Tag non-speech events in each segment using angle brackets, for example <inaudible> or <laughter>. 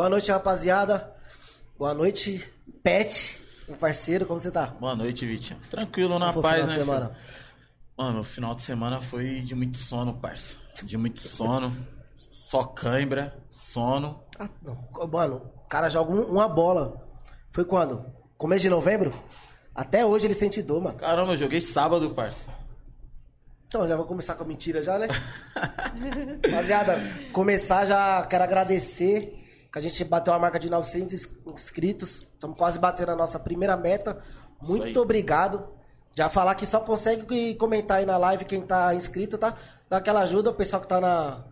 Boa noite, rapaziada. Boa noite, Pet, meu parceiro, como você tá? Boa noite, Vitinho. Tranquilo, na paz, final né? de semana? Mano, o final de semana foi de muito sono, parça. De muito sono. Só cãibra, sono. Ah, não. Mano, o cara joga um- uma bola. Foi quando? Começo de novembro? Até hoje ele sente dor, mano. Caramba, eu joguei sábado, parça. Então, já vou começar com a mentira já, né? <laughs> Rapaziada, começar já quero agradecer que a gente bateu a marca de 900 ins- inscritos. Estamos quase batendo a nossa primeira meta. Muito obrigado. Já falar que só consegue comentar aí na live quem tá inscrito, tá? Dá aquela ajuda, o pessoal que tá na,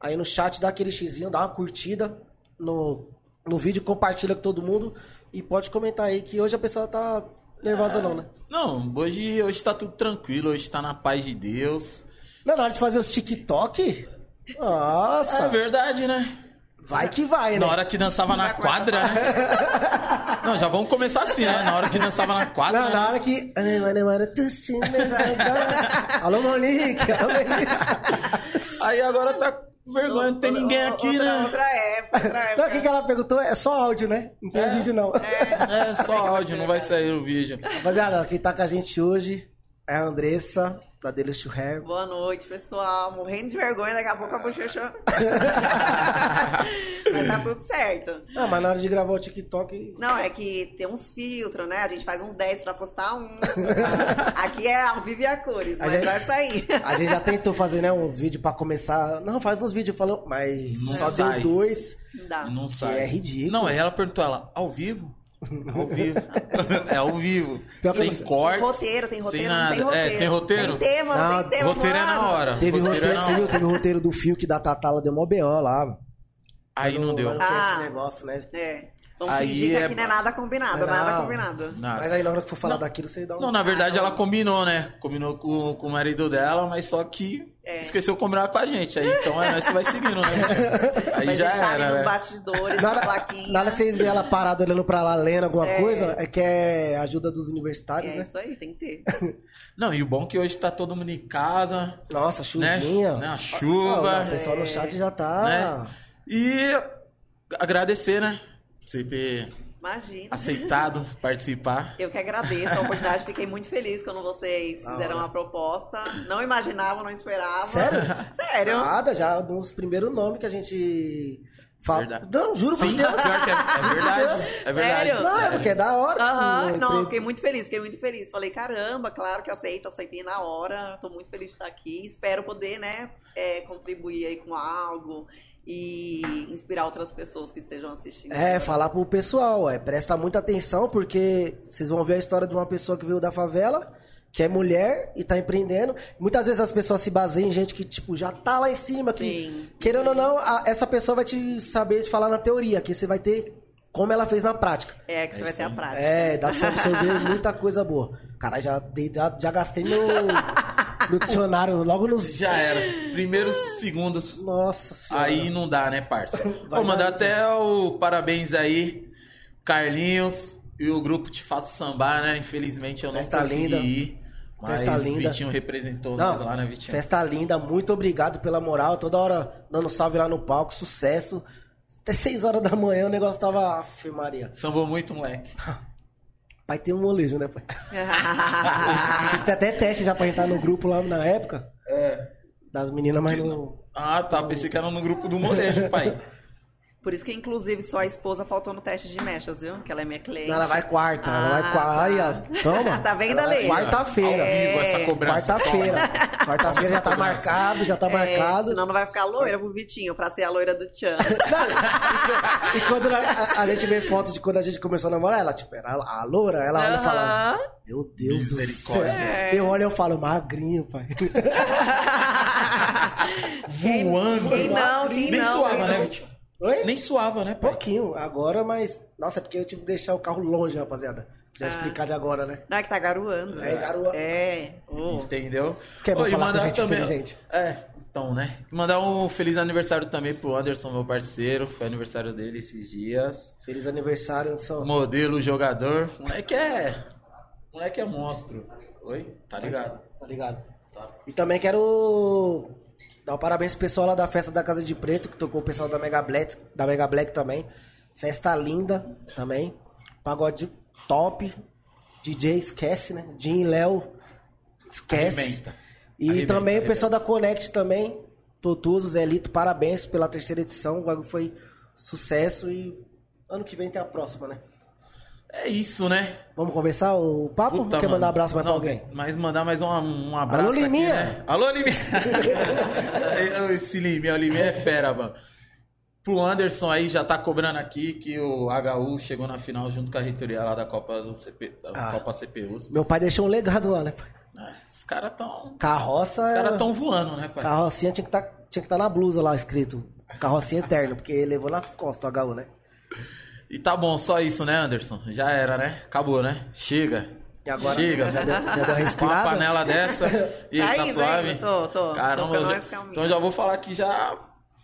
aí no chat, dá aquele xizinho, dá uma curtida no, no vídeo, compartilha com todo mundo. E pode comentar aí que hoje a pessoa tá nervosa não, né? Não, hoje, hoje tá tudo tranquilo, hoje tá na paz de Deus. Não, na hora de fazer os TikTok? Nossa! É verdade, né? Vai que vai, né? Na hora que dançava na quadra, né? Não, já vamos começar assim, né? Na hora que dançava na quadra. Não, né? na hora que. Alô, Monique! Alô, Monique! Aí agora tá com vergonha, não tem ninguém aqui, outra, né? Outra época, outra Não, o época. que, que ela perguntou é só áudio, né? Não tem vídeo, não. É só áudio, não vai sair o vídeo. Rapaziada, quem tá com a gente hoje é a Andressa, da Deluxe Hair. Boa noite, pessoal. Morrendo de vergonha, daqui a pouco a bochecha. <laughs> Mas tá tudo certo. Não, mas na hora de gravar o TikTok. Não, é que tem uns filtros, né? A gente faz uns 10 pra postar um. <laughs> Aqui é ao vivo e a cores, A mas gente- vai sair. A gente já tentou fazer, né, uns vídeos pra começar. Não, faz uns vídeos falando. Mas Não só sai. deu dois. Não dá. Não sai. é ridículo. Não, ela perguntou ela, ao vivo? Ao vivo. é ao vivo. Pior que sem você- cortes. Tem roteiro, tem sem roteiro, não nada. tem roteiro. É, tem roteiro? Tem tema, Não, tem tema, roteiro é na mano. hora. Teve roteiro roteiro, é na você viu? hora. Teve o roteiro do fio que da Tatala deu mó BO lá. Aí não deu. Mas não tem Ah. esse negócio, né? É. Vamos Aí fingir que é- aqui não é nada combinado, Não. nada combinado. Nada. Mas aí na hora que for falar daquilo, você dá um. Não, na verdade ela combinou, né? Combinou com, com o marido dela, mas só que É. esqueceu de combinar com a gente. Aí então é nós que vai seguindo, né? gente? <laughs> Aí Mas já tá ali era, nos né? bastidores, Na na plaquinha. na hora que vocês veem ela parada olhando pra lá, lendo alguma É. coisa, é que é ajuda dos universitários, É né? isso aí, tem que ter. <laughs> Não, e o bom é que hoje tá todo mundo em casa, Nossa, né? chuvinha. né? A chuva, o pessoal no chat já tá. né? E agradecer, né? Você ter Imagina. aceitado participar. Eu que agradeço a oportunidade, fiquei muito feliz quando vocês fizeram uma proposta. Não imaginava, não esperava. Sério? Sério. Nada, já nos primeiros nomes que a gente fala. Verdade. Não, juro por Sim, Deus. pior que é, é verdade. É verdade. Sério? Não, é porque é da hora, Aham, tipo, um não, eu emprego- fiquei muito feliz, fiquei muito feliz. Falei, caramba, claro que aceito, aceitei na hora. Tô muito feliz de estar aqui. Espero poder, né, é, contribuir aí com algo e inspirar outras pessoas que estejam assistindo. É, falar pro pessoal, é, presta muita atenção, porque vocês vão ver a história de uma pessoa que veio da favela, que é mulher e tá empreendendo. Muitas vezes as pessoas se baseiam em gente que, tipo, já tá lá em cima, que, Sim. querendo ou não, a- essa pessoa vai te saber falar na teoria, que você vai ter como ela fez na prática. É, que você É vai isso ter a prática. É, dá pra você absorver muita coisa boa. Caralho, já, já, já gastei meu, <laughs> meu dicionário logo nos. Já era. Primeiros segundos. Nossa senhora. Aí não dá, né, parça? Vou mandar dar, até o parabéns aí, Carlinhos e o grupo Te Faço Sambar, né? Infelizmente eu não Festa consegui linda. ir. Mas Festa o linda. Vitinho representou Não, nós lá, né, Vitinho? festa linda, muito obrigado pela moral. Toda hora dando salve lá no palco, sucesso. Até 6 horas da manhã o negócio tava. Aff, Maria. Sambou muito, moleque. <laughs> Pai tem um molejo, né, pai? <laughs> Fiz até teste já pra entrar no grupo lá na época. É. Das meninas, mas não. Ah, tá. Pensei que era no grupo do molejo, pai. Por isso que, inclusive, sua esposa faltou no teste de mechas, viu? Que ela é minha cliente. Não, ela vai quarta. ela vai Ah, quarta. Aí, tá. ó. Toma. <laughs> Tá vendo, Ela Ale? Quarta-feira. É. Vivo essa cobrança. Quarta-feira. <laughs> Quarta-feira já tá cobrança. marcado, já tá É, marcado. senão não vai ficar loira pro Vitinho, pra ser a loira do Tchan. E quando a, a- gente vê fotos de quando a gente começou a namorar, ela, tipo, era a loura, ela olha e fala, meu Deus do céu. É. Eu olho e eu falo, magrinho, pai. <laughs> Voando. Quem não, quem Nem não, suava, né. Vitinho? Oi? Nem suava, né, pai? Pouquinho, agora, mas... Nossa, é porque eu tive que deixar o carro longe, rapaziada. Já Ah. explicar de agora, né? Não é que tá garoando. É, garoa. É. ô. Entendeu? Que é e falar com mandar gente inteligente. É, então, né? Mandar um feliz aniversário também pro Anderson, meu parceiro. Foi aniversário dele esses dias. Feliz aniversário, Anderson. Modelo, jogador. Moleque é. Moleque é monstro. Oi? Tá ligado? Tá ligado? E também quero Dá um parabéns pro pessoal lá da festa da Casa de Preto, que tocou o pessoal da Mega Black, da Mega Black também. Festa linda também. Pagode top. DJ esquece, né? Jim e Léo esquece. Arrebenta. E Arrebenta, também o arrebenta. pessoal da Connect também. Totuzo, Zé Lito, parabéns pela terceira edição. O bagulho foi sucesso e ano que vem tem a próxima, né? É isso, né? Vamos conversar o papo? Puta, Quer mano. mandar abraço mais pra Não, alguém? Mas mandar mais um, um abraço Alô, aqui, Liminha. né? Alô, Liminha! <laughs> Esse Liminha, o Liminha é fera, mano. Pro Anderson aí, já tá cobrando aqui que o HU chegou na final junto com a reitoria lá da Copa do CP, da Ah. Copa CPUs. Meu pai deixou um legado lá, né? pai? Ah, Os caras tão. Carroça. Os caras é- tão voando, né, pai? Carrocinha tinha que tá, estar na blusa lá escrito. Carrocinha eterno, porque levou nas costas o HU, né? E tá bom, só isso, né, Anderson? Já era, né? Acabou, né? Chega. E agora Chega. já deu, já deu uma Com <laughs> uma respirada. panela dessa. <laughs> E Tá tá, indo, suave? Tô, tô. Caramba, Tô já- então já vou falar que já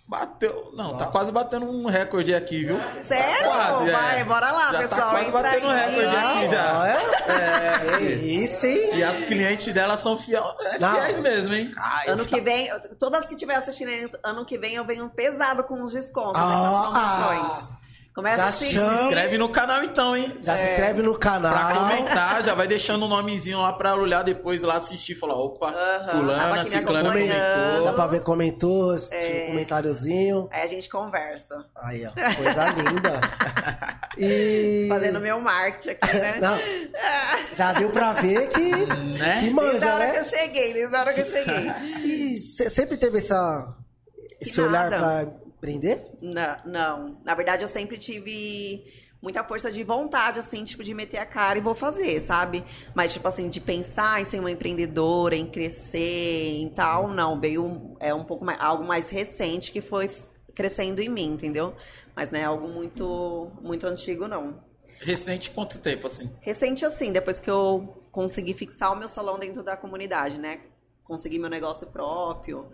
bateu. Não, tá quase batendo um recorde aqui, viu? Sério? Tá quase, é. Vai, bora lá, já pessoal. Tá quase entra batendo um aí. recorde aqui já. Ah, É. é? Isso, hein? E as clientes dela são fiel, é, Não. fiéis mesmo, hein? Ah, Ano que vem, todas que estiver assistindo ano que vem eu venho pesado com os descontos, né, Ah, com as promoções. Começa já assim. chama. Se inscreve no canal então, hein? Já se inscreve no canal. Pra comentar, já vai deixando um nomezinho lá pra olhar depois lá assistir e falar, opa, tava fulana, ciclana comentou. Dá pra ver comentou, É. tipo, comentáriozinho. Aí a gente conversa. Aí, ó. Coisa linda. <laughs> E. Fazendo meu marketing aqui, né? Não, já deu pra ver que. Né? Que Desde a manja, hora que né? eu cheguei, desde a hora que eu cheguei. <laughs> E sempre teve essa, esse Que olhar nada. pra empreender? Não, não. Na verdade, eu sempre tive muita força de vontade, assim, tipo, de meter a cara e vou fazer, sabe? Mas, tipo assim, de pensar em ser uma empreendedora, em crescer, em tal, não. Veio é um pouco mais, algo mais recente que foi crescendo em mim, entendeu? Mas não é algo muito, muito antigo, não. Recente quanto tempo, assim? Recente assim, depois que eu consegui fixar o meu salão dentro da comunidade, né? Consegui meu negócio próprio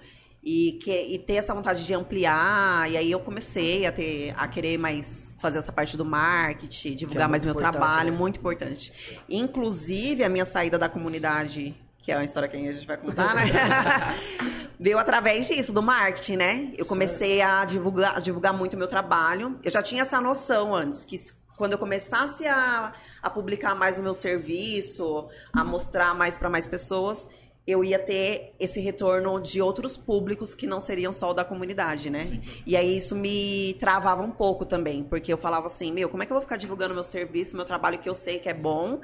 e, que, e ter essa vontade de ampliar. E aí eu comecei a ter a querer mais fazer essa parte do marketing, divulgar muito mais meu trabalho, né? muito importante. Inclusive a minha saída da comunidade, que é uma história que a gente vai contar, né? <laughs> Veio através disso, do marketing, né? Eu comecei a divulgar, a divulgar muito o meu trabalho. Eu já tinha essa noção antes, que quando eu começasse a, a publicar mais o meu serviço, a mostrar mais para mais pessoas, eu ia ter esse retorno de outros públicos que não seriam só o da comunidade, né? E aí isso me travava um pouco também, porque eu falava assim, meu, como é que eu vou ficar divulgando meu serviço, meu trabalho que eu sei que é bom,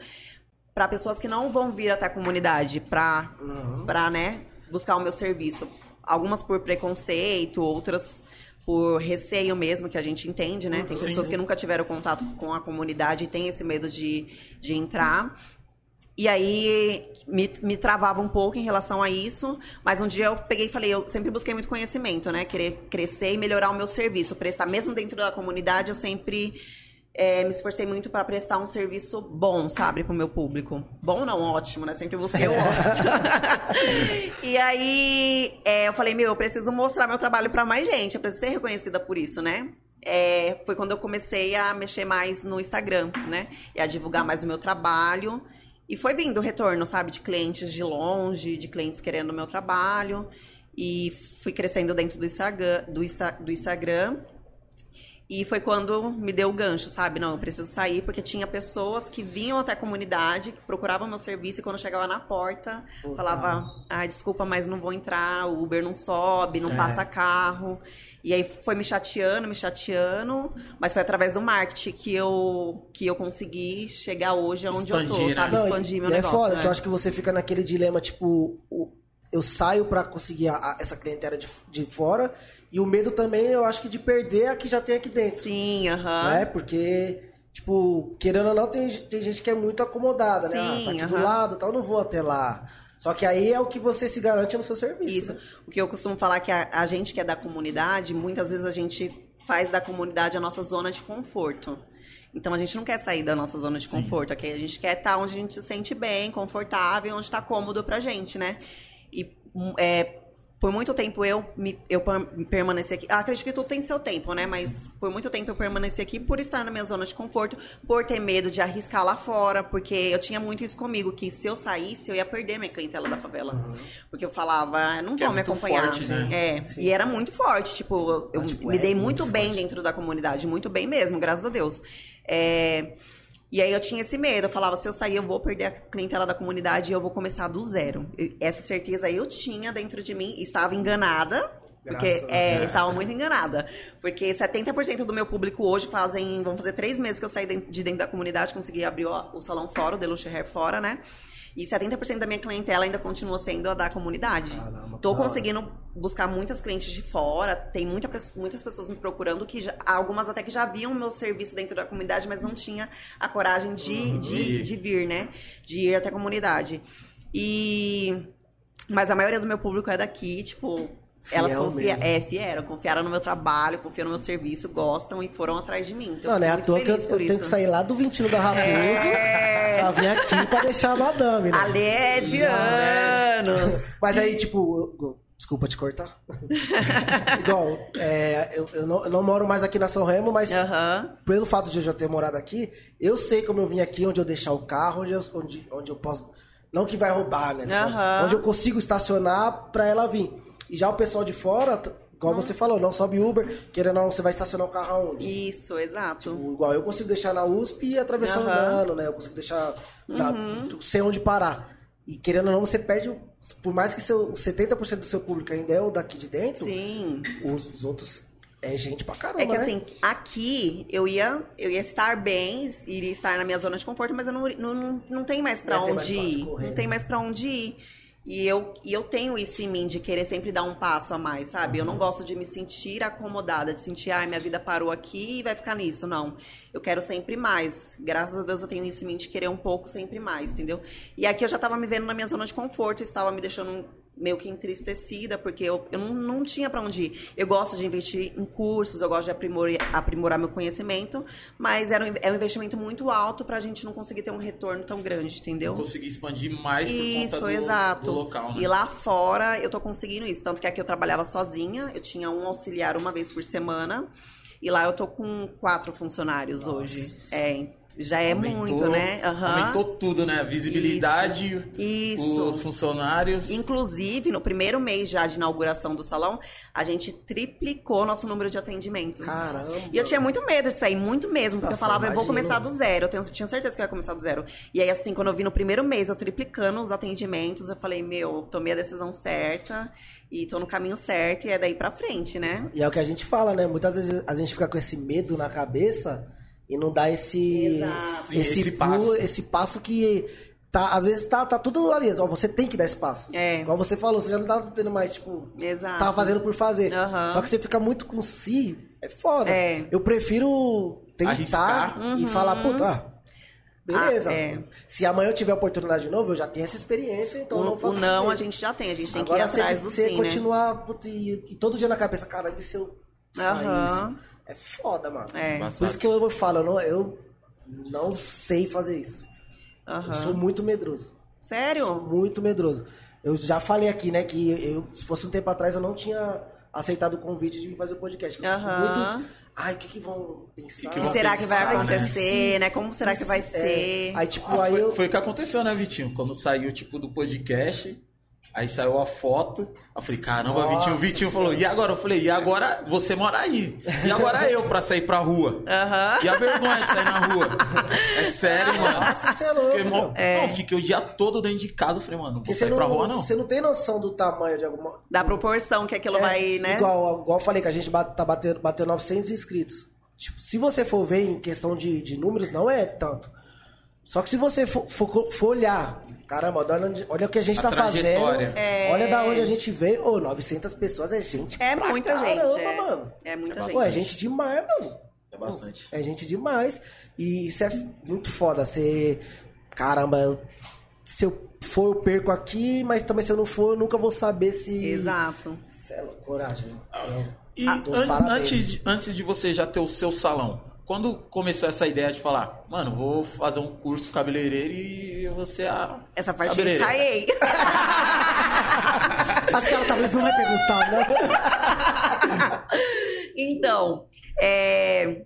para pessoas que não vão vir até a comunidade para para né, buscar o meu serviço. Algumas por preconceito, outras por receio mesmo, que a gente entende, né? Tem Sim. pessoas que nunca tiveram contato com a comunidade e têm esse medo de, de entrar. E aí me, me travava um pouco em relação a isso, mas um dia eu peguei e falei, eu sempre busquei muito conhecimento, né? Querer crescer e melhorar o meu serviço, prestar mesmo dentro da comunidade, eu sempre é, me esforcei muito para prestar um serviço bom, sabe, pro meu público. Bom não, ótimo, né? Sempre busquei o ótimo. <laughs> e aí é, eu falei, meu, eu preciso mostrar meu trabalho para mais gente, eu preciso ser reconhecida por isso, né? É, foi quando eu comecei a mexer mais no Instagram, né? E a divulgar mais o meu trabalho. E foi vindo o retorno, sabe, de clientes de longe, de clientes querendo o meu trabalho. E fui crescendo dentro do Instagram, do, Insta- do Instagram. E foi quando me deu o gancho, sabe? Não, eu preciso sair, porque tinha pessoas que vinham até a comunidade, que procuravam meu serviço, e quando chegava na porta, Puta. falava, ah, desculpa, mas não vou entrar, o Uber não sobe, não Certo. passa carro. E aí foi me chateando, me chateando, mas foi através do marketing que eu, que eu consegui chegar hoje aonde eu tô, Expandir, né? sabe? Não, Expandir e, meu e negócio. é foda, né? que eu acho que você fica naquele dilema, tipo, eu saio pra conseguir a- a- essa clientela de, de fora, e o medo também, eu acho que de perder a que já tem aqui dentro. Sim, aham. né? Porque, tipo, querendo ou não, tem, tem gente que é muito acomodada, né? Ah, Sim, tá aqui do aham. lado, tal, não vou até lá. Só que aí é o que você se garante no seu serviço. Isso. né? O que eu costumo falar é que a, a gente que é da comunidade, muitas vezes a gente faz da comunidade a nossa zona de conforto. Então a gente não quer sair da nossa zona de conforto, ok? A gente quer estar onde a gente se sente bem, confortável, onde está cômodo pra gente, né? E hum, é, por muito tempo eu, me, eu per- permaneci aqui. Acredito que tudo tem seu tempo, né? Mas por muito tempo eu permaneci aqui por estar na minha zona de conforto, por ter medo de arriscar lá fora, porque eu tinha muito isso comigo, que se eu saísse, eu ia perder minha clientela da favela. Porque eu falava, "Ah, não Que é vão me muito acompanhar. forte, né? É, Sim. e era muito forte. Tipo, eu Ah, tipo, me é dei muito muito, bem dentro da comunidade, muito bem mesmo, graças a Deus. É, e aí eu tinha esse medo, eu falava, se eu sair, eu vou perder a clientela da comunidade e eu vou começar do zero. E Essa certeza eu tinha dentro de mim, estava enganada. Porque é, estava muito enganada. Porque 70% do meu público hoje fazem. Vão fazer três meses que eu saí de dentro da comunidade, consegui abrir o, o salão fora, o Deluxe Hair fora, né? E 70% da minha clientela ainda continua sendo a da comunidade. Caramba, Tô da hora. conseguindo buscar muitas clientes de fora. Tem muita, muitas pessoas me procurando que já- algumas até que já viam meu serviço dentro da comunidade, mas não tinha a coragem de, de, de vir, né? De ir até a comunidade. E mas a maioria do meu público é daqui, tipo, elas confia, mesmo. é, vieram, confiaram no meu trabalho, confiam no meu serviço, gostam e foram atrás de mim. Então, Mano, é à toa que eu, eu tenho que sair lá do 21 da Raposo É. pra vir aqui pra deixar a madame, né? A Lê é de anos. Mas aí, tipo, desculpa te cortar. <laughs> Igual, é, eu, eu não, eu não moro mais aqui na São Remo, mas pelo fato de eu já ter morado aqui, eu sei como eu vim aqui, onde eu deixar o carro, onde eu, onde, onde eu posso. Não que vai roubar, né? Tipo. Onde eu consigo estacionar pra ela vir. E já o pessoal de fora, igual você falou, não sobe Uber, querendo ou não, você vai estacionar o carro aonde? Isso, exato. O- Igual eu consigo deixar na USP e atravessar Aham. andando, né? Eu consigo deixar. na- Sei onde parar. E querendo ou não, você perde. Por mais que seu 70% do seu público ainda é o daqui de dentro, Sim. os, os outros é gente pra caramba. É que né? assim, aqui eu ia, eu ia estar bem, iria estar na minha zona de conforto, mas eu não, não, não tem mais pra Não ter mais pra onde ir. correr, não né? tem mais pra onde ir. E eu, e eu tenho isso em mim, de querer sempre dar um passo a mais, sabe? Eu não Uhum. gosto de me sentir acomodada, de sentir, ai, minha vida parou aqui e vai ficar nisso. Não. Eu quero sempre mais. Graças a Deus eu tenho isso em mim de querer um pouco sempre mais, entendeu? E aqui eu já tava me vendo na minha zona de conforto, estava me deixando meio que entristecida, porque eu, eu não, não tinha pra onde ir. Eu gosto de investir em cursos, eu gosto de aprimorar, aprimorar meu conhecimento, mas era um, é um investimento muito alto pra gente não conseguir ter um retorno tão grande, entendeu? Eu consegui expandir mais por Isso, conta do, exato. do local, né? E lá fora eu tô conseguindo isso. Tanto que aqui eu trabalhava sozinha, eu tinha um auxiliar uma vez por semana. E lá eu tô com quatro funcionários hoje. É, já é Aumentou- muito, né? Aham. Aumentou tudo, né? A visibilidade, Isso. os funcionários. Inclusive, no primeiro mês já de inauguração do salão, a gente triplicou nosso número de atendimentos. Caramba. E eu tinha muito medo de sair, muito mesmo, porque Nossa, eu falava, eu vou imagino. começar do zero. Eu tenho- tinha certeza que eu ia começar do zero. E aí, assim, quando eu vi no primeiro mês eu triplicando os atendimentos, eu falei, meu, tomei a decisão certa e tô no caminho certo e é daí pra frente, né? E é o que a gente fala, né? Muitas vezes a gente fica com esse medo na cabeça e não dá esse Exato. Esse, esse pulo, passo. esse passo que tá às vezes tá, tá tudo ali, ó, você tem que dar esse passo. É. Igual você falou, você já não tá tendo mais tipo Exato. tava fazendo por fazer. Aham. Só que você fica muito com si, é foda. É. Eu prefiro tentar Arriscar. e falar, puta, ah, beleza. Ah, é. Se amanhã eu tiver oportunidade de novo, eu já tenho essa experiência, então eu O, não o faço não a isso. gente já tem, a gente tem Agora que ir atrás você, do você sim, né? continuar putz, e, e todo dia na cabeça, cara, e se eu sair Aham. Isso? É foda, mano. É. Por isso que eu falo, eu não, eu não sei fazer isso. Aham. Eu sou muito medroso. Sou Sério? muito medroso. Eu já falei aqui, né, que eu, se fosse um tempo atrás, eu não tinha aceitado o convite de fazer o podcast. Eu fico Aham. muito. Ai, o que, que vão pensar? que O que vão será que vai pensar, né? acontecer, né? Como será que vai É. ser? Aí, tipo, Ah, aí foi, eu. foi o que aconteceu, né, Vitinho? Quando saiu, tipo, do podcast, aí saiu a foto. Eu falei, caramba, Nossa Vitinho. O Vitinho falou, e agora? Eu falei, e agora você mora aí? E agora eu pra sair pra rua? Aham. E a vergonha de sair na rua? É sério, mano. Nossa, você é louco. Fiquei, mó-. É. Não, fiquei o dia todo dentro de casa. Eu falei, mano, não vou sair você pra não, rua, não. você não tem noção do tamanho de alguma. Da proporção que aquilo É, vai, né? Igual, igual eu falei, que a gente bate- tá batendo, bateu 900 inscritos. Tipo, se você for ver em questão de, de números, não é tanto. Só que se você for, for- for olhar, caramba, olha, onde- olha o que a gente A tá fazendo. trajetória. É. Olha da onde a gente veio. Ô, 900 pessoas é gente. É pra muita caramba, gente. É, mano. é muita É gente. Pô, é gente demais, mano. É bastante. É gente demais. E isso é muito foda. Você. Caramba, se eu for, eu perco aqui, mas também se eu não for, eu nunca vou saber se. Exato. Cê é coragem. E Ah, dou os an- parabéns. antes, de, antes de você já ter o seu salão, quando começou essa ideia de falar, mano, vou fazer um curso cabeleireiro e eu vou ser a Essa parte eu ensaiei. <laughs> Acho que ela talvez não vai perguntar, né? <laughs> Então, é,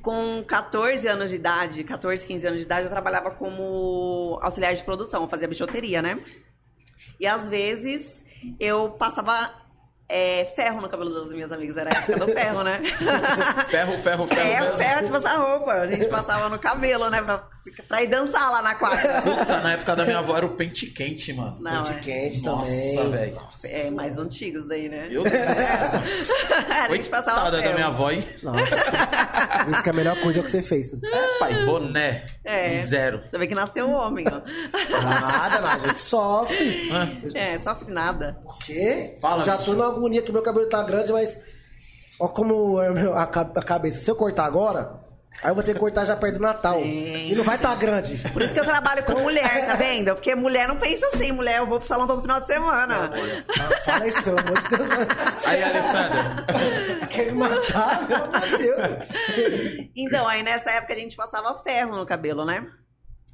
com 14 anos de idade, 14, 15 anos de idade, eu trabalhava como auxiliar de produção, eu fazia bijuteria, né? E às vezes eu passava é, ferro no cabelo das minhas amigas, era a época do ferro, né? <laughs> Ferro, ferro, ferro. Ferro, mesmo. ferro de passar roupa. A gente passava no cabelo, né? Pra, pra ir dançar lá na quadra. Puta, na época da minha avó era o pente quente, mano. Não, Pente é, quente Nossa, também. velho. é mais antigos daí, né? Céu. <laughs> a gente passava Coitada da minha avó, hein? Nossa. Isso que é a melhor coisa que você fez. Pai, boné. É. Zero. Ainda bem que nasceu homem, ó. Nada, mas a gente sofre. É, sofre nada. O quê? Fala, Já bicho. tô na agonia que meu cabelo tá grande, mas. Ó, como é meu- a, ca- a cabeça. Se eu cortar agora, aí eu vou ter que cortar já perto do Natal. Sim. E não vai tá grande. Por isso que eu trabalho com mulher, tá vendo? Porque mulher não pensa assim, mulher, eu vou pro salão todo final de semana. Ah, Fala isso, pelo amor de Deus. Aí, Alessandra. Quer me matar, de Deus. Então, aí nessa época a gente passava ferro no cabelo, né?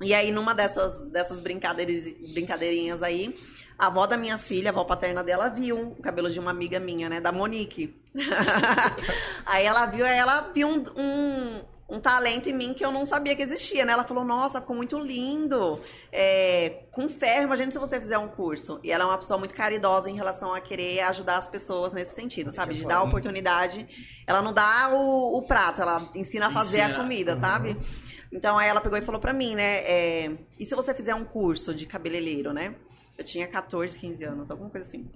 E aí, numa dessas, dessas brincadeiras, brincadeirinhas aí, a avó da minha filha, a avó paterna dela, viu o cabelo de uma amiga minha, né? Da Monique. <laughs> aí ela viu, aí ela viu um, um, um talento em mim que eu não sabia que existia, né? Ela falou, nossa, ficou muito lindo. É, com ferro, imagina se você fizer um curso. E ela é uma pessoa muito caridosa em relação a querer ajudar as pessoas nesse sentido, sabe? De dar oportunidade. Ela não dá o, o prato, ela ensina a fazer Ensina. a comida, sabe? Então aí ela pegou e falou pra mim, né? é, e se você fizer um curso de cabeleireiro, né? Eu tinha 14, 15 anos, alguma coisa assim.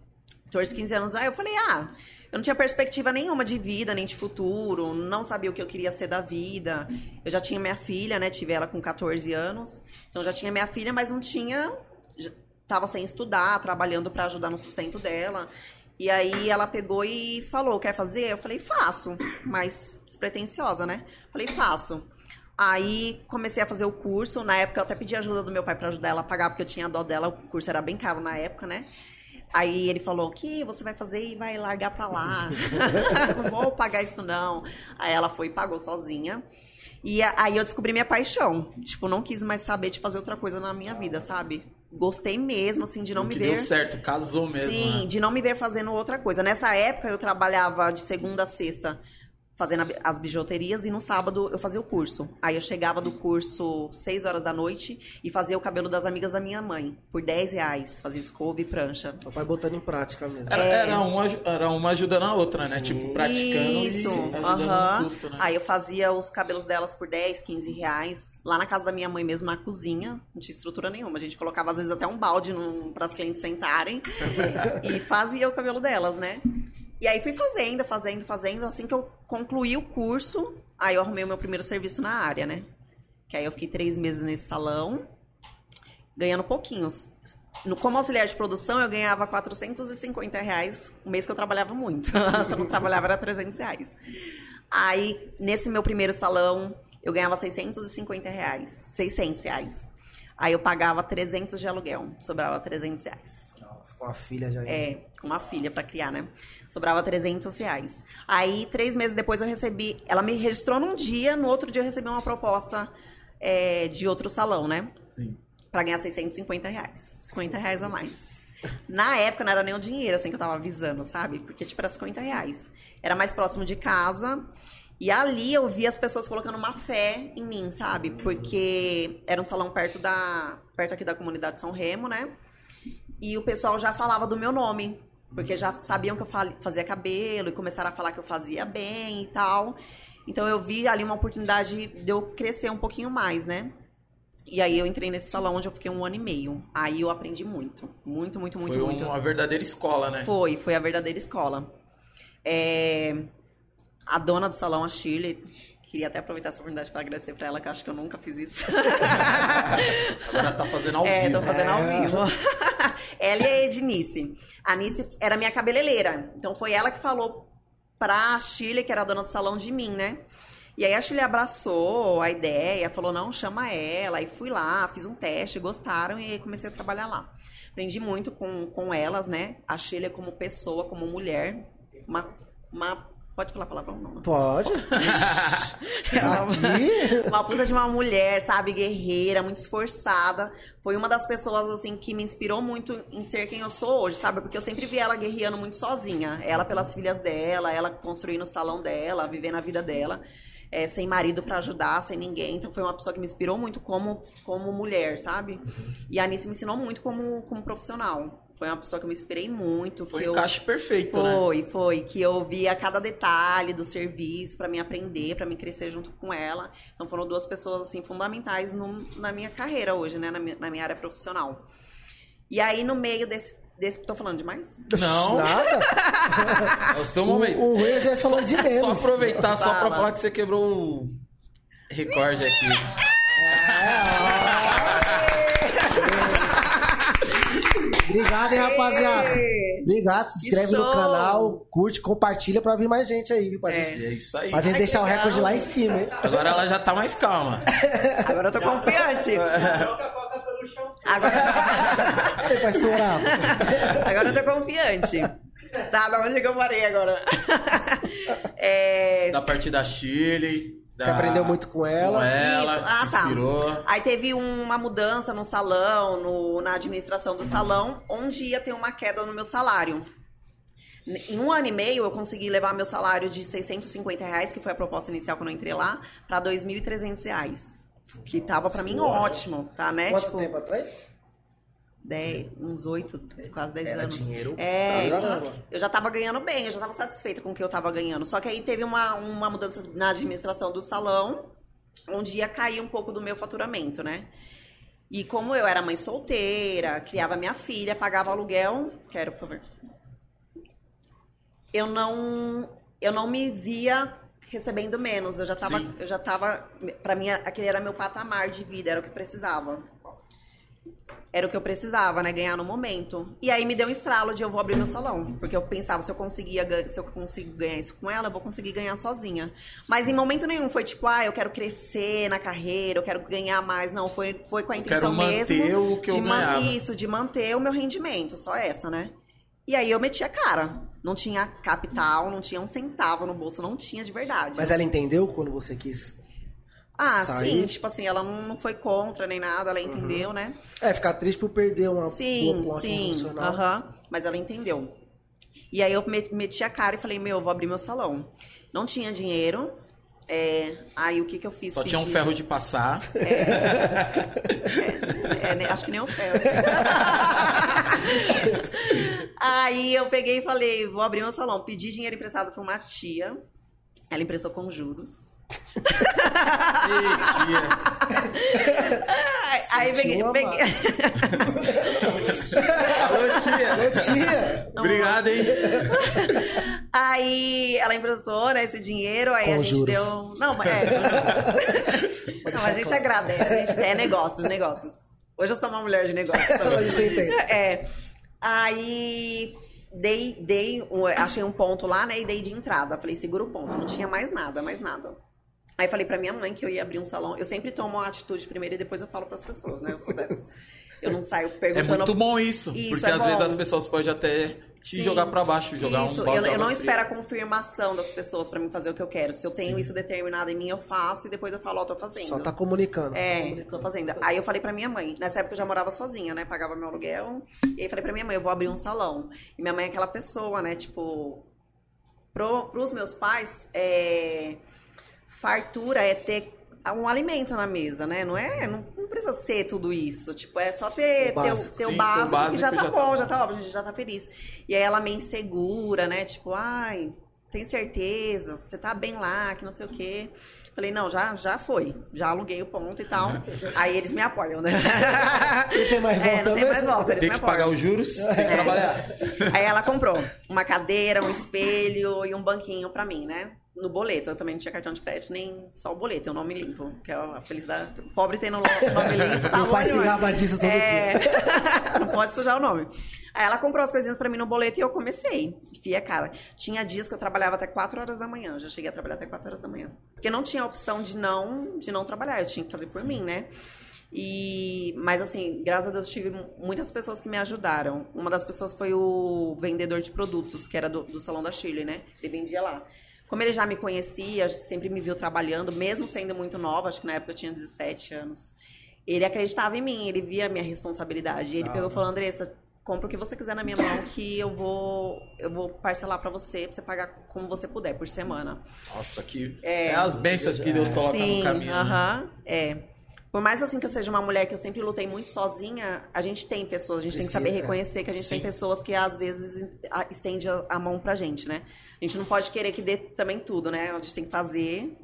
14, 15 anos. Aí eu falei, ah, eu não tinha perspectiva nenhuma de vida, nem de futuro, não sabia o que eu queria ser da vida. Eu já tinha minha filha, né? Tive ela com 14 anos. Então já tinha minha filha, mas não tinha. Tava sem estudar, trabalhando pra ajudar no sustento dela. E aí ela pegou e falou: quer fazer? Eu falei, faço. Mas despretensiosa, né? Falei, faço. Aí comecei a fazer o curso. Na época eu até pedi ajuda do meu pai pra ajudar ela a pagar, porque eu tinha dó dela. O curso era bem caro na época, né? Aí ele falou que você vai fazer e vai largar pra lá. <laughs> <laughs> não vou pagar isso não. Aí ela foi e pagou sozinha. E aí eu descobri minha paixão. Tipo, não quis mais saber de fazer outra coisa na minha vida, sabe? Gostei mesmo, assim, de não me que ver. deu certo, casou mesmo. Sim, né? de não me ver fazendo outra coisa. Nessa época eu trabalhava de segunda a sexta fazendo as bijuterias e no sábado eu fazia o curso. Aí eu chegava do curso 6 horas da noite e fazia o cabelo das amigas da minha mãe por 10 reais. Fazia escova e prancha. Meu pai botando em prática mesmo. Era, É. era, uma, era uma ajudando a outra, né? Tipo, praticando Isso, e ajudando no custo, né? Aí eu fazia os cabelos delas por 10, 15 reais. Lá na casa da minha mãe mesmo, na cozinha. Não tinha estrutura nenhuma. A gente colocava às vezes até um balde para as clientes sentarem. <laughs> e fazia o cabelo delas, né? E aí fui fazendo, fazendo, fazendo. Assim que eu concluí o curso, aí eu arrumei o meu primeiro serviço na área, né? Que aí eu fiquei três meses nesse salão, ganhando pouquinhos. No, como auxiliar de produção, eu ganhava 450 reais o mês que eu trabalhava muito. <laughs> Se eu não trabalhava, era 300 reais. Aí, nesse meu primeiro salão, eu ganhava 650 reais. 600 reais. Aí eu pagava 300 de aluguel. Sobrava 300 reais. Nossa, com a filha já. É, com uma filha pra criar, né? Sobrava 300 reais. Aí, três meses depois, eu recebi... Ela me registrou num dia, no outro dia eu recebi uma proposta é, de outro salão, né? Sim. Pra ganhar 650 reais. 50 reais a mais. Na época não era nem o dinheiro, assim, que eu tava avisando, sabe? Porque, tipo, era 50 reais. Era mais próximo de casa. E ali eu vi as pessoas colocando uma fé em mim, sabe? Porque era um salão perto da. perto aqui da comunidade São Remo, né? E o pessoal já falava do meu nome. Porque já sabiam que eu fa- fazia cabelo e começaram a falar que eu fazia bem e tal. Então eu vi ali uma oportunidade de eu crescer um pouquinho mais, né? E aí eu entrei nesse salão onde eu fiquei um ano e meio. Aí eu aprendi muito. Muito, muito, muito, Foi muito. uma verdadeira escola, né? Foi, foi a verdadeira escola. É, A dona do salão, a Shirley, queria até aproveitar essa oportunidade para agradecer para ela, que eu acho que eu nunca fiz isso. <laughs> Agora tá fazendo ao é, vivo. tô fazendo ao É. vivo. <laughs> ela e a Ednice. A Nice era minha cabeleireira. Então foi ela que falou pra Shirley, que era a dona do salão, de mim, né? E aí a Shirley abraçou a ideia, falou, não, chama ela. E fui lá, fiz um teste, gostaram e aí comecei a trabalhar lá. Aprendi muito com, com elas, né? A Shirley como pessoa, como mulher, uma, uma Pode falar palavrão? Não, não. Pode. <laughs> Ela- Aqui. uma puta de uma mulher, sabe, guerreira, muito esforçada. Foi uma das pessoas, assim, que me inspirou muito em ser quem eu sou hoje, sabe? Porque eu sempre vi ela guerreando muito sozinha. Ela pelas filhas dela, ela construindo o salão dela, vivendo a vida dela. é, sem marido pra ajudar, sem ninguém. Então foi uma pessoa que me inspirou muito como, como mulher, sabe? E a Anice me ensinou muito como, como profissional. Foi uma pessoa que eu me inspirei muito. Foi que o eu... encaixe perfeito, né? Foi, foi. Que eu via cada detalhe do serviço pra me aprender, pra me crescer junto com ela. Então foram duas pessoas, assim, fundamentais no- na minha carreira hoje, né? Na minha, na minha área profissional. E aí, no meio desse... desse tô falando demais? Não. Nada. <laughs> É o seu O, momento. o Will já falou de Só menos. aproveitar, só pra Fala. falar que você quebrou o recorde aqui. Obrigado, hein, rapaziada. Obrigado, se inscreve no canal, curte, compartilha pra vir mais gente aí, viu? Pra É. gente, é isso aí. pra gente Ai, deixar o recorde legal. lá em cima, hein? Agora ela já tá mais calma. <laughs> Agora eu tô confiante. A. Agora, pra estourar. agora eu tô confiante. Tá, da onde que eu parei agora? É, Da partida da Shirley. Da... Você aprendeu muito com ela. Com ela, Isso. Ah, tá. inspirou. Aí teve uma mudança no salão, no- na administração do salão, onde ia ter uma queda no meu salário. Em um ano e meio, eu consegui levar meu salário de 650 reais, que foi a proposta inicial quando eu entrei lá, pra 2.300 reais. Que tava pra mim ótimo, tá, né? Quanto tipo, tempo atrás? 10, uns 8, quase 10 Era anos. dinheiro É, eu já tava ganhando bem, eu já tava satisfeita com o que eu tava ganhando. Só que aí teve uma, uma mudança na administração do salão, onde ia cair um pouco do meu faturamento, né? E como eu era mãe solteira, criava minha filha, pagava aluguel, quero, por favor. Eu não, eu não me via recebendo menos. Eu já tava, Sim. eu já tava, para mim aquele era meu patamar de vida, era o que eu precisava. Era o que eu precisava, né? Ganhar no momento. E aí me deu um estralo de eu vou abrir meu salão. Porque eu pensava, se eu conseguia se eu consigo ganhar isso com ela, eu vou conseguir ganhar sozinha. Mas em momento nenhum foi tipo, ah, eu quero crescer na carreira, eu quero ganhar mais. Não, foi, foi com a Eu intenção quero manter mesmo o que eu de man- ganhava. Isso, de manter o meu rendimento, só essa, né? E aí eu meti a cara. Não tinha capital, não tinha um centavo no bolso, não tinha de verdade. Mas ela entendeu quando você quis? Ah, sair? sim, tipo assim, ela não foi contra nem nada, ela entendeu, né? É, ficar triste por perder uma Sim, boa um sim. profissional. aham. Mas ela entendeu. E aí eu me- meti a cara e falei, meu, eu vou abrir meu salão. Não tinha dinheiro. é, aí o que que eu fiz? Só tinha um ferro de passar. <laughs> É, né, acho que nem o ferro. <laughs> aí eu peguei e falei, vou abrir meu salão. Pedi dinheiro emprestado pra uma tia. Ela emprestou com juros. Ei, tia. Aí, peguei, Alô, tia. Ô, tia! Obrigado, hein? Aí ela emprestou, né, esse dinheiro, aí Com a gente juros. deu. Não, mas é. Não, a gente agradece, a gente é negócios, negócios. Hoje eu sou uma mulher de negócios. <laughs> Hoje você entende. É. Aí dei, dei, achei um ponto lá, né, e dei de entrada. Falei, segura o ponto, não tinha mais nada, mais nada. Aí falei pra minha mãe que eu ia abrir um salão. Eu sempre tomo uma atitude primeiro e depois eu falo pras pessoas, né? Eu sou dessas. Eu não saio É perguntando. muito bom isso. Isso, porque é às bom. vezes as pessoas podem até te Sim. jogar pra baixo, jogar Isso, um balde eu, eu não espero a confirmação das pessoas pra mim fazer o que eu quero. Se eu tenho Sim. isso determinado em mim, eu faço e depois eu falo, ó, tô fazendo. Só tá comunicando. É, comunicando. tô fazendo. Aí eu falei pra minha mãe, nessa época eu já morava sozinha, né? Pagava meu aluguel. E aí falei pra minha mãe, eu vou abrir um salão. E minha mãe é aquela pessoa, né? Tipo, pro, pros meus pais, é, fartura é ter um alimento na mesa, né? Não é, não, não precisa ser tudo isso. Tipo, é só ter, O ter, o- básico. ter Sim, o básico, que básico já tá já tá bom, bom. já tá óbvio, a gente já tá feliz. E aí ela meio insegura, né? Tipo, ai, tem certeza? Você tá bem lá, que não sei o quê. Falei, não, já, já foi. Já aluguei o ponto e tal. <laughs> Aí eles me apoiam, né? Não tem mais <laughs> É, volta não tem mais mesmo? volta, eles Tem me que apoiam. pagar os juros, tem que É. trabalhar. Aí ela comprou uma cadeira, um espelho e um banquinho pra mim, né? No boleto. Eu também não tinha cartão de crédito, nem só o boleto, é o nome limpo. Que é a felicidade. Pobre tendo o nome limpo, tá <laughs> Meu pai se gaba disso todo É, <laughs> não pode sujar o nome. Aí ela comprou as coisinhas pra mim no boleto e eu comecei. Fia, cara. Tinha dias que eu trabalhava até 4 horas da manhã. Já cheguei a trabalhar até 4 horas da manhã. Porque não tinha opção de não, de não trabalhar. Eu tinha que fazer por mim, né? E, mas assim, graças a Deus tive muitas pessoas que me ajudaram. Uma das pessoas foi o vendedor de produtos, que era do, do salão da Chile, né? Ele vendia lá. Como ele já me conhecia, sempre me viu trabalhando, mesmo sendo muito nova, acho que na época eu tinha 17 anos. Ele acreditava em mim, ele via a minha responsabilidade. Ele Ah. pegou e falou: Andressa, compra o que você quiser na minha mão que eu vou eu vou parcelar pra você, pra você pagar como você puder por semana. Nossa, que. É, as bênçãos que Deus coloca Sim, no caminho. né? aham, é. Por mais assim que eu seja uma mulher que eu sempre lutei muito sozinha, a gente tem pessoas, a gente tem que Precisa, saber é. reconhecer que a gente tem Sim. pessoas que às vezes estende a mão pra gente, né? A gente não pode querer que dê também tudo, né? A gente tem que fazer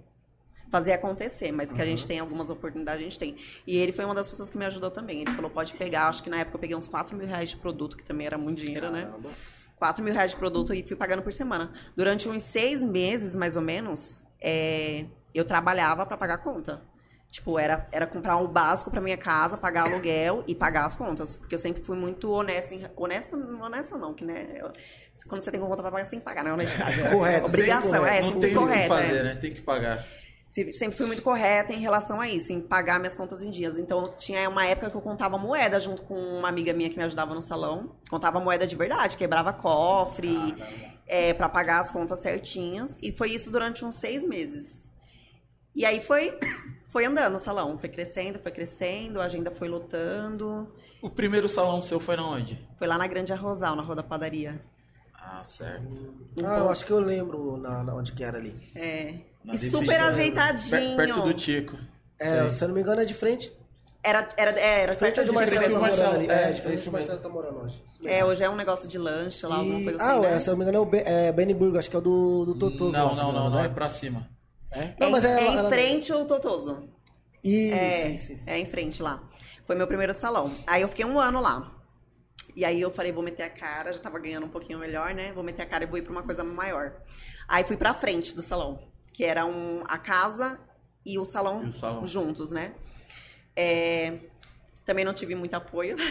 fazer acontecer, mas que a gente tem algumas oportunidades, a gente tem. E ele foi uma das pessoas que me ajudou também. Ele falou, pode pegar, acho que na época eu peguei uns 4 mil reais de produto, que também era muito dinheiro, né? Caramba. 4 mil reais de produto e fui pagando por semana. Durante uns seis meses, mais ou menos, é, eu trabalhava para pagar a conta. Tipo, era, era comprar o básico para minha casa, pagar aluguel e pagar as contas. Porque eu sempre fui muito honesta. Em, honesta, não honesta não, que né? eu- quando você tem conta pra pagar, você tem que pagar, né? Honestidade. <laughs> Correto, Obrigação, sempre é, Não sempre tem o que fazer, é. né? Tem que pagar. Se- Sempre fui muito correta em relação a isso, em pagar minhas contas em dias. Então, tinha uma época que eu contava moeda junto com uma amiga minha que me ajudava no salão. Contava moeda de verdade, quebrava cofre, é, para pagar as contas certinhas. E foi isso durante uns seis meses. E aí foi, foi andando o salão, foi crescendo, foi crescendo, a agenda foi lotando. O primeiro salão seu foi na onde? Foi lá na Grande Arrozal, na Rua da Padaria. Ah, certo. Ah, eu acho que eu lembro na, na onde que era ali. É. Na E super Jean. ajeitadinho. Per- Perto do Tico. É, Sei. se eu não me engano é de frente. Era, era, é, era Frente perto onde o de Marcelo frente tá Marcelo. ali. É, É, é de frente isso onde o Marcelo tá morando hoje. É, hoje é um negócio de lanche lá, alguma E- coisa ah, assim, ué, né? se eu não me engano é o Ben- é Bennyburg, acho que é o do, do Totoso. Não, não, não, não, né? é pra cima. É? É, mas em- ela- é em ela- frente ao Totoso. Isso, É, isso, isso. é em frente lá. Foi meu primeiro salão. Aí eu fiquei um ano lá. E aí eu falei, vou meter a cara, já tava ganhando um pouquinho melhor, né? Vou meter a cara e vou ir pra uma coisa maior. Aí fui pra frente do salão, que era um, a casa e o salão, E o salão. juntos, né? É, também não tive muito apoio. <laughs>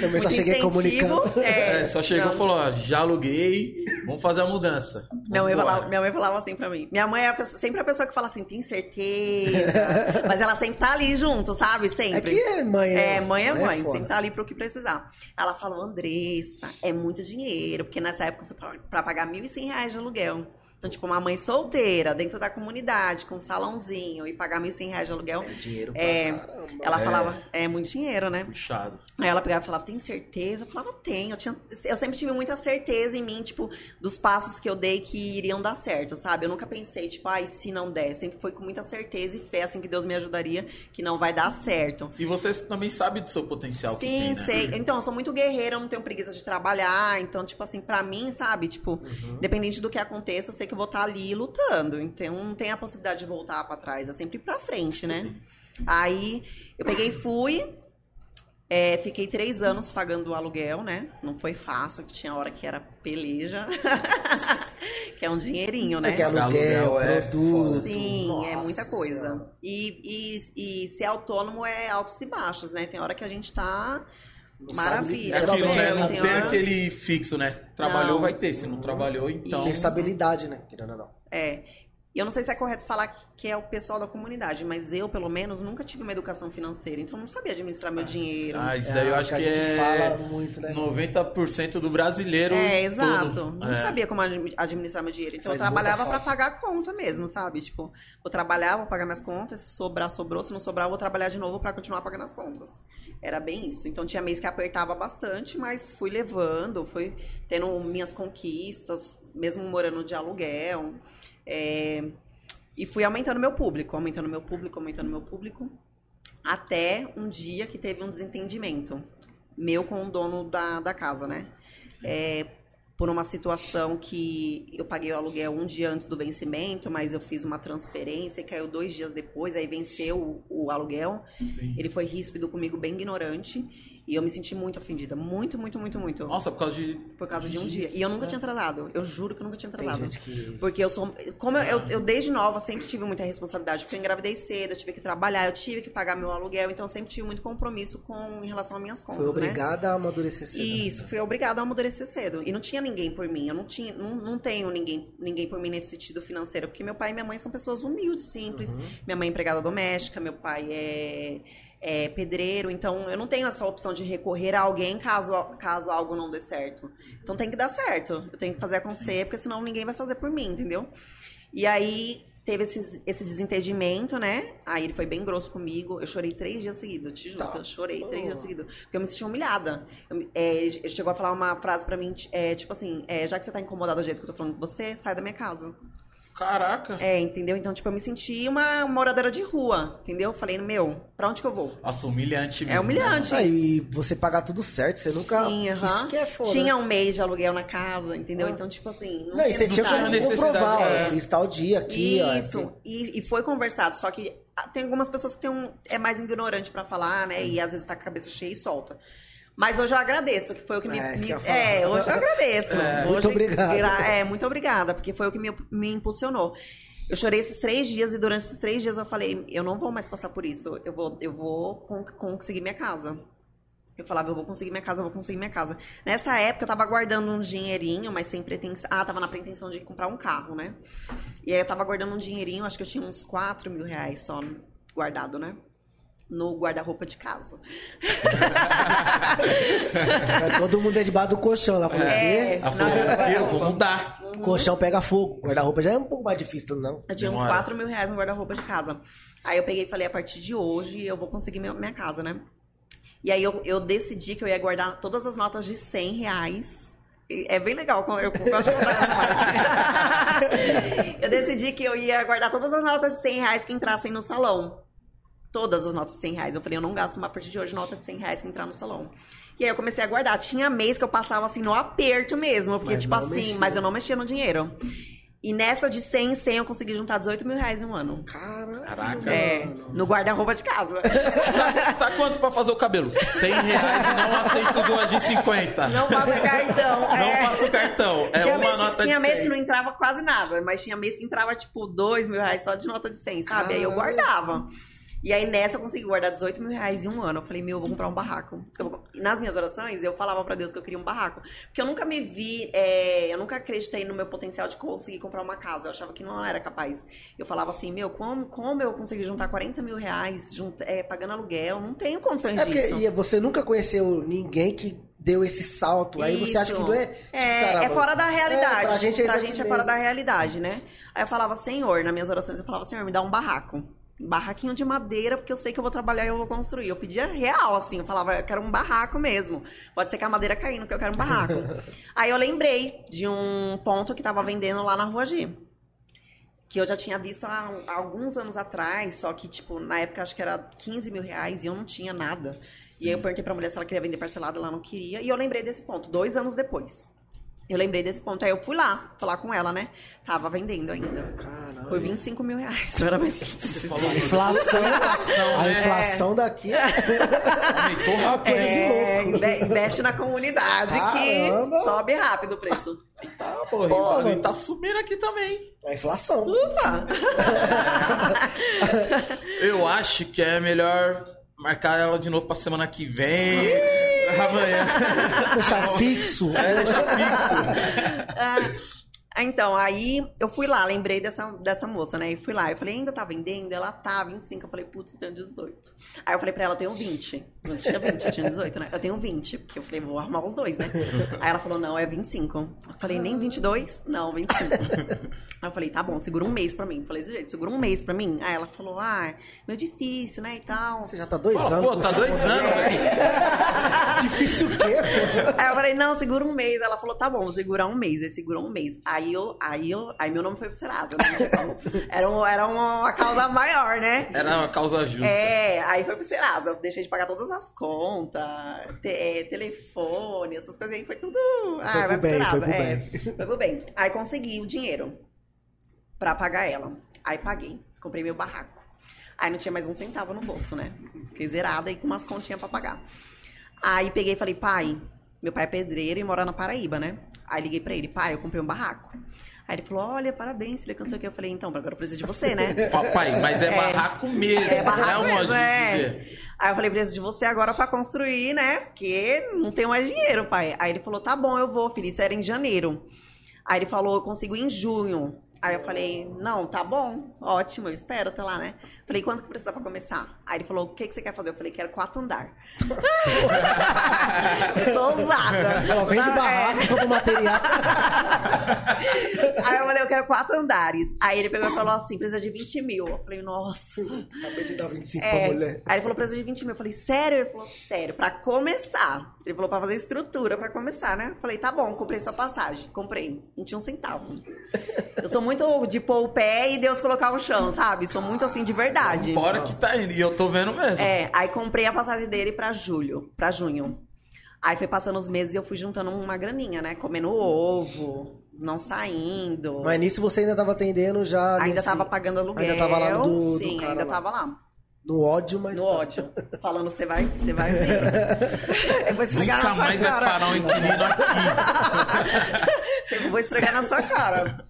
Também só muito cheguei incentivo. comunicando. É, É, só chegou e falou, ó, já aluguei, vamos fazer a mudança. Minha mãe, falava, minha mãe falava assim pra mim. Minha mãe é a pessoa- sempre a pessoa que fala assim, tem certeza. <laughs> Mas ela sempre tá ali junto, sabe? É Sempre. que é mãe, É, mãe é mãe, foda. sempre tá ali pro que precisar. Ela falou, Andressa, é muito dinheiro, porque nessa época eu fui pra, pra pagar 1.100 reais de aluguel. Então, tipo, uma mãe solteira, dentro da comunidade, com um salãozinho, e pagar 1.100 reais de aluguel. É dinheiro pra É, caramba. Ela É. falava, é muito dinheiro, né? Puxado. Aí ela pegava e falava, tem certeza? Eu falava, tenho. Eu, tinha, eu sempre tive muita certeza em mim, tipo, dos passos que eu dei que iriam dar certo, sabe? Eu nunca pensei, tipo, ai, se não der. Sempre foi com muita certeza e fé, assim, que Deus me ajudaria, que não vai dar certo. E você também sabe do seu potencial que Sim, tem, né? sei. Então, eu sou muito guerreira, eu não tenho preguiça de trabalhar. Então, tipo assim, pra mim, sabe? Tipo, Uhum. independente do que aconteça, eu sei que eu vou estar ali lutando. Então, não tem a possibilidade de voltar pra trás. É sempre pra frente, né? Sim. Aí, eu peguei e fui. é, fiquei três anos pagando o aluguel, né? Não foi fácil, que tinha hora que era peleja. <laughs> que é um dinheirinho, né? É que aluguel, Aluguel é produto. Sim, é nossa muita coisa. E, e, e ser autônomo é altos e baixos, né? Tem hora que a gente tá Não maravilha. É aquilo, né? Tem Não hora- tem aquele fixo, né? Trabalhou, Não. vai ter. Se não trabalhou, então... Tem estabilidade, né? Querendo ou não. É. E eu não sei se é correto falar que é o pessoal da comunidade, mas eu, pelo menos, nunca tive uma educação financeira, então eu não sabia administrar meu dinheiro. Ah, isso daí eu É, acho a que, gente é fala muito, né? 90% do brasileiro É, exato. todo. Não É. sabia como admi- administrar meu dinheiro. Então Faz eu trabalhava falta. pagar a conta mesmo, sabe? Tipo, vou trabalhar, vou pagar minhas contas, se sobrar, sobrou. Se não sobrar, eu vou trabalhar de novo pra continuar pagando as contas. Era bem isso. Então tinha mês que apertava bastante, mas fui levando, fui tendo minhas conquistas, mesmo morando de aluguel. É, E fui aumentando meu público, aumentando meu público, aumentando meu público. Até um dia que teve um desentendimento meu com o dono da, da casa, né? É, por uma situação que eu paguei o aluguel um dia antes do vencimento, mas eu fiz uma transferência e caiu dois dias depois, aí venceu o, o aluguel. Sim. Ele foi ríspido comigo, bem ignorante. E eu me senti muito ofendida. Muito, muito, muito, muito. Nossa, por causa de... por causa de um dia. dias, E eu nunca né? tinha atrasado. Eu juro que eu nunca tinha Tem atrasado. gente que. Porque eu sou. Como eu, eu, eu, desde nova sempre tive muita responsabilidade. Porque eu engravidei cedo, eu tive que trabalhar, eu tive que pagar meu aluguel. Então eu sempre tive muito compromisso com em relação às minhas contas. Foi né? obrigada a amadurecer cedo. Isso, fui obrigada a amadurecer cedo. E não tinha ninguém por mim. Eu não tinha, não, não tenho ninguém, ninguém por mim nesse sentido financeiro. Porque meu pai e minha mãe são pessoas humildes, simples. Uhum. Minha mãe é empregada doméstica, meu pai é, é, pedreiro, então eu não tenho essa opção de recorrer a alguém caso, caso algo não dê certo. Então tem que dar certo. Eu tenho que fazer acontecer, porque senão ninguém vai fazer por mim, entendeu? E aí teve esse, esse desentendimento, né? Aí ele foi bem grosso comigo. Eu chorei três dias seguidos, te juro. Tá. Eu chorei três Oh. dias seguidos. Porque eu me senti humilhada. Eu é, ele ele chegou a falar uma frase pra mim, é, tipo assim, é, já que você tá incomodada do jeito que eu tô falando com você, sai da minha casa. Caraca. É, entendeu? Então, tipo, eu me senti uma moradora de rua, entendeu? Falei, meu, pra onde que eu vou? Nossa, humilhante mesmo. É humilhante. Aí você pagar tudo certo, você nunca. Sim, aham. Isso que é foda. Tinha um mês de aluguel na casa, entendeu? Ah. Então, tipo assim, não, Não, e você tinha como necessidade, comprovar, ó, é. eu fiz tal dia aqui, ó. Isso, aqui. e, e foi conversado, só que ah, tem algumas pessoas que tem um, é mais ignorante pra falar, né? E às vezes tá com a cabeça cheia e solta. Mas hoje eu agradeço, que foi o que me. É, me- é, hoje eu agradeço. É. Hoje, Muito obrigado. gra- É, muito obrigada, porque foi o que me, me impulsionou. Eu chorei esses três dias e durante esses três dias eu falei, eu não vou mais passar por isso. Eu vou, eu vou con- conseguir minha casa. Eu falava, eu vou conseguir minha casa, eu vou conseguir minha casa. Nessa época, eu tava guardando um dinheirinho, mas sem pretensão. Ah, tava na pretensão de comprar um carro, né? E aí eu tava guardando um dinheirinho, acho que eu tinha uns 4 mil reais só guardado, né? No guarda-roupa de casa. Aí Todo mundo é debaixo do colchão. Ela falou, É. o Ela falou, Não. eu vou mudar. quê? Colchão pega fogo. Guarda-roupa já é um pouco mais difícil, não? Eu tinha uns Demora. 4 mil reais no guarda-roupa de casa. Aí eu peguei e falei, a partir de hoje eu vou conseguir minha, minha casa, né? E aí eu, eu decidi que eu ia guardar todas as notas de 100 reais. É bem legal, quando eu, gosto de contar. <laughs> Eu decidi que eu ia guardar todas as notas de 100 reais que entrassem no salão. Todas as notas de 100 reais. Eu falei, eu não gasto a partir de hoje nota de 100 reais que entrar no salão. E aí eu comecei a guardar. Tinha mês que eu passava assim no aperto mesmo. Porque, Mas tipo assim, mexia. mas eu não mexia no dinheiro. E nessa de 100 em 100 eu consegui juntar 18 mil reais em um ano. Caraca. É, mano. no guarda-roupa de casa. <laughs> Tá quanto pra fazer o cabelo? 100 reais e não aceito duas de 50. Não passa cartão. Não é. passa o cartão. É tinha uma mês, nota tinha de mês 100. que não entrava quase nada, mas tinha mês que entrava tipo 2 mil reais só de nota de 100, sabe? Aí eu Caralho. guardava. E aí nessa eu consegui guardar 18 mil reais em um ano. Eu falei, meu, eu vou comprar um barraco. Vou- Nas minhas orações, eu falava pra Deus que eu queria um barraco. Porque eu nunca me vi, é, eu nunca acreditei no meu potencial de conseguir comprar uma casa. Eu achava que não era capaz. Eu falava assim, meu, como, como eu consegui juntar 40 mil reais jun- é, pagando aluguel? Não tenho condições É porque disso. e você nunca conheceu ninguém que deu esse salto. Aí você acha que não é. tipo, É, caramba, é fora da realidade. É, pra gente é, isso pra gente é fora da realidade, né? Aí eu falava, Senhor, nas minhas orações, eu falava, Senhor, me dá um barraco. Barraquinho de madeira, porque eu sei que eu vou trabalhar e eu vou construir. Eu pedia real, assim. Eu falava, eu quero um barraco mesmo. Pode ser que a madeira caindo, porque eu quero um barraco. <laughs> Aí eu lembrei de um ponto que tava vendendo lá na Rua G. Que eu já tinha visto há, há alguns anos atrás, só que, tipo, na época acho que era 15 mil reais e eu não tinha nada. E aí eu perguntei pra mulher se ela queria vender parcelado, ela não queria. E eu lembrei desse ponto, dois anos depois. Eu lembrei desse ponto. Aí eu fui lá falar com ela, né? Tava vendendo ainda. Caralho. Por 25 mil reais. Parabéns. Você falou A inflação, a né? inflação daqui é Aumentou rápido. coisa de É, louco. inve- investe na comunidade Caramba. que sobe rápido o preço. Tá, porra. Pô, e mano. tá subindo aqui também. É inflação. Ufa! <laughs> Eu acho que é melhor marcar ela de novo pra semana que vem. Amanhã. Fechar fixo. É, deixar fixo. Ah, Então, aí eu fui lá, lembrei dessa, dessa moça, né? E fui lá. Eu falei, ainda tá vendendo? Ela tá, 25. Eu falei, putz, eu tenho 18. Aí eu falei pra ela, eu tenho 20. Eu não tinha 20, eu tinha 18, né? Eu tenho 20, porque eu falei, vou arrumar os dois, né? Aí ela falou, não, é 25. Eu falei, nem 22? Não, 25. Aí eu falei, tá bom, segura um mês pra mim. Eu falei, desse jeito, segura um mês pra mim. Aí ela falou, ah, meio difícil, né? E tal. Você já tá dois Pô, anos. pô, tá dois anos, velho. Difícil o quê, pô? Aí eu falei, não, segura um mês. Ela falou, tá bom, vou segurar um mês. Aí segurou um mês. Aí eu, aí eu, aí meu nome foi pro Serasa, era, um- era uma causa maior, né? Era uma causa justa. É, aí foi pro Serasa. Eu deixei de pagar todas as contas, te- é, telefone, essas coisas aí. Foi tudo. ah, pro vai pro bem, Serasa. foi pro é, bem. foi pro bem. Aí consegui o dinheiro pra pagar ela. Aí paguei. Comprei meu barraco. Aí não tinha mais um centavo no bolso, né? Fiquei zerada e com umas continhas pra pagar. Aí peguei e falei, pai, meu pai é pedreiro e mora na Paraíba, né? Aí liguei pra ele, pai, eu comprei um barraco. Aí ele falou, olha, parabéns, sei o que. Eu falei, então, agora eu preciso de você, né? <laughs> Papai, mas é, barraco mesmo. É barraco não é mesmo, é. dizer. Aí eu falei, preciso de você agora pra construir, né? Porque não tenho mais dinheiro, pai. Aí ele falou, tá bom, eu vou, filho. Isso era em janeiro. Aí ele falou, eu consigo em junho. Aí eu falei, não, tá bom, ótimo, eu espero até lá, né? Falei, quanto que precisa pra começar? Aí ele falou, o que, que você quer fazer? Eu falei, quero quatro andar. <laughs> eu sou ousada. Ela vende É. barraco, compra material. Aí eu falei, eu quero quatro andares. Aí ele pegou e falou assim, precisa de 20 mil. Eu falei, nossa. Acabei de dar 25 É. pra mulher. Aí ele falou, precisa de 20 mil. Eu falei, sério? Ele falou, sério, pra começar. Ele falou pra fazer estrutura pra começar, né? Eu falei, tá bom, comprei sua passagem. Comprei. Não tinha um centavo. Eu sou muito de pôr o pé e Deus colocar o chão, sabe? Sou muito assim, de verdade. Bora que tá indo. E eu tô vendo mesmo. É, aí comprei a passagem dele pra julho, pra junho. Aí foi passando os meses e eu fui juntando uma graninha, né? Comendo ovo, não saindo. Mas nisso você ainda tava atendendo já. ainda nesse- tava pagando aluguel. Ainda tava lá do- do Sim, cara ainda lá. tava lá. No ódio, mas. No ódio. Falando, você vai, você vai ver. <laughs> Eu vou esfregar Nunca na sua mais vai cara. parar um inquilino aqui. <laughs> Eu vou esfregar na sua cara.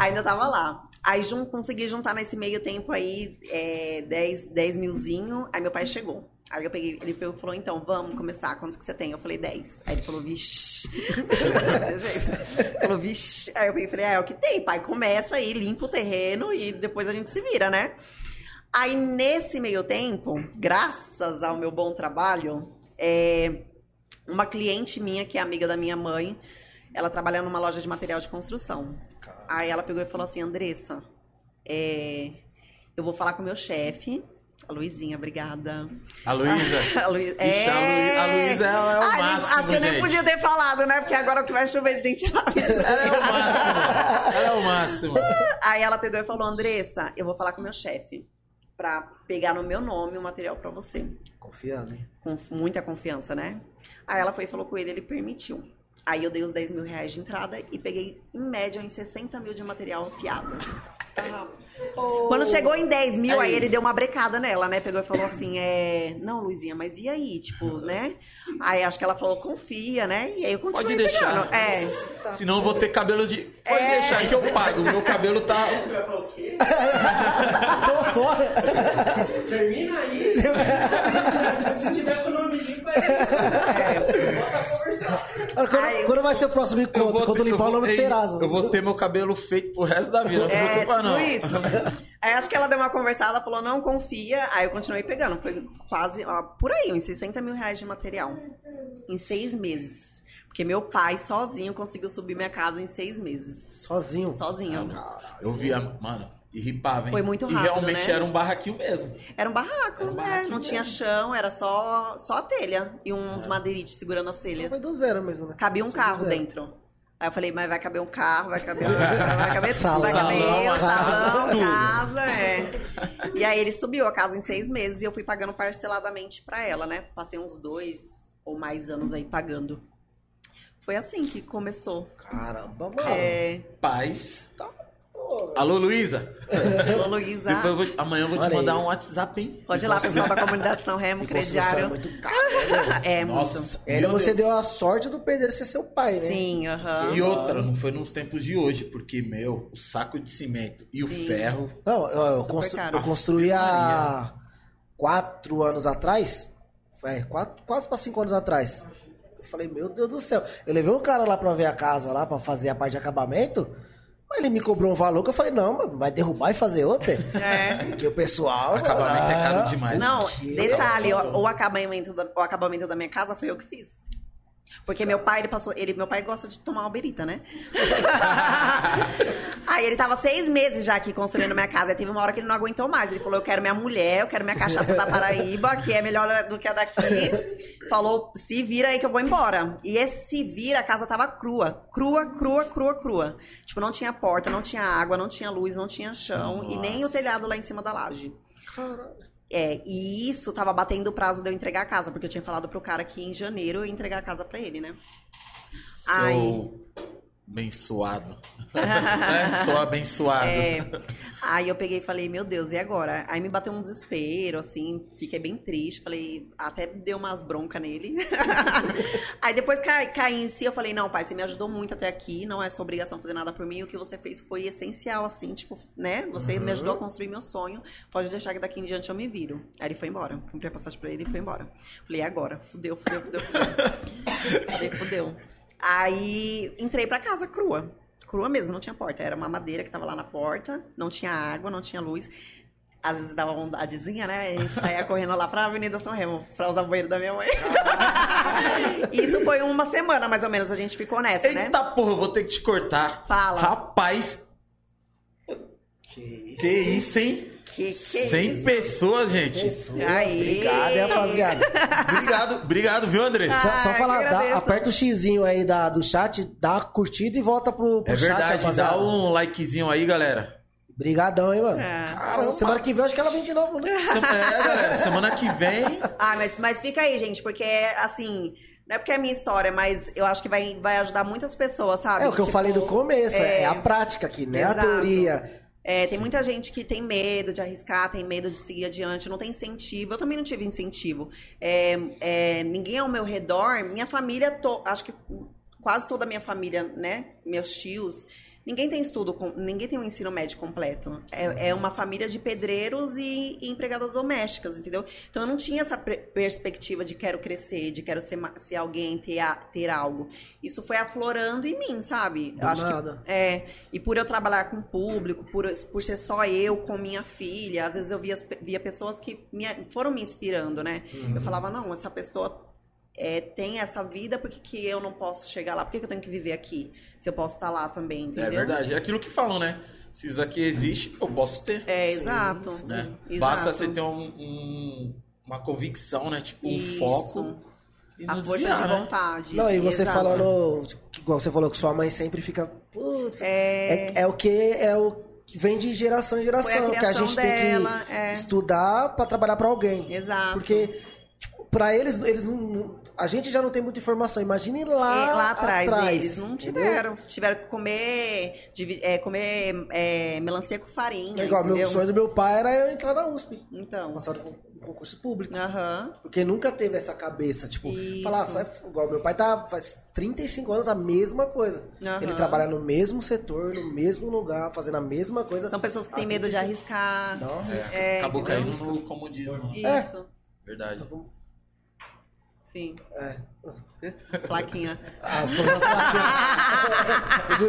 Ainda tava lá. Aí jun, consegui juntar nesse meio tempo aí é, 10, 10 milzinho. Aí meu pai chegou. Aí eu peguei, ele falou, então, vamos começar. Quanto que você tem? Eu falei, 10. Aí ele falou, vixe. <laughs> falou, vixe. Aí eu peguei falei, ah, é o que tem, pai. Começa aí, limpa o terreno e depois a gente se vira, né? Aí nesse meio tempo, graças ao meu bom trabalho, é, uma cliente minha, que é amiga da minha mãe, ela trabalha numa loja de material de construção. Aí ela pegou e falou assim, Andressa, é, eu vou falar com o meu chefe. A Luizinha, obrigada. A Luísa. <laughs> A Luí- Ixi, a Luí- a Luísa, ela é o Ai, máximo, Acho que eu nem podia ter falado, né? Porque agora o que vai chover de gente. Ela <laughs> é o máximo. Ela é o máximo. Aí ela pegou e falou, Andressa, eu vou falar com o meu chefe pra pegar no meu nome o material pra você. Confiando, hein? Com muita confiança, né? Aí ela foi e falou com ele, ele permitiu. Aí eu dei os 10 mil reais de entrada e peguei, em média, em 60 mil de material fiado. Quando chegou em 10 mil, aí Aí. ele deu uma brecada nela, né? Pegou e falou assim, é... Não, Luizinha, mas e aí? Tipo, né? Aí acho que ela falou, confia, né? E aí eu continuei Pode deixar. pegando. É. Senão eu vou ter cabelo de. Pode É. deixar que eu pago. Meu cabelo tá. Vai? <laughs> Tô fora. Termina aí. <laughs> Se tiver com o nome limpo, aí. Bota a conversar. Quando, Ai, quando vai ser o próximo Eu encontro? vou, Quando limpar o nome do ei, Serasa. eu vou ter meu cabelo feito pro resto da vida. Não se É, preocupa, tipo não. isso. <laughs> Aí acho que ela deu uma conversada, falou, não, confia. Aí eu continuei pegando. Foi quase, ó, por aí, uns 60 mil reais de material. Em seis meses. Porque meu pai, sozinho, conseguiu subir minha casa em seis meses. Sozinho. Sozinho. Eu via, mano, e ripava, hein? Foi muito E rápido, realmente né? era um barraquinho mesmo. Era um barraco, Era um né? barraquinho Não tinha mesmo. chão, era só, só a telha. E uns madeirites segurando as telhas. Foi do zero mesmo, né? Cabia um Foi carro dentro. Aí eu falei, mas vai caber um carro, vai caber, <laughs> vai caber tudo, Salão, vai caber salão, tudo. casa, é. E aí ele subiu a casa em seis meses e eu fui pagando parceladamente pra ela, né? Passei uns dois ou mais anos aí pagando. Foi assim que começou. Caramba, mano. É, Paz. Alô, Luísa. <laughs> Ô, Luísa. Depois eu vou- amanhã eu vou te Olha aí. mandar um WhatsApp, hein? Pode ir lá, pessoal da comunidade São Remo, E construção é crediário. muito caro, né? <laughs> É, Nossa. muito. Ele, meu você Deus. deu a sorte do pedreiro ser seu pai, né? Sim, aham. E outra, não foi nos tempos de hoje, porque, meu, o saco de cimento e o Sim. ferro. Não, eu, eu, constru- eu construí há quatro anos atrás. É, quatro, quatro pra cinco anos atrás. Eu falei, meu Deus do céu. Eu levei um cara lá pra ver a casa, lá pra fazer a parte de acabamento. Mas ele me cobrou um valor que eu falei, não, vai derrubar e fazer outra? É. Porque o pessoal. Acabamento é caro ah, demais. Não, detalhe, o, o acabamento da, o acabamento da minha casa foi eu que fiz. Porque meu pai, ele passou. Ele, meu pai gosta de tomar uma berita, né? <laughs> Aí ele tava seis meses já aqui construindo minha casa. Aí teve uma hora que ele não aguentou mais. Ele falou: Eu quero minha mulher, eu quero minha cachaça da Paraíba, que é melhor do que a daqui. Falou: Se vira aí que eu vou embora. E esse se vira, a casa tava crua. Crua, crua, crua, crua. Tipo, não tinha porta, não tinha água, não tinha luz, não tinha chão. E nem o Nossa. telhado lá em cima da laje. Caralho. É, e isso tava batendo o prazo de eu entregar a casa, porque eu tinha falado pro cara que em janeiro eu ia entregar a casa pra ele, né? Ai. Sou abençoado. <laughs> né? Sou abençoado. É, aí eu peguei e falei, meu Deus, e agora? Aí me bateu um desespero, assim, fiquei bem triste, falei, até deu umas broncas nele. <laughs> aí depois caí, caí em si, eu falei, não, pai, você me ajudou muito até aqui, não é sua obrigação fazer nada por mim, o que você fez foi essencial, assim, tipo, né? Você me ajudou a construir meu sonho, pode deixar que daqui em diante eu me viro. Aí ele foi embora, comprei a passagem pra ele e foi embora. Falei, e agora? Fudeu, fudeu, fudeu, fudeu. <laughs> falei, fudeu. Aí entrei pra casa crua. Crua mesmo, não tinha porta. Era uma madeira que tava lá na porta, não tinha água, não tinha luz. às vezes dava vondadezinha, né? A gente saía <laughs> correndo lá pra Avenida São Remo pra usar o banheiro da minha mãe. Isso foi uma semana, mais ou menos, a gente ficou nessa, né? Eita porra, vou ter que te cortar. Fala. Rapaz, Que que isso, hein? Que que é 100 isso? pessoas, gente. pessoas. Aí. Obrigado, hein, rapaziada. Obrigado, obrigado, viu, André? Só, Ah, só que falar, dá- aperta o xizinho aí da, do chat, dá uma curtida e volta pro, pro É chat, verdade, rapaziada. dá um likezinho aí, galera. Obrigadão, hein, mano. É. Caramba. Semana que vem eu acho que ela vem de novo, né? Sem- É, galera, semana que vem. Ah, mas, mas fica aí, gente, porque assim. Não é porque é minha história, mas eu acho que vai, vai ajudar muitas pessoas, sabe? É o que eu Tipo, falei do começo, é, é, a prática aqui, né? A Exato. teoria. É, tem muita gente que tem medo de arriscar, tem medo de seguir adiante, não tem incentivo. Eu também não tive incentivo. É, é, ninguém ao meu redor, minha família, to- acho que quase toda a minha família, né? Meus tios, ninguém tem estudo, com- ninguém tem um ensino médio completo. É, é uma família de pedreiros e, e empregadas domésticas, entendeu? Então eu não tinha essa perspectiva de quero crescer, de quero ser, ser alguém, ter, a- ter algo. Isso foi aflorando em mim, sabe? Do nada. É, e por eu trabalhar com o público, por, por ser só eu com minha filha, às vezes eu via, via pessoas que me- foram me inspirando, né? Eu falava, não, essa pessoa é, tem essa vida, por que, que eu não posso chegar lá? Por que, que eu tenho que viver aqui? Se eu posso estar lá também, entendeu? É verdade, é aquilo que falam, né? Se isso aqui existe, eu posso ter. É, exato. né? Exato. Basta você ter um- um- uma convicção, né? Tipo, um Isso. foco. E A não força desviar, de né? vontade. Não, e você Exato. falando, que igual você falou que sua mãe sempre fica, putz, É, é, é o que é o vem de geração em foi a geração, que a gente dela, tem que é. estudar pra trabalhar pra alguém. Exato. Porque tipo, para eles, eles não- a gente já não tem muita informação. Imagine lá, É, lá atrás, atrás eles não entendeu? tiveram. Tiveram que comer, é, comer é, melancia com farinha. É igual, meu sonho do meu pai era eu entrar na USP, Então. passar no con- concurso público. Aham. Porque nunca teve essa cabeça, tipo, Isso. falar, sai, igual meu pai tá faz 35 anos a mesma coisa. Aham. Ele trabalha no mesmo setor, no mesmo lugar, fazendo a mesma coisa. São pessoas que têm medo de 35 arriscar. Não, arrisca. É, Acabou entendeu? caindo no comodismo. Isso. Verdade. Sim. É. As plaquinhas. As coisas plaquinhas.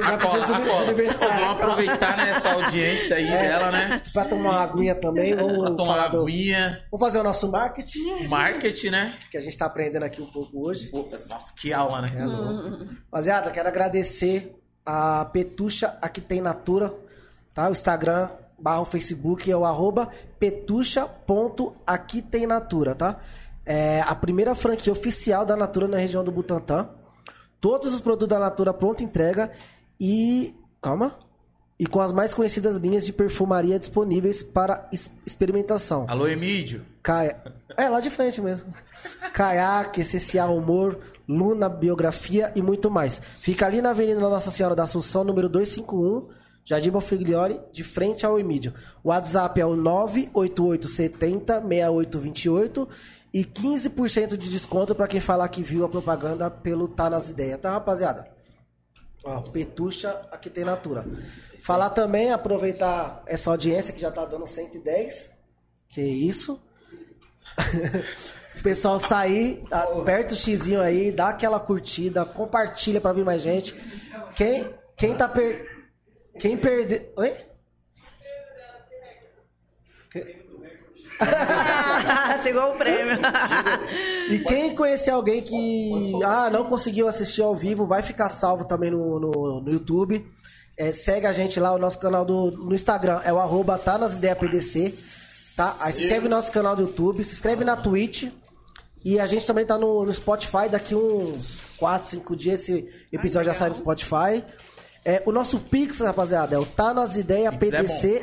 A cola, a cola. Vamos aproveitar né, essa audiência aí dela, né? Pra tomar uma aguinha também, vamos Pra tomar uma do- aguinha. Vamos fazer o nosso marketing, Marketing, né? que a gente tá aprendendo aqui um pouco hoje. Pô, Nossa, que aula, né? É. Rapaziada, quero agradecer a Petucha Aqui Tem Natura, tá? O Instagram barra o Facebook é o arroba petucha.aqui tem natura, tá? É a primeira franquia oficial da Natura na região do Butantã. Todos os produtos da Natura pronta entrega e... Calma. E com as mais conhecidas linhas de perfumaria disponíveis para es- experimentação. Alô, Emílio. Caia... É, lá de frente mesmo. Caiaque, Essencial Humor, Luna Biografia e muito mais. Fica ali na Avenida Nossa Senhora da Assunção, número 251, Jardim Bonfiglioli, de frente ao Emídio. O WhatsApp é o 98870 6828 e 15% de desconto para quem falar que viu a propaganda pelo Tá Nas Ideias, tá, rapaziada? Ó, Petucha, aqui tem Natura. Falar também, aproveitar essa audiência que já tá dando 110. Que isso. <laughs> pessoal sair, aperta o xizinho aí, dá aquela curtida, compartilha pra vir mais gente. Quem, quem tá per... Quem perdeu... Oi? <laughs> Chegou o prêmio. E quem conhecer alguém que ah, não conseguiu assistir ao vivo, vai ficar salvo também no, no, no YouTube. É, segue a gente lá, o nosso canal do, no Instagram é o arroba tá nas ideias PDC. Tá? Aí se inscreve no nosso canal do YouTube, se inscreve na Twitch. E a gente também tá no, no Spotify, daqui uns 4, 5 dias esse episódio já sai no Spotify. É, o nosso Pix, rapaziada, é o tá nas ideias Pix é.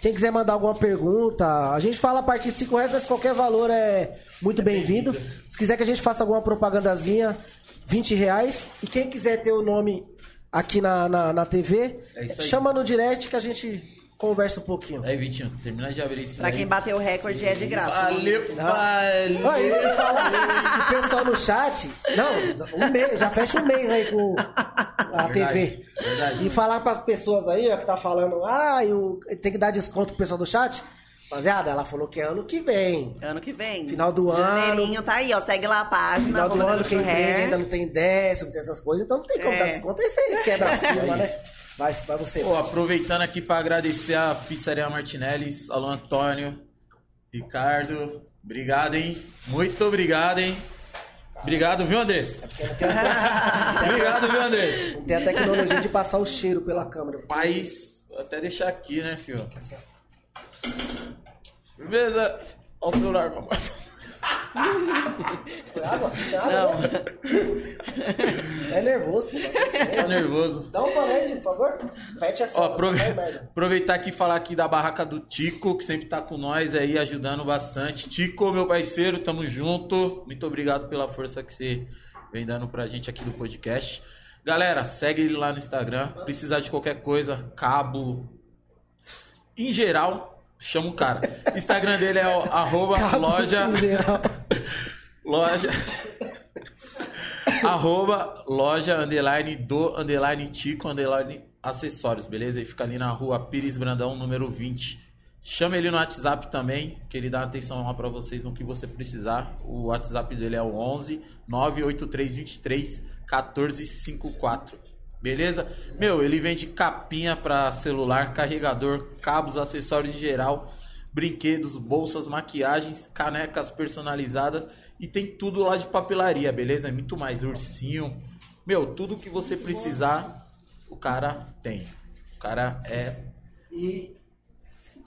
Quem quiser mandar alguma pergunta, a gente fala a partir de 5 reais, mas qualquer valor é muito bem-vindo. Se quiser que a gente faça alguma propagandazinha, 20 reais. E quem quiser ter o nome aqui na, na, na TV, É chama no direct que a gente conversa um pouquinho. Aí, Vitinho, termina de abrir isso pra aí. quem bateu o recorde é de graça. Valeu, valeu. E falar o pessoal no chat, não, um mês, já fecha um mês aí com a Verdade, TV. verdade. E falar para as pessoas aí, ó, que tá falando, ah, eu, tem que dar desconto pro pessoal do chat. Rapaziada, ela falou que é ano que vem. Ano que vem. Final do Janeirinho ano. tá aí, ó. Segue lá a página. Final do ano, quem Hair. ainda não tem décimo, não tem essas coisas, então não tem como É. dar desconto. Aí você quebra a <laughs> firma, né? Vai, vai você. Pô, aproveitando aqui pra agradecer a Pizzaria Martinelli, Alô Antônio, Ricardo. Obrigado, hein? Muito obrigado, hein? Obrigado, viu, Andrés? <laughs> obrigado, viu, Andrés? Não tem a tecnologia de passar o cheiro pela câmera. Mas, vou até deixar aqui, né, filho? Beleza? Olha o celular, papai. Foi água? Não. né? É nervoso, pô. Tá nervoso. Dá um palete, por favor. Pet é Ó, foda, aprove- sai merda. aproveitar aqui e falar aqui da barraca do Tico, que sempre tá com nós aí, ajudando bastante. Tico, meu parceiro, tamo junto. Muito obrigado pela força que você vem dando pra gente aqui do podcast. Galera, segue ele lá no Instagram. Precisar de qualquer coisa, cabo. Em geral, chama o cara. Instagram dele é o arroba loja. Loja. arroba loja underline do underline tico underline acessórios, beleza? E fica ali na rua Pires Brandão, número 20. Chama ele no WhatsApp também, que ele dá atenção lá pra vocês no que você precisar. O WhatsApp dele é o 11 98323 1454. Beleza? Meu, ele vende capinha pra celular, carregador, cabos, acessórios em geral, brinquedos, bolsas, maquiagens, canecas personalizadas e tem tudo lá de papelaria, beleza? É muito mais ursinho. Meu, tudo que você precisar, o cara tem. O cara é E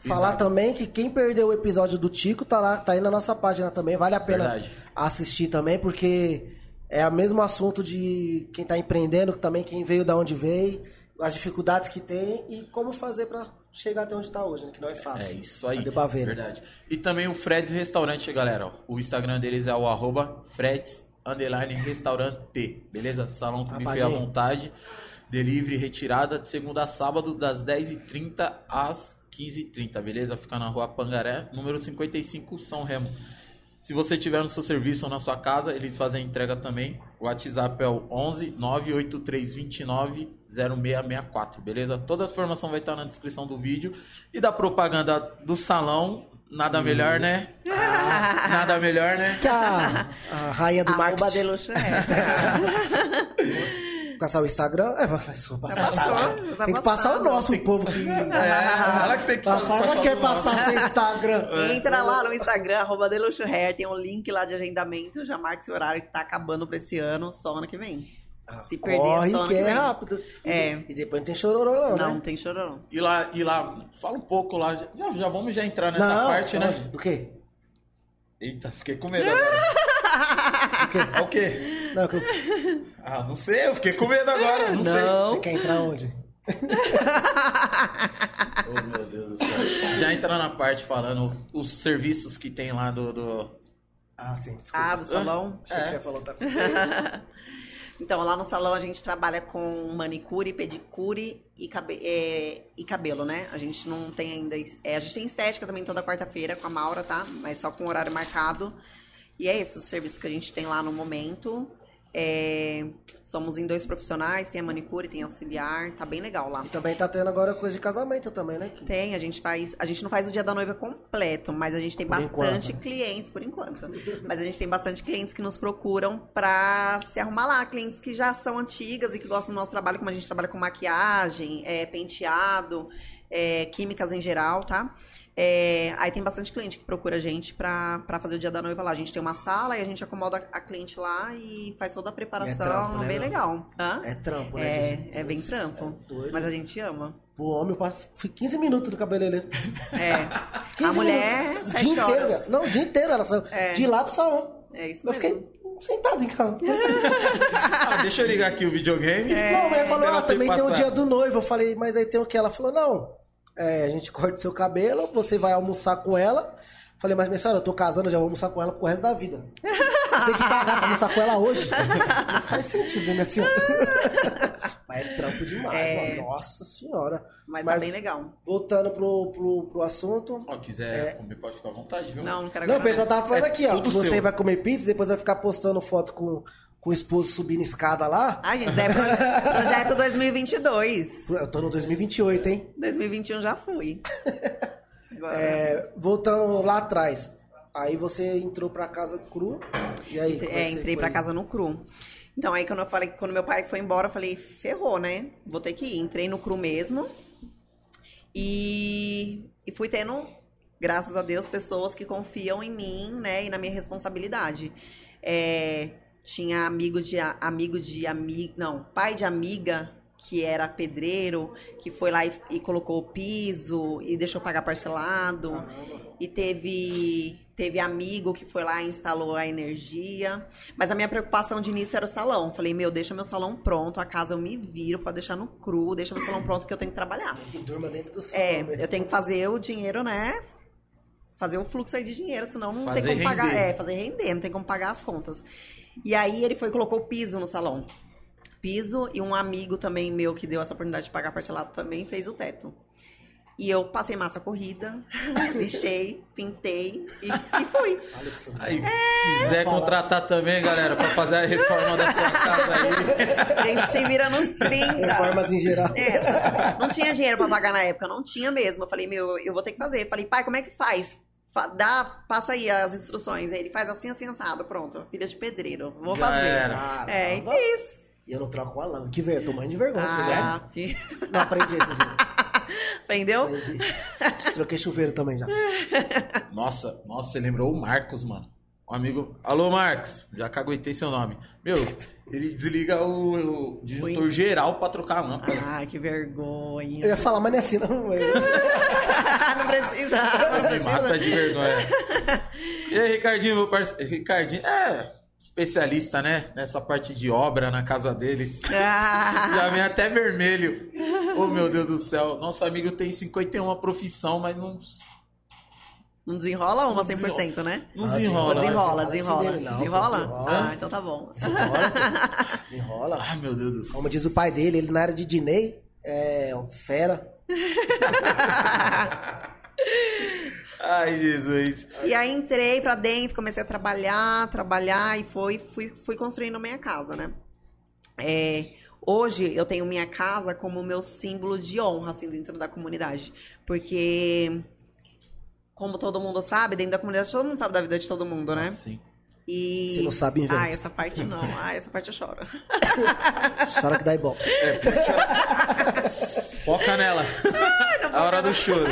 falar Exato. também que quem perdeu o episódio do Tico tá lá, tá aí na nossa página também. Vale a pena Verdade. assistir também, porque é o mesmo assunto de quem tá empreendendo, também quem veio da onde veio, as dificuldades que tem e como fazer pra chegar até onde tá hoje, né? Que não é fácil. É isso aí. Cadê pra ver, né? Verdade. E também o Freds Restaurante, galera. ó. O Instagram deles é o arroba Freds underline restaurante. Beleza? Salão com buffet à vontade. Delivery retirada de segunda a sábado, das 10h30 às 15h30, beleza? Fica na rua Pangaré, número 55, São Remo. Se você tiver no seu serviço ou na sua casa, eles fazem entrega também. O WhatsApp é o 11 98329 0664, beleza? Toda a informação vai estar na descrição do vídeo. E da propaganda do salão, nada melhor, né? <laughs> Nada melhor, né? Que a, a rainha do marketing Deluxe Hair. <laughs> passar o Instagram, é, vai passar, passar. passou, tá Tem que passar o nosso, o povo que <laughs> É, ela que tem que passar, não quer o passar seu Instagram. <laughs> Entra lá no Instagram, arroba Hair, tem um link lá de agendamento, já marca esse horário que tá acabando pra esse ano, só ano que vem. Se perder, Corre só ano que é vem. rápido. É. E depois não tem chororô não, Não, né? tem chororão. E lá, e lá, fala um pouco lá. Já, já vamos já entrar nessa não, parte, né? Do quê? Eita, fiquei com medo agora. <laughs> É o quê? Não, que eu- <laughs> Ah, não sei, eu fiquei com medo agora, não, sei. Não. você quer entrar onde? <laughs> Oh, meu Deus do céu. Já entra na parte falando os serviços que tem lá do. do... Ah, sim, desculpa. Ah, do salão? Achei que é. você ia falar outra coisa. <laughs> Então, lá no salão a gente trabalha com manicure, pedicure e, cabe- é, e cabelo, né? A gente não tem ainda. é, a gente tem estética também toda quarta-feira com a Maura, tá? Mas só com horário marcado. E é isso, os serviços que a gente tem lá no momento. É, somos em dois profissionais, tem a manicure, tem auxiliar, tá bem legal lá. E também tá tendo agora coisa de casamento também, né? Que- Tem, a gente faz. A gente não faz o dia da noiva completo, mas a gente tem Por bastante enquanto. clientes, por enquanto. <laughs> Mas a gente tem bastante clientes que nos procuram pra se arrumar lá. Clientes que já são antigas e que gostam do nosso trabalho, como a gente trabalha com maquiagem, é, penteado, é, químicas em geral, tá? É, aí tem bastante cliente que procura a gente pra, pra fazer o dia da noiva lá. A gente tem uma sala e a gente acomoda a cliente lá e faz toda a preparação. trampo, né, bem meu? legal. Hã? É trampo, né? É, gente? é bem trampo. é. Mas a gente ama. Pro homem, eu passo- fui 15 minutos no cabeleireiro. É. 15 <laughs> A mulher, minutos. sete dia inteiro. horas. velho. Não, o dia inteiro ela saiu. É. De lá pro salão. É isso Eu mesmo. fiquei sentado em casa. <laughs> Ah, deixa eu ligar aqui o videogame. Não, mas ela falou, ah, também tem o passar. dia do noivo. Eu falei, mas aí tem o que? Ela falou, não, é, a gente <laughs> corta seu cabelo, você vai almoçar com ela. Falei, mas minha senhora, eu tô casando, já vou almoçar com ela pro resto da vida. Tem que pagar pra almoçar com ela hoje. Não faz sentido, né, minha senhora? <laughs> mas é trampo demais, É. mano. Nossa senhora. Mas, tá bem legal. Voltando pro, pro, pro assunto. Ó, quiser comer, pode ficar à vontade, viu? Não, não quero Não, o pessoal tava falando É aqui, ó. Você seu. vai comer pizza, depois vai ficar postando foto com, com o esposo subindo escada lá. Ai, gente, é pro- projeto 2022. Eu tô no 2028, hein? 2021 já fui. É, voltando lá atrás. Aí você entrou pra casa cru. E aí? É, você entrei pra casa no cru. Então, aí quando eu falei, quando meu pai foi embora, eu falei, ferrou, né? Vou ter que ir. Entrei no cru mesmo. E, e fui tendo, graças a Deus, pessoas que confiam em mim, né? E na minha responsabilidade. É, tinha amigo de amigo de amiga, não, pai de amiga que era pedreiro, que foi lá e, e colocou o piso e deixou pagar parcelado. Caramba. E teve, teve amigo que foi lá e instalou a energia. Mas a minha preocupação de início era o salão. Falei, meu, deixa meu salão pronto, a casa eu me viro, pode deixar no cru, deixa meu salão pronto que eu tenho que trabalhar. Que durma dentro do salão. É, mesmo. eu tenho que fazer o dinheiro, né? Fazer um fluxo aí de dinheiro, senão não Fazer tem como pagar. render. É, fazer render, não tem como pagar as contas. E aí ele foi e colocou piso no salão. Piso e um amigo também meu que deu essa oportunidade de pagar parcelado também fez o teto. E eu passei massa corrida, <laughs> lixei, pintei e, e fui. Aí, quiser contratar também, galera, pra fazer a reforma da sua casa aí. A <laughs> gente se vira nos 30. Reformas em geral. É, não tinha dinheiro pra pagar na época, não tinha mesmo. Eu falei, meu, eu vou ter que fazer. Falei, pai, como é que faz? Dá, passa aí as instruções. Aí ele faz assim, assim, assado. Pronto, filha de pedreiro. Vou Já fazer. era. É, e fiz. E eu não troco a lâmpada. Que vergonha, tô morrendo de vergonha. Ah, fi- Não aprendi isso, gente. <laughs> Aprendeu? Aprendi. Troquei chuveiro também já. Nossa, nossa, você lembrou o Marcos, mano. Um amigo. Alô, Marcos. Já caguetei seu nome. Meu, ele desliga o, o disjuntor geral pra trocar a lâmpada. Ah, que Eu vergonha. ia falar, mas não é assim, não. <laughs> <laughs> não precisa, não Me mata precisa. de vergonha. E aí, Ricardinho, meu parceiro. Ricardinho, é especialista, né? Nessa parte de obra na casa dele. Ah, Já vem até vermelho. Oh, meu Deus do céu. Nosso amigo tem 51 profissão, mas não, não desenrola uma Não 100%, né? não Ah, desenrola. Desenrola, Fala assim desenrola. dele, não, Desenrola? desenrola. Ah, então tá bom. Desenrola. <laughs> Desenrola. Ai, meu Deus do céu. Como diz o pai dele, ele na área de Dinei, é um fera. <laughs> Ai, Jesus. E aí entrei pra dentro, comecei a trabalhar, trabalhar e foi, fui, fui construindo a minha casa, né? É, hoje eu tenho minha casa como meu símbolo de honra, assim, dentro da comunidade. Porque, como todo mundo sabe, dentro da comunidade todo mundo sabe da vida de todo mundo, né? Sim. E... Se não sabe, inventa. Ah, essa parte não. Ah, essa parte eu choro. Chora que dá ibope. <laughs> Foca nela. <laughs> a hora do choro.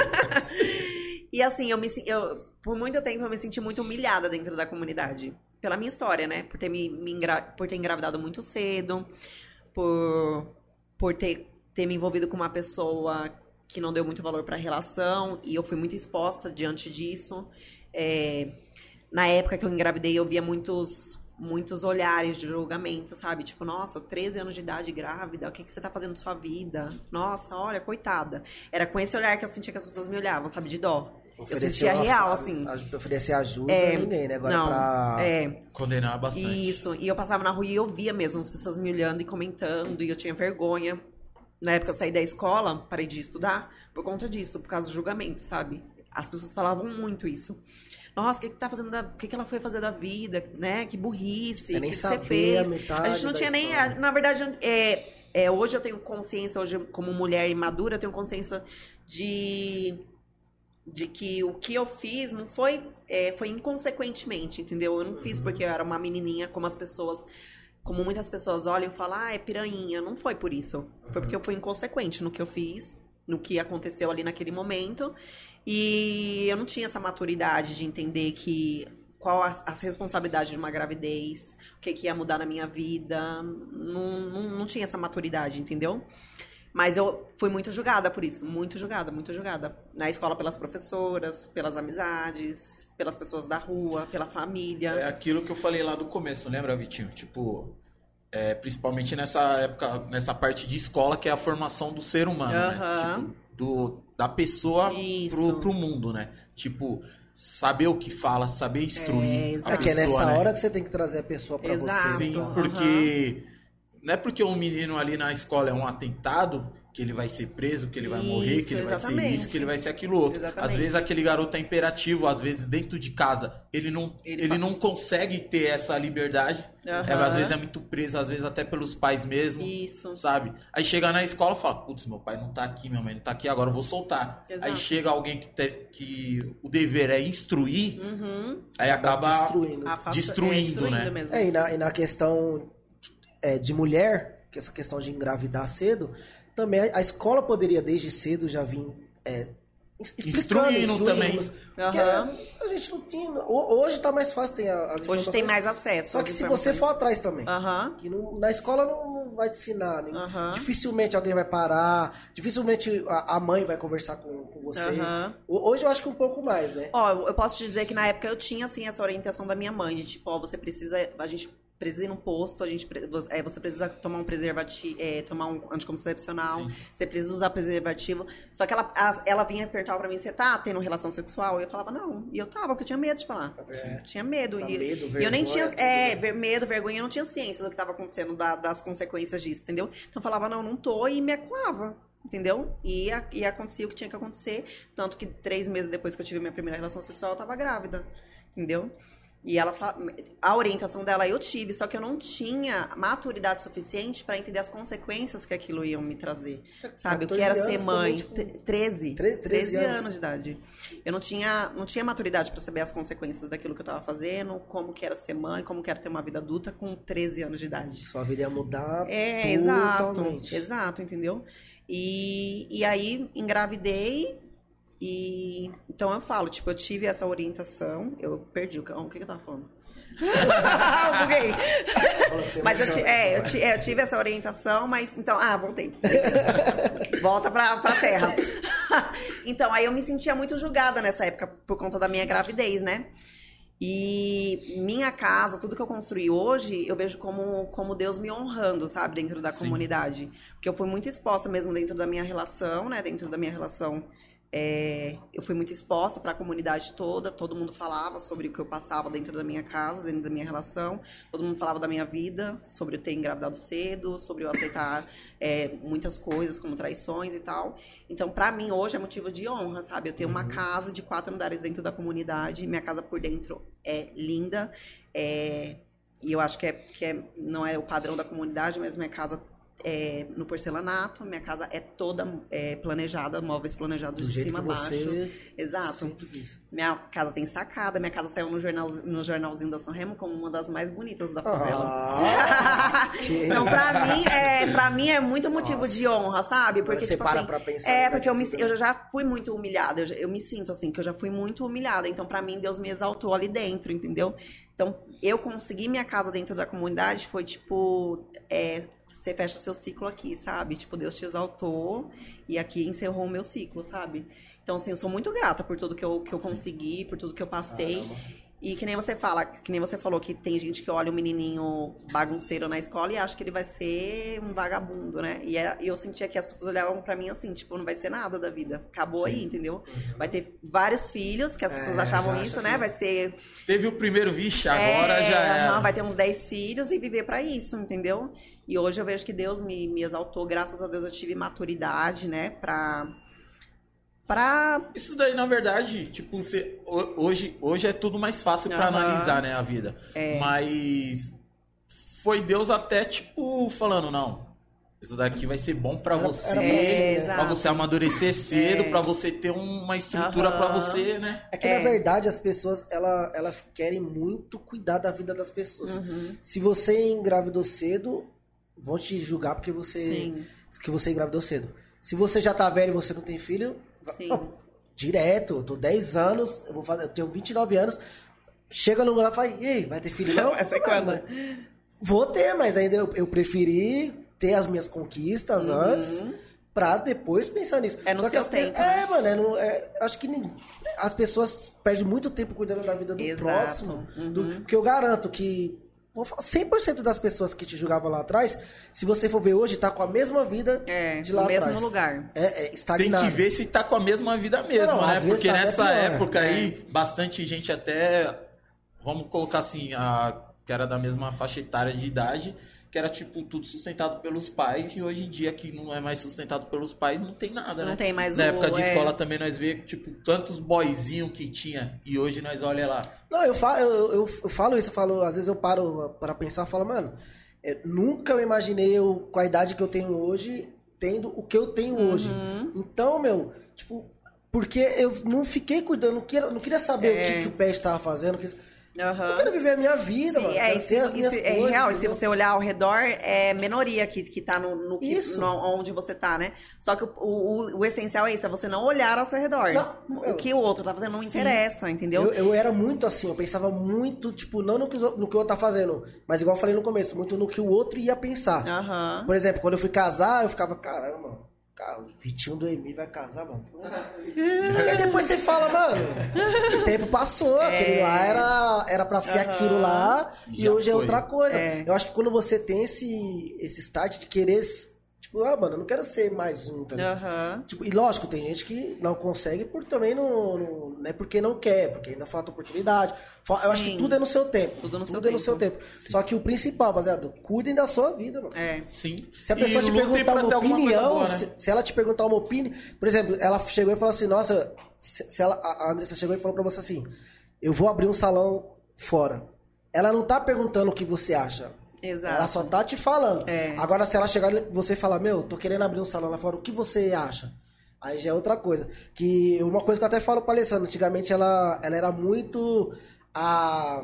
E assim, eu me eu por muito tempo eu me senti muito humilhada dentro da comunidade. Pela minha história, né? Por ter me, me engra- por ter engravidado muito cedo, por por ter, ter me envolvido com uma pessoa que não deu muito valor pra relação e eu fui muito exposta diante disso. É, na época que eu engravidei, eu via muitos muitos olhares de julgamento, sabe? Tipo, nossa, 13 anos de idade grávida, o que, que você tá fazendo na sua vida? Nossa, olha, coitada. Era com esse olhar que eu sentia que as pessoas me olhavam, sabe? De dó. Eu sentia real, assim. a- Oferecer ajuda É, a ninguém, né? Agora não, pra. é, Condenar bastante. isso. E eu passava na rua e eu via mesmo as pessoas me olhando e comentando, e eu tinha vergonha. Na época eu saí da escola, parei de estudar, por conta disso, por causa do julgamento, sabe? As pessoas falavam muito isso. Nossa, o que, que tá fazendo da... Que, que ela foi fazer da vida, né? Que burrice, Você o nem que, que você fez. a A gente não tinha nem. história. Na verdade, é, é, hoje eu tenho consciência, hoje, como mulher imadura, eu tenho consciência de de que o que eu fiz não foi é, foi inconsequentemente, entendeu? Eu não fiz Uhum. porque eu era uma menininha, como as pessoas, como muitas pessoas olham e falam, ah, é piranha. Não foi por isso. Foi porque eu fui inconsequente no que eu fiz, no que aconteceu ali naquele momento. E eu não tinha essa maturidade de entender que qual as, as responsabilidades de uma gravidez, o que, que ia mudar na minha vida. Não, não, não tinha essa maturidade, entendeu? Mas eu fui muito julgada por isso, muito julgada, muito julgada. Na escola pelas professoras, pelas amizades, pelas pessoas da rua, pela família. É aquilo que eu falei lá do começo, lembra, Vitinho? Tipo, é, principalmente nessa época, nessa parte de escola, que é a formação do ser humano, né? Aham. Tipo, do, da pessoa pro, pro mundo, né? Tipo, saber o que fala, saber instruir É, a exato. É que é pessoa, nessa né? hora que você tem que trazer a pessoa pra Exato. você. Sim, então. porque não é porque um menino ali na escola é um atentado que ele vai ser preso, que ele vai Isso, morrer, que ele vai ser exatamente. isso, que ele vai ser aquilo outro. Exatamente. Às vezes aquele garoto é imperativo, às vezes dentro de casa ele não, Ele ele, não consegue ter essa liberdade. Aham. É, às vezes é muito preso, às vezes até pelos pais mesmo, Isso. sabe? Aí chega na escola e fala, putz, meu pai não tá aqui, minha mãe não tá aqui, agora eu vou soltar. Exato. Aí chega alguém que, te- que o dever é instruir, Uhum. aí acaba... destruindo. Afasta- Destruindo, é, né? mesmo. É, e na, e na questão é, de mulher, que essa questão de engravidar cedo, também a, a escola poderia desde cedo já vir é, Instruindo também. Porque Aham. a gente não tinha. ho- Hoje tá mais fácil, tem as Hoje tem mais acesso. Só que se você for atrás também. Aham. Que não- na escola não, não vai te ensinar. né? Aham. Dificilmente alguém vai parar. Dificilmente a, a mãe vai conversar com, com você. Hoje eu acho que um pouco mais, né? Ó, eu- eu posso te dizer que na época eu tinha, assim, essa orientação da minha mãe, de tipo, ó, você precisa, a gente precisa ir num posto, a gente, é, você precisa tomar um preservativo, é, tomar um anticoncepcional, Sim. você precisa usar preservativo. Só que ela, a- ela vinha perguntar pra mim, você tá tendo relação sexual? E eu falava, não. E eu tava, porque eu tinha medo de falar. É. Tinha medo. E, medo, e eu nem vergonha, tinha, é, né? ver- medo, vergonha, eu não tinha ciência do que estava acontecendo, da- das consequências disso, entendeu? Então eu falava, não, não tô, e me acuava. Entendeu? E, a- e acontecia o que tinha que acontecer. Tanto que três meses depois que eu tive minha primeira relação sexual, eu tava grávida. Entendeu? E ela a orientação dela eu tive, só que eu não tinha maturidade suficiente para entender as consequências que aquilo ia me trazer. Sabe? O que 14 era ser mãe? também, tipo, Te- 13. 13, 13 anos. anos. de idade. Eu não tinha, não tinha maturidade para saber as consequências daquilo que eu tava fazendo, como que era ser mãe, como que era ter uma vida adulta com 13 anos de idade. Sua vida ia mudar É, exato. totalmente. Exato, entendeu? E, e aí engravidei e então eu falo, tipo, eu tive essa orientação, eu perdi o que, o que que eu tava falando? <laughs> Buguei. Mas eu, ti- é, eu, ti- é, eu tive essa orientação, mas então, ah, voltei. <laughs> Volta pra, pra terra. <laughs> então, aí eu me sentia muito julgada nessa época por conta da minha gravidez, né? E minha casa, tudo que eu construí hoje, eu vejo como, como Deus me honrando, sabe, dentro da Sim. comunidade. Porque eu fui muito exposta mesmo dentro da minha relação, né? Dentro da minha relação, é, eu fui muito exposta para a comunidade toda. Todo mundo falava sobre o que eu passava dentro da minha casa, dentro da minha relação. Todo mundo falava da minha vida, sobre eu ter engravidado cedo, sobre eu aceitar é, muitas coisas, como traições e tal. Então, para mim, hoje é motivo de honra, sabe? Eu tenho uma casa de quatro andares dentro da comunidade. Minha casa por dentro é linda. é, e eu acho que, é, que é, não é o padrão da comunidade, mas minha casa é no porcelanato. Minha casa é toda é, planejada, móveis planejados Do de cima a baixo. Exato. Minha casa tem sacada, minha casa saiu no, jornal, no jornalzinho da São Remo como uma das mais bonitas da favela. Ah, <laughs> que- Então, pra mim, é, pra mim é muito motivo Nossa. de honra, sabe? Porque, que você tipo para assim. pra pensar, É, né, porque eu, me, eu já fui muito humilhada. Eu, eu me sinto assim, que eu já fui muito humilhada. Então, pra mim, Deus me exaltou ali dentro, entendeu? Então, eu consegui minha casa dentro da comunidade foi tipo. é, você fecha seu ciclo aqui, sabe? Tipo, Deus te exaltou e aqui encerrou o meu ciclo, sabe? Então, assim, eu sou muito grata por tudo que eu, que eu consegui, por tudo que eu passei. Caramba. E que nem você fala, que nem você falou que tem gente que olha o menininho bagunceiro na escola e acha que ele vai ser um vagabundo, né? E é- eu sentia que as pessoas olhavam pra mim assim, tipo, não vai ser nada da vida. Acabou aí, entendeu? Vai ter vários filhos, que as pessoas É, achavam isso, né? que- Vai ser. Teve o primeiro, vixe, agora é, já era. aham, Vai ter uns 10 filhos e viver pra isso, entendeu? E hoje eu vejo que Deus me, me exaltou, graças a Deus eu tive maturidade, né? Pra. Pra. Isso daí, na verdade, tipo, você, ho- hoje, hoje é tudo mais fácil pra Aham. analisar, né, a vida. É. Mas foi Deus até, tipo, falando, não, isso daqui vai ser bom pra Era- você, É, pra você amadurecer cedo, É. pra você ter uma estrutura pra você, né? É que, É. na verdade, as pessoas, ela- elas querem muito cuidar da vida das pessoas. Uhum, Se você engravidou cedo, vão te julgar porque você, sim, que você engravidou cedo. Se você já tá velho e você não tem filho, sim. Não, direto, eu tô 10 anos, eu vou fazer, eu tenho 29 anos. Chega no lugar e fala, e aí, vai ter filho não? Vai ser Não, quando? Vou ter, mas ainda eu, eu preferi ter as minhas conquistas Uhum. antes pra depois pensar nisso. É no Só que seu as pe- tempo, É, né? mano, é no- é- acho que nin- as pessoas perdem muito tempo cuidando da vida do Exato. próximo. do- Uhum. porque eu garanto que vou falar, 100% das pessoas que te julgavam lá atrás, se você for ver hoje, tá com a mesma vida É, de lá no mesmo atrás. lugar. É, é Tem estagnado. que ver se tá com a mesma vida mesmo, Não, né? Porque tá nessa pior. época É. aí, bastante gente até, vamos colocar assim, a, que era da mesma faixa etária de idade, que era, tipo, tudo sustentado pelos pais, e hoje em dia que não é mais sustentado pelos pais, não tem nada, né? Não tem mais Na o- época de é. escola também nós vê, tipo, tantos boyzinho que tinha, e hoje nós olha lá. Não, eu falo, eu, eu, eu falo isso, eu falo, às vezes eu paro para pensar e falo, mano, é, nunca eu imaginei eu, com a idade que eu tenho hoje, tendo o que eu tenho hoje. Uhum. Então, meu, tipo, porque eu não fiquei cuidando, não queria, não queria saber É. o que, que o pé estava fazendo. que- Aham. Eu quero viver a minha vida, Sim, mano. é, se, as minhas se- é coisas. real, e se você olhar ao redor, é minoria que, que tá no, no, que, Isso. no- onde você tá, né? Só que o, o, o essencial é isso, é você não olhar ao seu redor. Não, eu- o que o outro tá fazendo não Sim. interessa, entendeu? Eu, eu era muito assim, eu pensava muito, tipo, não no que, no que o outro tá fazendo, mas igual eu falei no começo, muito no que o outro ia pensar. Aham. Por exemplo, quando eu fui casar, eu ficava, caramba, cara, o Vitinho do Emi vai casar, mano. Só que aí depois você fala, mano, o tempo passou, aquele lá era, era pra ser É. Aham. aquilo lá, e Já hoje é foi. outra coisa. É. Eu acho que quando você tem esse, esse start de querer, tipo, ah, mano, eu não quero ser mais um, tá ligado? Aham. Tipo, e lógico, tem gente que não consegue por também não, não, não é porque não quer, porque ainda falta oportunidade. Eu acho que Sim. tudo é no seu tempo. Tudo no seu é no tempo. seu tempo. Só que o principal, baseado, cuidem da sua vida, mano. É. Sim. Se a pessoa E te perguntar uma opinião, boa, né? se, se ela te perguntar uma opinião, por exemplo, ela chegou e falou assim, nossa, se, se ela, a a Andressa chegou e falou pra você assim, eu vou abrir um salão fora. Ela não tá perguntando o que você acha. Exato. Ela só tá te falando. É. Agora, se ela chegar e você falar, meu, tô querendo abrir um salão lá fora, o que você acha? Aí já é outra coisa. Que uma coisa que eu até falo pra Alessandra, antigamente ela, ela era muito a.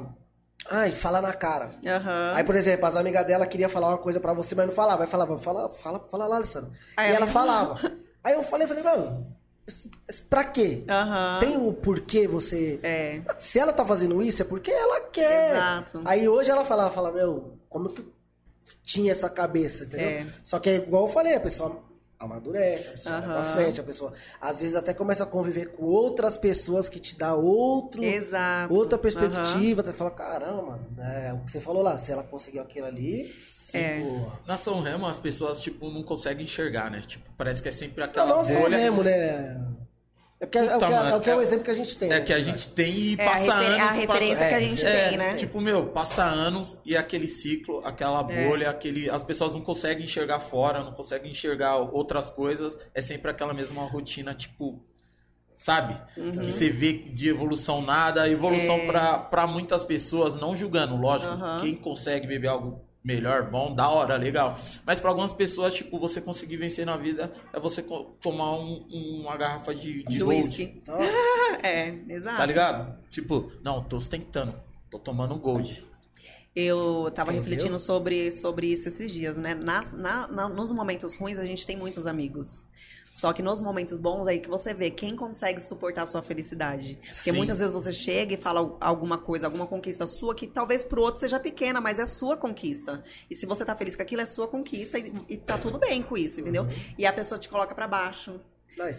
Ai, falar na cara. Aham. Aí, por exemplo, as amigas dela queriam falar uma coisa pra você, mas não falava. Aí falava, fala, fala, fala lá, Alessandra. Aí e ela ela- falava. <laughs> Aí eu falei, falei, mano, pra quê? Aham. Tem o porquê você. É. Se ela tá fazendo isso, é porque ela quer. Exato. Aí hoje ela fala, fala, meu, como que tinha essa cabeça, entendeu? É. Só que é igual eu falei, a pessoa amadurece, a pessoa vai pra frente, a pessoa às vezes até começa a conviver com outras pessoas que te dá outro, Exato. outra perspectiva, até fala, caramba, mano, é o que você falou lá, se ela conseguiu aquilo ali, É. pô, Na São Remo, as pessoas, tipo, não conseguem enxergar, né? Tipo, parece que é sempre não, aquela não só bolha. mesmo, né? É, porque é, o que, é- mano, é o que é o é- exemplo que a gente tem. É né? que a gente tem e É a passa refer- anos. a referência passa... que a gente é, tem, né? Tipo, meu, passa anos e aquele ciclo, aquela É. bolha, aquele. As pessoas não conseguem enxergar fora, não conseguem enxergar outras coisas. É sempre aquela mesma rotina, tipo. Sabe? Uhum. Que você vê que de evolução nada. Evolução É. pra, pra muitas pessoas, não julgando, lógico. Aham. Quem consegue beber algo melhor, bom, da hora, legal. Mas pra algumas pessoas, tipo, você conseguir vencer na vida é você tomar um- uma garrafa de, de gold. whisky. <laughs> É, exato. Tá ligado? Tipo, não, tô ostentando. Tô tomando um gold. Eu tava Entendeu? refletindo sobre, sobre isso esses dias, né? Nas- na- na- nos momentos ruins, a gente tem muitos amigos. Só que nos momentos bons, aí que você vê quem consegue suportar a sua felicidade. Porque Sim. muitas vezes você chega e fala al- alguma coisa, alguma conquista sua, que talvez pro outro seja pequena, mas é sua conquista. E se você tá feliz com aquilo, é sua conquista e, e tá tudo bem com isso, entendeu? E a pessoa te coloca pra baixo. não, É,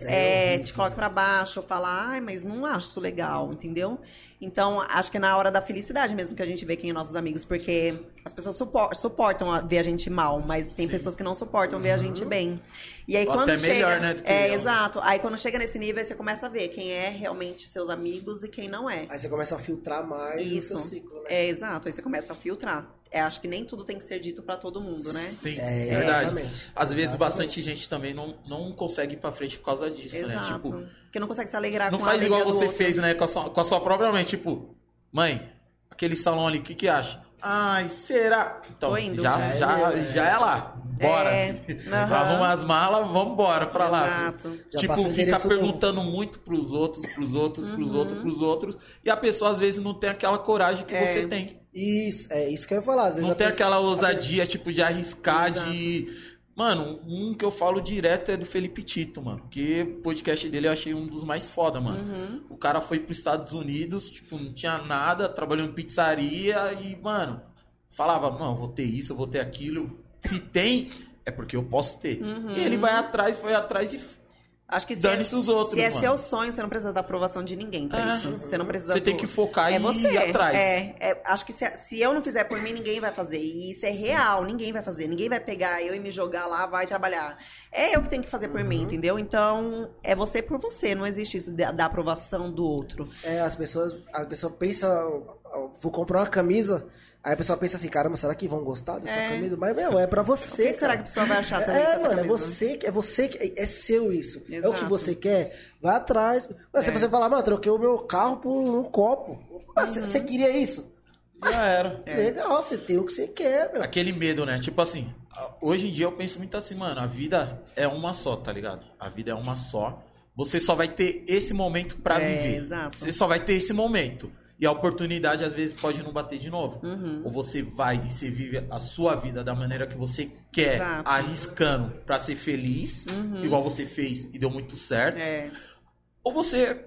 horrível. te coloca pra baixo, fala, ai, mas não acho isso legal, entendeu? Então, acho que é na hora da felicidade mesmo que a gente vê quem é nossos amigos, porque as pessoas supor- suportam a- ver a gente mal, mas tem Sim. pessoas que não suportam ver a gente bem. E aí Ou quando até chega, melhor, né, do que é, elas. exato. Aí quando chega nesse nível, aí você começa a ver quem é realmente seus amigos e quem não é. Aí você começa a filtrar mais Isso. o seu ciclo, né? É, exato. Aí você começa a filtrar. É, acho que nem tudo tem que ser dito pra todo mundo, né? Sim, É, verdade. exatamente. Às vezes Exatamente. bastante gente também não, não consegue ir pra frente por causa disso, né? Exato. Tipo, Porque não consegue se alegrar não com a faz igual você fez, né? Com a, sua, com a sua própria mãe. Tipo, mãe, aquele salão ali, o que que acha? Ai, será? Então, Tô indo. já, Já já, é. já é lá. Bora. É, <laughs> aham. Arruma as malas, vambora pra lá. Já tipo, fica perguntando muito pros outros, pros outros, pros Uhum. outros, pros outros. E a pessoa às vezes não tem aquela coragem que É. você tem. Isso, é isso que eu ia falar. Às vezes Não tem pessoa- aquela ousadia, tipo, de arriscar, Exato. de. Mano, um que eu falo direto é do Felipe Tito, mano. Porque o podcast dele eu achei um dos mais foda, mano. Uhum. O cara foi pros Estados Unidos, tipo, não tinha nada, trabalhou em pizzaria e, mano, falava, não, vou ter isso, eu vou ter aquilo. Se tem, é porque eu posso ter. Uhum. E ele vai atrás, foi atrás e. Acho que se Dane-se é, os outros, se é mano. seu sonho, você não precisa da aprovação de ninguém pra É. isso. Você não precisa. Você tem do- que focar é e você. ir atrás. É, é, acho que se, se eu não fizer por mim, ninguém vai fazer. E isso é real, ninguém vai fazer. Ninguém vai pegar eu e me jogar lá, vai trabalhar. É eu que tenho que fazer por Uhum. mim, entendeu? Então, é você por você. Não existe isso da, da aprovação do outro. É, as pessoas, a pessoa pensa vou comprar uma camisa. Aí a pessoa pensa assim, caramba, será que vão gostar dessa É. camisa? Mas, meu, é pra você. O que será que a pessoa vai achar se eu É, essa mano, é camisa? você, que- é você, que- é seu isso. É o que Exato. você quer, vai atrás. Mas se É. você falar, mano, troquei o meu carro por um copo. Ah, Você Uhum. você queria isso? Já era. É. Legal, você tem o que você quer, meu. Aquele medo, né? Tipo assim, hoje em dia eu penso muito assim, mano, a vida é uma só, tá ligado? A vida é uma só. Você só vai ter esse momento pra É, viver. exato. Você só vai ter esse momento. E a oportunidade às vezes pode não bater de novo. Uhum. Ou você vai e você vive a sua vida da maneira que você quer, Exato. arriscando pra ser feliz, Uhum. igual você fez e deu muito certo. É. Ou você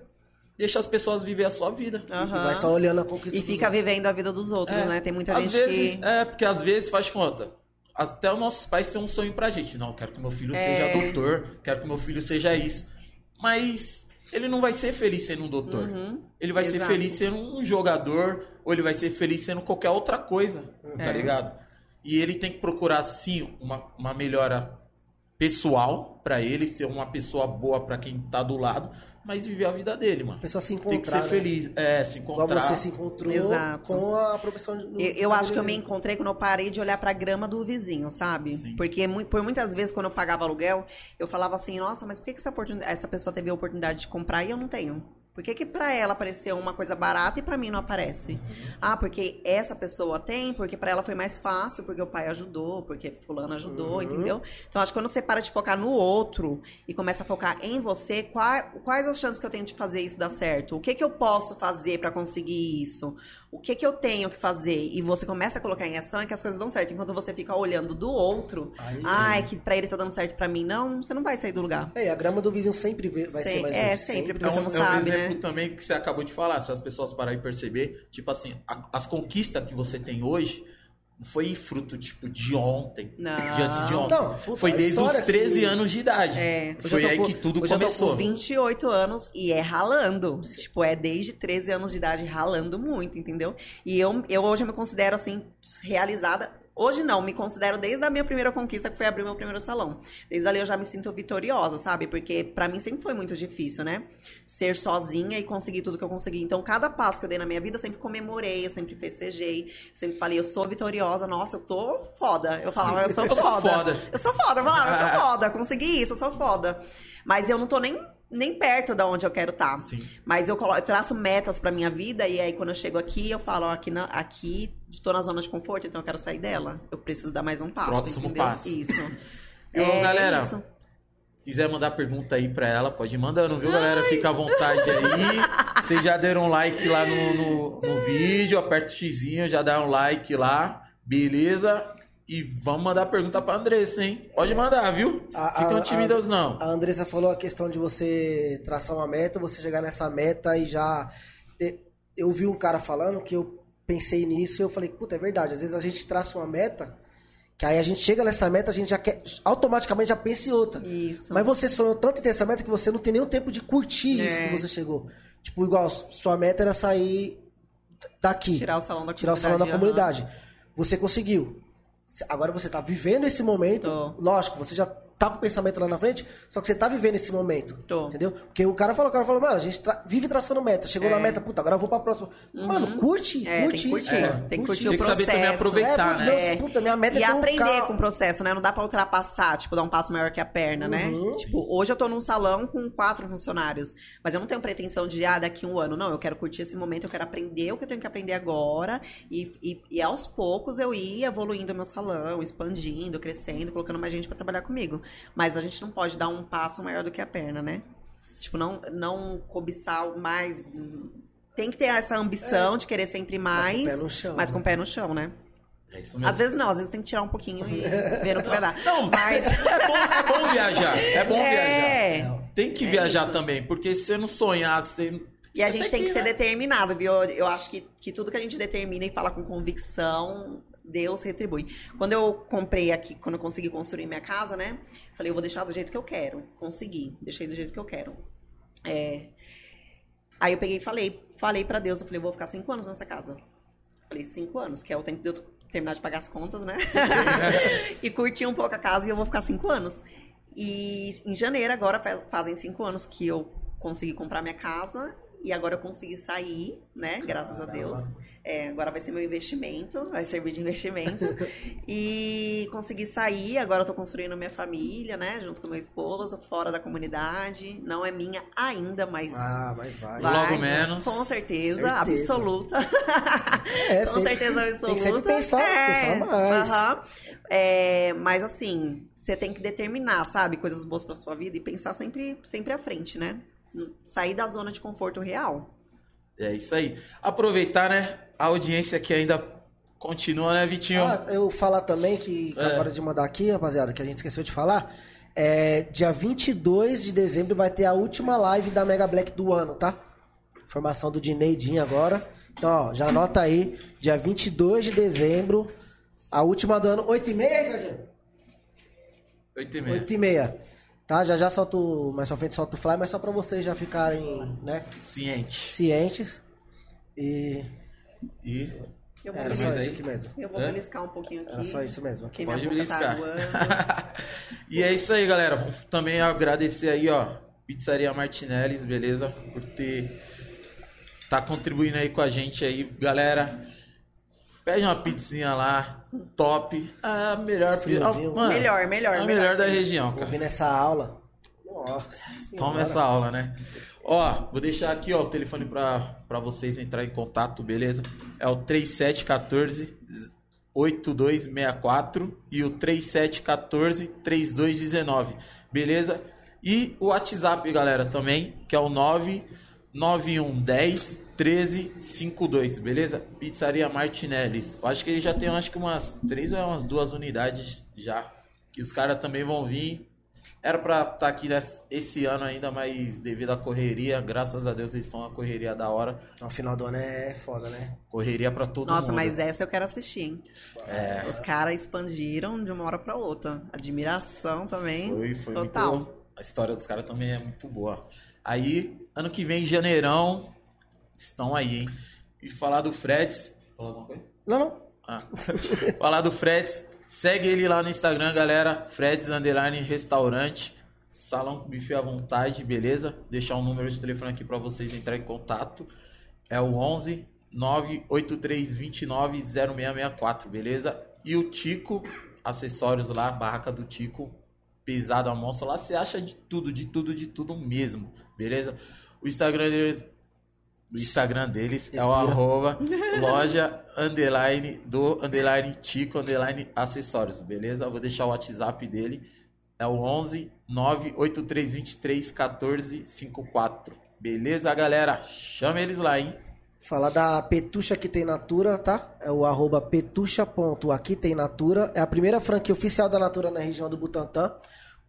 deixa as pessoas viver a sua vida. E aham. vai só olhando a conquista E dos fica outros. vivendo a vida dos outros, É. né? Tem muita às gente vezes, que. é, porque às vezes faz conta. Até os nossos pais têm um sonho pra gente. Não, eu quero que meu filho É. seja doutor, quero que meu filho seja isso. Mas ele não vai ser feliz sendo um doutor. Uhum. Ele vai ser Exato. feliz sendo um jogador, ou ele vai ser feliz sendo qualquer outra coisa, tá É. ligado? E ele tem que procurar, sim, uma, uma melhora pessoal pra ele, ser uma pessoa boa pra quem tá do lado, mas viver a vida dele, mano. A pessoa se encontrar. Tem que ser né? feliz. É, se Igual encontrar. você se encontrou Exato. com a profissão de. Eu, eu acho que eu me encontrei quando eu parei de olhar pra grama do vizinho, sabe? Sim. Porque por muitas vezes, quando eu pagava aluguel, eu falava assim, nossa, mas por que, que essa, oportun- essa pessoa teve a oportunidade de comprar e eu não tenho? Por que, que pra ela apareceu uma coisa barata e pra mim não aparece? Ah, porque essa pessoa tem, porque pra ela foi mais fácil, porque o pai ajudou, porque fulano ajudou, Uhum. entendeu? Então acho que quando você para de focar no outro e começa a focar em você, qua- quais as chances que eu tenho de fazer isso dar certo? O que que eu posso fazer pra conseguir isso? O que que eu tenho que fazer? E você começa a colocar em ação é que as coisas dão certo. Enquanto você fica olhando do outro, sim. ah, é que pra ele tá dando certo pra mim, não, você não vai sair do lugar. É, e a grama do vizinho sempre vai Sem- ser mais é, verde, sempre, É porque você um, não é um sabe, exemplo né? também que você acabou de falar, se as pessoas pararem e perceber, tipo assim, a- as conquistas que você tem hoje não foi fruto, tipo, de ontem, Não. de antes de ontem. Não, puta, foi desde os história 13 que- anos de idade. É, foi eu aí que tudo hoje Eu começou. tô com 28 anos e é ralando. Tipo, é desde 13 anos de idade ralando muito, entendeu? E eu, eu hoje me considero, assim, realizada. Hoje não, me considero desde a minha primeira conquista, que foi abrir meu primeiro salão. Desde ali eu já me sinto vitoriosa, sabe? Porque pra mim sempre foi muito difícil, né? Ser sozinha e conseguir tudo que eu consegui. Então, cada passo que eu dei na minha vida, eu sempre comemorei, eu sempre festejei. Eu sempre falei, eu sou vitoriosa, nossa, eu tô foda. Eu falava, eu sou <laughs> Eu sou foda. foda. Eu sou foda, eu falava, eu Ah. sou foda, consegui isso, eu sou foda. Mas eu não tô nem, nem perto da onde eu quero estar. Sim. Mas eu, colo- eu traço metas pra minha vida e aí quando eu chego aqui, eu falo, ó, aqui, aqui tô na zona de conforto, então eu quero sair dela. Eu preciso dar mais um passo. Próximo entendeu? passo. Isso. <laughs> E, ô, É galera, isso. quiser mandar pergunta aí pra ela, pode ir mandando, viu, galera? Fica à vontade aí. <laughs> Vocês já deram um like lá no, no, no vídeo, aperta o xizinho, já dá um like lá, beleza? E vamos mandar pergunta pra Andressa, hein? Pode mandar, viu? A- Ficam a- tímidos não. A Andressa falou a questão de você traçar uma meta, você chegar nessa meta e já. ter- Eu vi um cara falando que eu pensei nisso e eu falei, puta, é verdade. Às vezes a gente traça uma meta, que aí a gente chega nessa meta, a gente já quer. Automaticamente já pensa em outra. Isso. Mas você sonhou tanto em ter essa meta que você não tem nem o tempo de curtir isso É. que você chegou. Tipo, igual, sua meta era sair daqui. Tirar o salão da tirar o comunidade. salão da comunidade. Você conseguiu. Se- Agora você tá vivendo esse momento. Tô. Lógico, você já tá com o pensamento lá na frente, só que você tá vivendo esse momento. Tô. Entendeu? Porque o cara falou, o cara falou, mano, a gente tra- vive traçando meta. Chegou É. na meta, puta, agora eu vou pra próxima. Mano, curte, É, curte tem que isso. mano. Tem que curtir Tem o que saber processo. também aproveitar, É, né? Deus, puta, minha meta e é um aprender carro. com o processo, né? Não dá pra ultrapassar, tipo, dar um passo maior que a perna, né? Uhum. Tipo, hoje eu tô num salão com quatro funcionários, mas eu não tenho pretensão de, ah, daqui um ano. Não, eu quero curtir esse momento, eu quero aprender o que eu tenho que aprender agora e, e, e aos poucos eu ir evoluindo o meu salão, expandindo, crescendo, colocando mais gente pra trabalhar comigo. Mas a gente não pode dar um passo maior do que a perna, né? Tipo, não, não cobiçar o mais. Tem que ter essa ambição de querer sempre Mas com o mais, pé no chão, mas né? com o pé no chão, né? É isso mesmo. Às vezes não, às vezes tem que tirar um pouquinho e <laughs> ver o que vai dar. Não, Mas. é bom, é bom viajar. É bom viajar. É. Tem que É viajar isso. também, porque se você não sonhar, você. E a você gente tem que ir, ser né? determinado, viu? Eu, eu acho que, que tudo que a gente determina e fala com convicção, Deus retribui. Quando eu comprei aqui, quando eu consegui construir minha casa, né? Falei, eu vou deixar do jeito que eu quero. Consegui, deixei do jeito que eu quero. É. Aí eu peguei e falei, falei pra Deus, eu falei, eu vou ficar cinco anos nessa casa. Falei, cinco anos, que é o tempo de eu terminar de pagar as contas, né? <laughs> e curtir um pouco a casa e eu vou ficar cinco anos. E em janeiro agora fa- fazem cinco anos que eu consegui comprar minha casa e agora eu consegui sair, né? Graças a Caramba. Deus. É, agora vai ser meu investimento, vai servir de investimento. <laughs> e consegui sair, agora eu tô construindo minha família, né? Junto com meu esposo, fora da comunidade. Não é minha ainda, mas. Ah, mas vai. vai, Logo menos. Com certeza, Certeza. absoluta. É, <laughs> com sempre- certeza tem absoluta. que sempre pensar- é, pensar mais. aham. É, mas assim, você tem que determinar, sabe, coisas boas pra sua vida e pensar sempre, sempre à frente, né? Sair da zona de conforto real. É isso aí. Aproveitar, né? A audiência que ainda continua, né, Vitinho? Ah, eu falar também que É. acabaram de mandar aqui, rapaziada, que a gente esqueceu de falar. É, dia 22 de dezembro vai ter a última live da Mega Black do ano, tá? Formação do Dinei Dinho agora. Então, ó, já anota aí, dia 22 de dezembro, a última do ano, 8 e meia, Ricardinho? 8 e meia. 8 e meia. Tá? Já já solto, mais pra frente solto o fly, mas só pra vocês já ficarem, né, Ciente. cientes. E E Eu vou, era só isso aí- aqui mesmo. eu vou É? beliscar um pouquinho aqui. Era só isso mesmo. Aqui. Pode tá beliscar. aguando. <laughs> e é isso aí, galera. Também agradecer aí, ó, Pizzaria Martinelli, beleza? Por ter tá contribuindo aí com a gente aí, galera. Pede uma pizzinha lá, top. A melhor pizza. Mano, Melhor, melhor, A melhor. melhor da região, cara. Ouvindo essa aula. Nossa Toma senhora. essa aula, né? Ó, vou deixar aqui, ó, o telefone pra vocês entrar em contato, beleza? É o 3714 8264 e o 3714 3219, beleza? E o WhatsApp, galera, também, que é o 99110 1352, beleza? Pizzaria Martinellis. Eu acho que ele já tem, acho que umas três ou umas duas unidades já. Que os caras também vão vir. Era pra estar aqui nesse- esse ano ainda, mas devido à correria, graças a Deus eles estão na correria da hora. No final do ano é foda, né? Correria pra todo Nossa, mundo. mas essa eu quero assistir, hein? É. Os caras expandiram de uma hora pra outra. Admiração também. Foi, foi Total. muito. A história dos caras também é muito boa. Aí, ano que vem, janeirão, estão aí, hein? E falar do Freds. Falar alguma coisa? Não, não. Ah. falar do Freds. Segue ele lá no Instagram, galera. Freds Underline Restaurante. Salão com buffet à vontade, beleza? Deixar um número de telefone aqui pra vocês entrarem em contato. É o 11 983 29 0664, beleza? E o Tico, acessórios lá, barraca do Tico, pesado a monstro. Lá você acha de tudo, de tudo, de tudo mesmo, beleza? O Instagram deles, o Instagram deles é o arroba <laughs> loja underline do underline Tico underline acessórios, beleza? Vou deixar o WhatsApp dele. É o 11 98323 1454. Beleza, galera? Chama eles lá, hein? Falar da Petucha que tem Natura, tá? É o arroba petucha.aqui tem Natura. É a primeira franquia oficial da Natura na região do Butantã.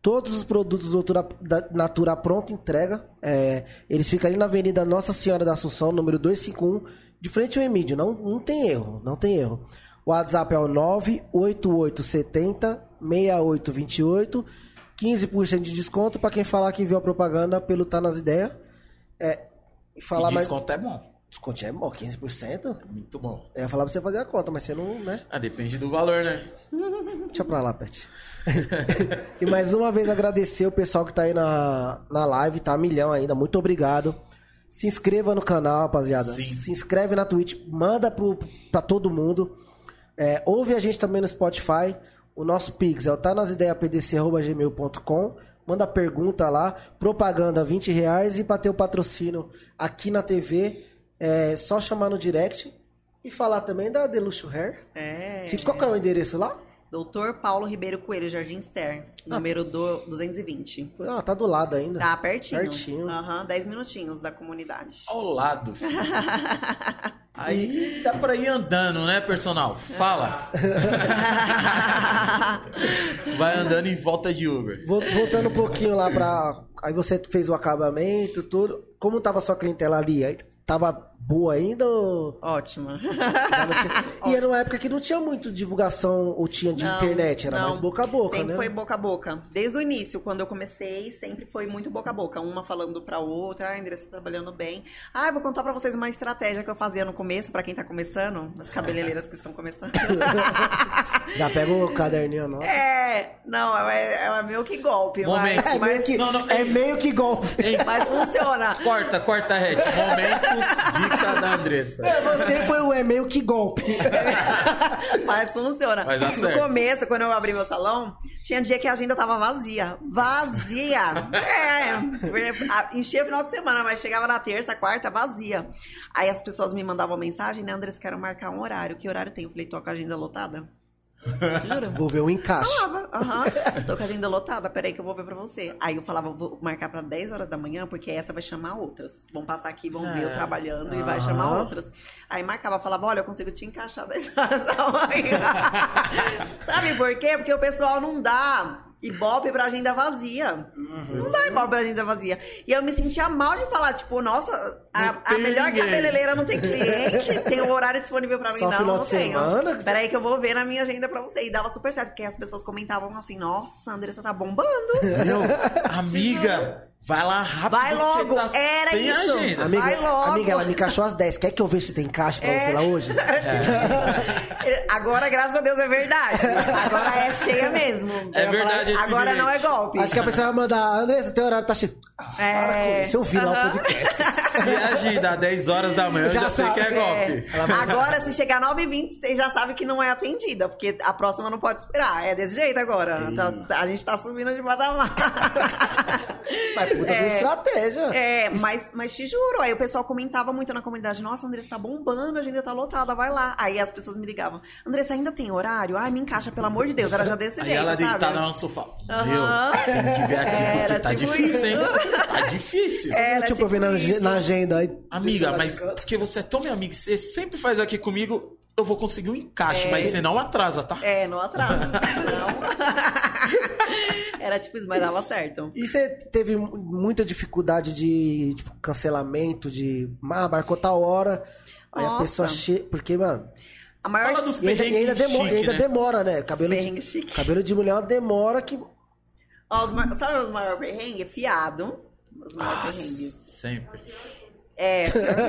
Todos os produtos do Natura, da Natura pronta entrega. É, eles ficam ali na Avenida Nossa Senhora da Assunção, número 251, de frente ao Emílio. Não, não tem erro, não tem erro. O WhatsApp é o 98870 6828. 15% de desconto para quem falar que viu a propaganda pelo Tá Nas Ideias. É, e falar e mais. desconto é bom. Desconto é bom, 15%. Muito bom. Eu ia falar pra você fazer a conta, mas você não, né? Ah, depende do valor, né? Deixa pra lá, Pet. e mais uma vez agradecer o pessoal que tá aí na, na live, tá? Milhão ainda, muito obrigado. Se inscreva no canal, rapaziada. Sim. Se inscreve na Twitch, manda pro, pra todo mundo. É, ouve a gente também no Spotify. O nosso Pix é o tá nas gmail.com. Manda pergunta lá, propaganda 20 reais e pra ter o patrocínio aqui na TV, é só chamar no direct e falar também da Deluxe Hair. É. Que, qual que é o endereço lá? Doutor Paulo Ribeiro Coelho, Jardim Stern, número do 220. Ah, tá do lado ainda. Tá pertinho. Pertinho. Aham, 10 minutinhos da comunidade. Ao lado. filho. <laughs> Aí dá pra ir andando, né, personal? Fala. <laughs> Vai andando em volta de Uber. Vol- Voltando um pouquinho lá pra. Aí você fez o acabamento, tudo. Como tava a sua clientela ali? Aí Tava boa ainda ou. Ótima. <laughs> tinha- E era uma época que não tinha muito divulgação ou tinha de Não, internet, era não. mais boca a boca, sempre né? foi boca a boca. Desde o início, quando eu comecei, sempre foi muito boca a boca. Uma falando pra outra, ah, a Andressa tá trabalhando bem. Ah, eu vou contar pra vocês uma estratégia que eu fazia no começo, pra quem tá começando, as cabeleireiras que estão começando. <laughs> Já pega o caderninho, não. é, não, é, é meio que golpe, Momento. mas, É mas, que, não, não, é ei. Meio que golpe. Ei, mas funciona. corta, corta, Red. Momentos dica da Andressa. Eu gostei, foi o é meio que golpe. <laughs> Mas funciona. Mas no certo. começo, quando eu abri meu salão, tinha dia que a agenda tava vazia. Vazia! <laughs> é. Enchia final de semana, mas chegava na terça, quarta, vazia. Aí as pessoas me mandavam mensagem, né, Andressa, quero marcar um horário. Que horário tem? Eu falei, tô com a agenda lotada. Jura? Vou ver o encaixe. Falava, aham, tô com a agenda lotada, peraí que eu vou ver pra você. Aí eu falava, vou marcar pra 10 horas da manhã, porque essa vai chamar outras. Vão passar aqui, vão ver eu É. trabalhando e vai chamar outras. Aí marcava, falava, olha, eu consigo te encaixar 10 horas da manhã. <laughs> Sabe por quê? Porque o pessoal não dá ibope pra agenda vazia. Não dá ibope pra agenda vazia. E eu me sentia mal de falar, tipo, nossa, a, a melhor ninguém. cabeleireira não tem cliente, tem um horário disponível pra mim, Só não, final não de tenho. semana que você- Peraí que eu vou ver na minha agenda pra você. E dava super certo, porque as pessoas comentavam assim, nossa, a Andressa tá bombando. Meu, amiga, vai lá rápido. Vai logo, tá era sem isso. agenda. Amiga, Vai logo. amiga, ela me encaixou às 10. Quer que eu veja se tem encaixe pra você lá hoje? <laughs> Agora, graças a Deus, é verdade. Agora é cheia mesmo. É Eu verdade esse Agora não é bilhete. golpe. Acho que a pessoa vai mandar, Andressa, teu horário tá cheio. Ah, com isso. Eu vi lá o podcast. Se agenda às 10 horas da manhã, eu Já já sei sabe, que é golpe. É. Agora, se chegar 9h20, você já sabe que não é atendida, porque a próxima não pode esperar. É desse jeito agora. Então, a gente tá subindo de patamar. Mas puta de É. estratégia. É, mas, mas te juro, aí o pessoal comentava muito na comunidade, nossa, Andressa tá bombando, a agenda tá lotada, vai lá. Aí as pessoas me ligavam, Andressa, ainda tem horário? Ai, me encaixa, pelo amor de Deus. Era já desse Aí jeito, ela sabe? deitada no sofá. Aham. Meu, tem que ver aqui porque Era tá tipo difícil, hein? isso. Tá difícil. Era eu tipo ver na, na agenda aí. Amiga, eu mas porque você é tão minha amiga, você sempre faz aqui comigo, eu vou conseguir um encaixe, mas você não atrasa, tá? É, não atrasa. <laughs> não. Era tipo isso, mas dava certo. <laughs> E você teve muita dificuldade de tipo, cancelamento, de ah, marcou tal hora, aí a pessoa chega. Porque, mano. A maior Fala dos E ainda, e ainda, perrengues demo- chique, e ainda né? demora, né? Cabelo de, chique. cabelo de mulher é uma demora que. Ó, os ma- sabe os maiores perrengues? Fiado. Os maiores perrengues. Sempre. É,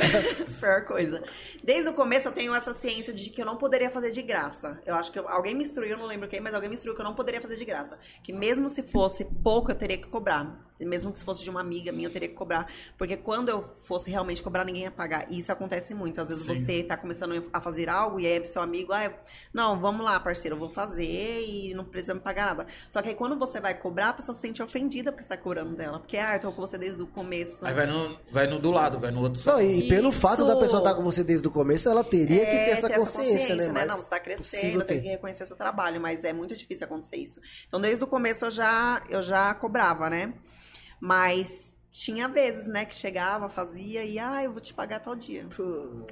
<laughs> pior, coisa. Desde o começo eu tenho essa ciência de que eu não poderia fazer de graça. Eu acho que eu- alguém me instruiu, eu não lembro quem, mas alguém me instruiu que eu não poderia fazer de graça. Que mesmo se fosse pouco, eu teria que cobrar. Mesmo que se fosse de uma amiga minha, eu teria que cobrar. Porque quando eu fosse realmente cobrar, ninguém ia pagar. E isso acontece muito. Às vezes Sim. você tá começando a fazer algo e aí seu amigo, ah, eu- não, vamos lá, parceiro, eu vou fazer e não precisa me pagar nada. Só que aí quando você vai cobrar, a pessoa se sente ofendida porque você tá cobrando dela. Porque, ah, eu tô com você desde o começo. Aí vai no, vai no do lado, vai no outro Não, e, e pelo Isso. fato da pessoa estar com você desde o começo, ela teria que ter essa consciência, né? Mas Não, você tá crescendo, tem ter. que reconhecer seu trabalho, mas é muito difícil acontecer isso. Então, desde o começo eu já, eu já cobrava, né? Mas tinha vezes, né, que chegava, fazia e, ah, eu vou te pagar tal dia.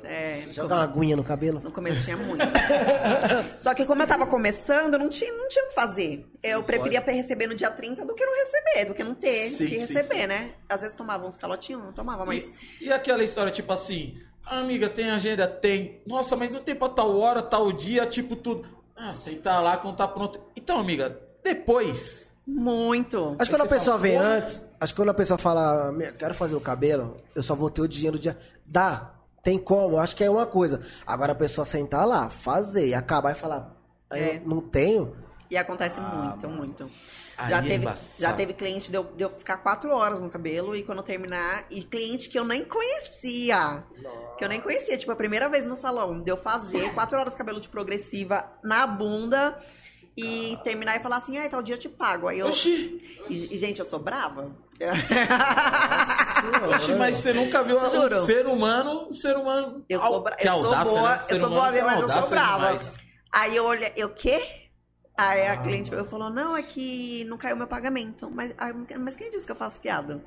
É, Jogar uma aguinha no cabelo. no começo tinha muito. <laughs> Só que como eu tava começando, não tinha, não tinha o que fazer. Eu preferia receber no dia 30 do que não receber, do que não ter Sim, que sim, receber, sim. né? Às vezes tomava uns calotinhos, não tomava, mas... E, e aquela história, tipo assim, "Ah, amiga, tem agenda? Tem. Nossa, mas não tem pra tal hora, tal dia, tipo tudo. Ah, sentar lá quando tá pronto. Então, amiga, depois. Muito. Acho que quando a pessoa fala, vem "Porra." antes, acho que quando a pessoa fala, "Me- quero fazer o cabelo, eu só vou ter o dinheiro do dia. Dá, tem como, acho que é uma coisa. Agora a pessoa sentar lá, fazer e acabar e falar, É. eu não tenho. E acontece muito, muito. Aí Já é teve, embaçado. já teve cliente de eu, de eu ficar quatro horas no cabelo e quando eu terminar, e cliente que eu nem conhecia. Que eu nem conhecia, tipo, a primeira vez no salão, de eu fazer quatro horas cabelo de progressiva na bunda e terminar e falar assim, ai, tal dia eu te pago. Aí eu. Oxi, E, e, gente, eu sou brava. oxi, mas você nunca viu um ser humano, um ser humano. Eu sou, bra- eu sou audácia, boa, né? eu sou boa, tem mas eu sou brava. demais. Aí eu olhei, eu quê? Aí a cliente eu falou, não, é que não caiu meu pagamento. Mas, mas quem disse que eu faço piada?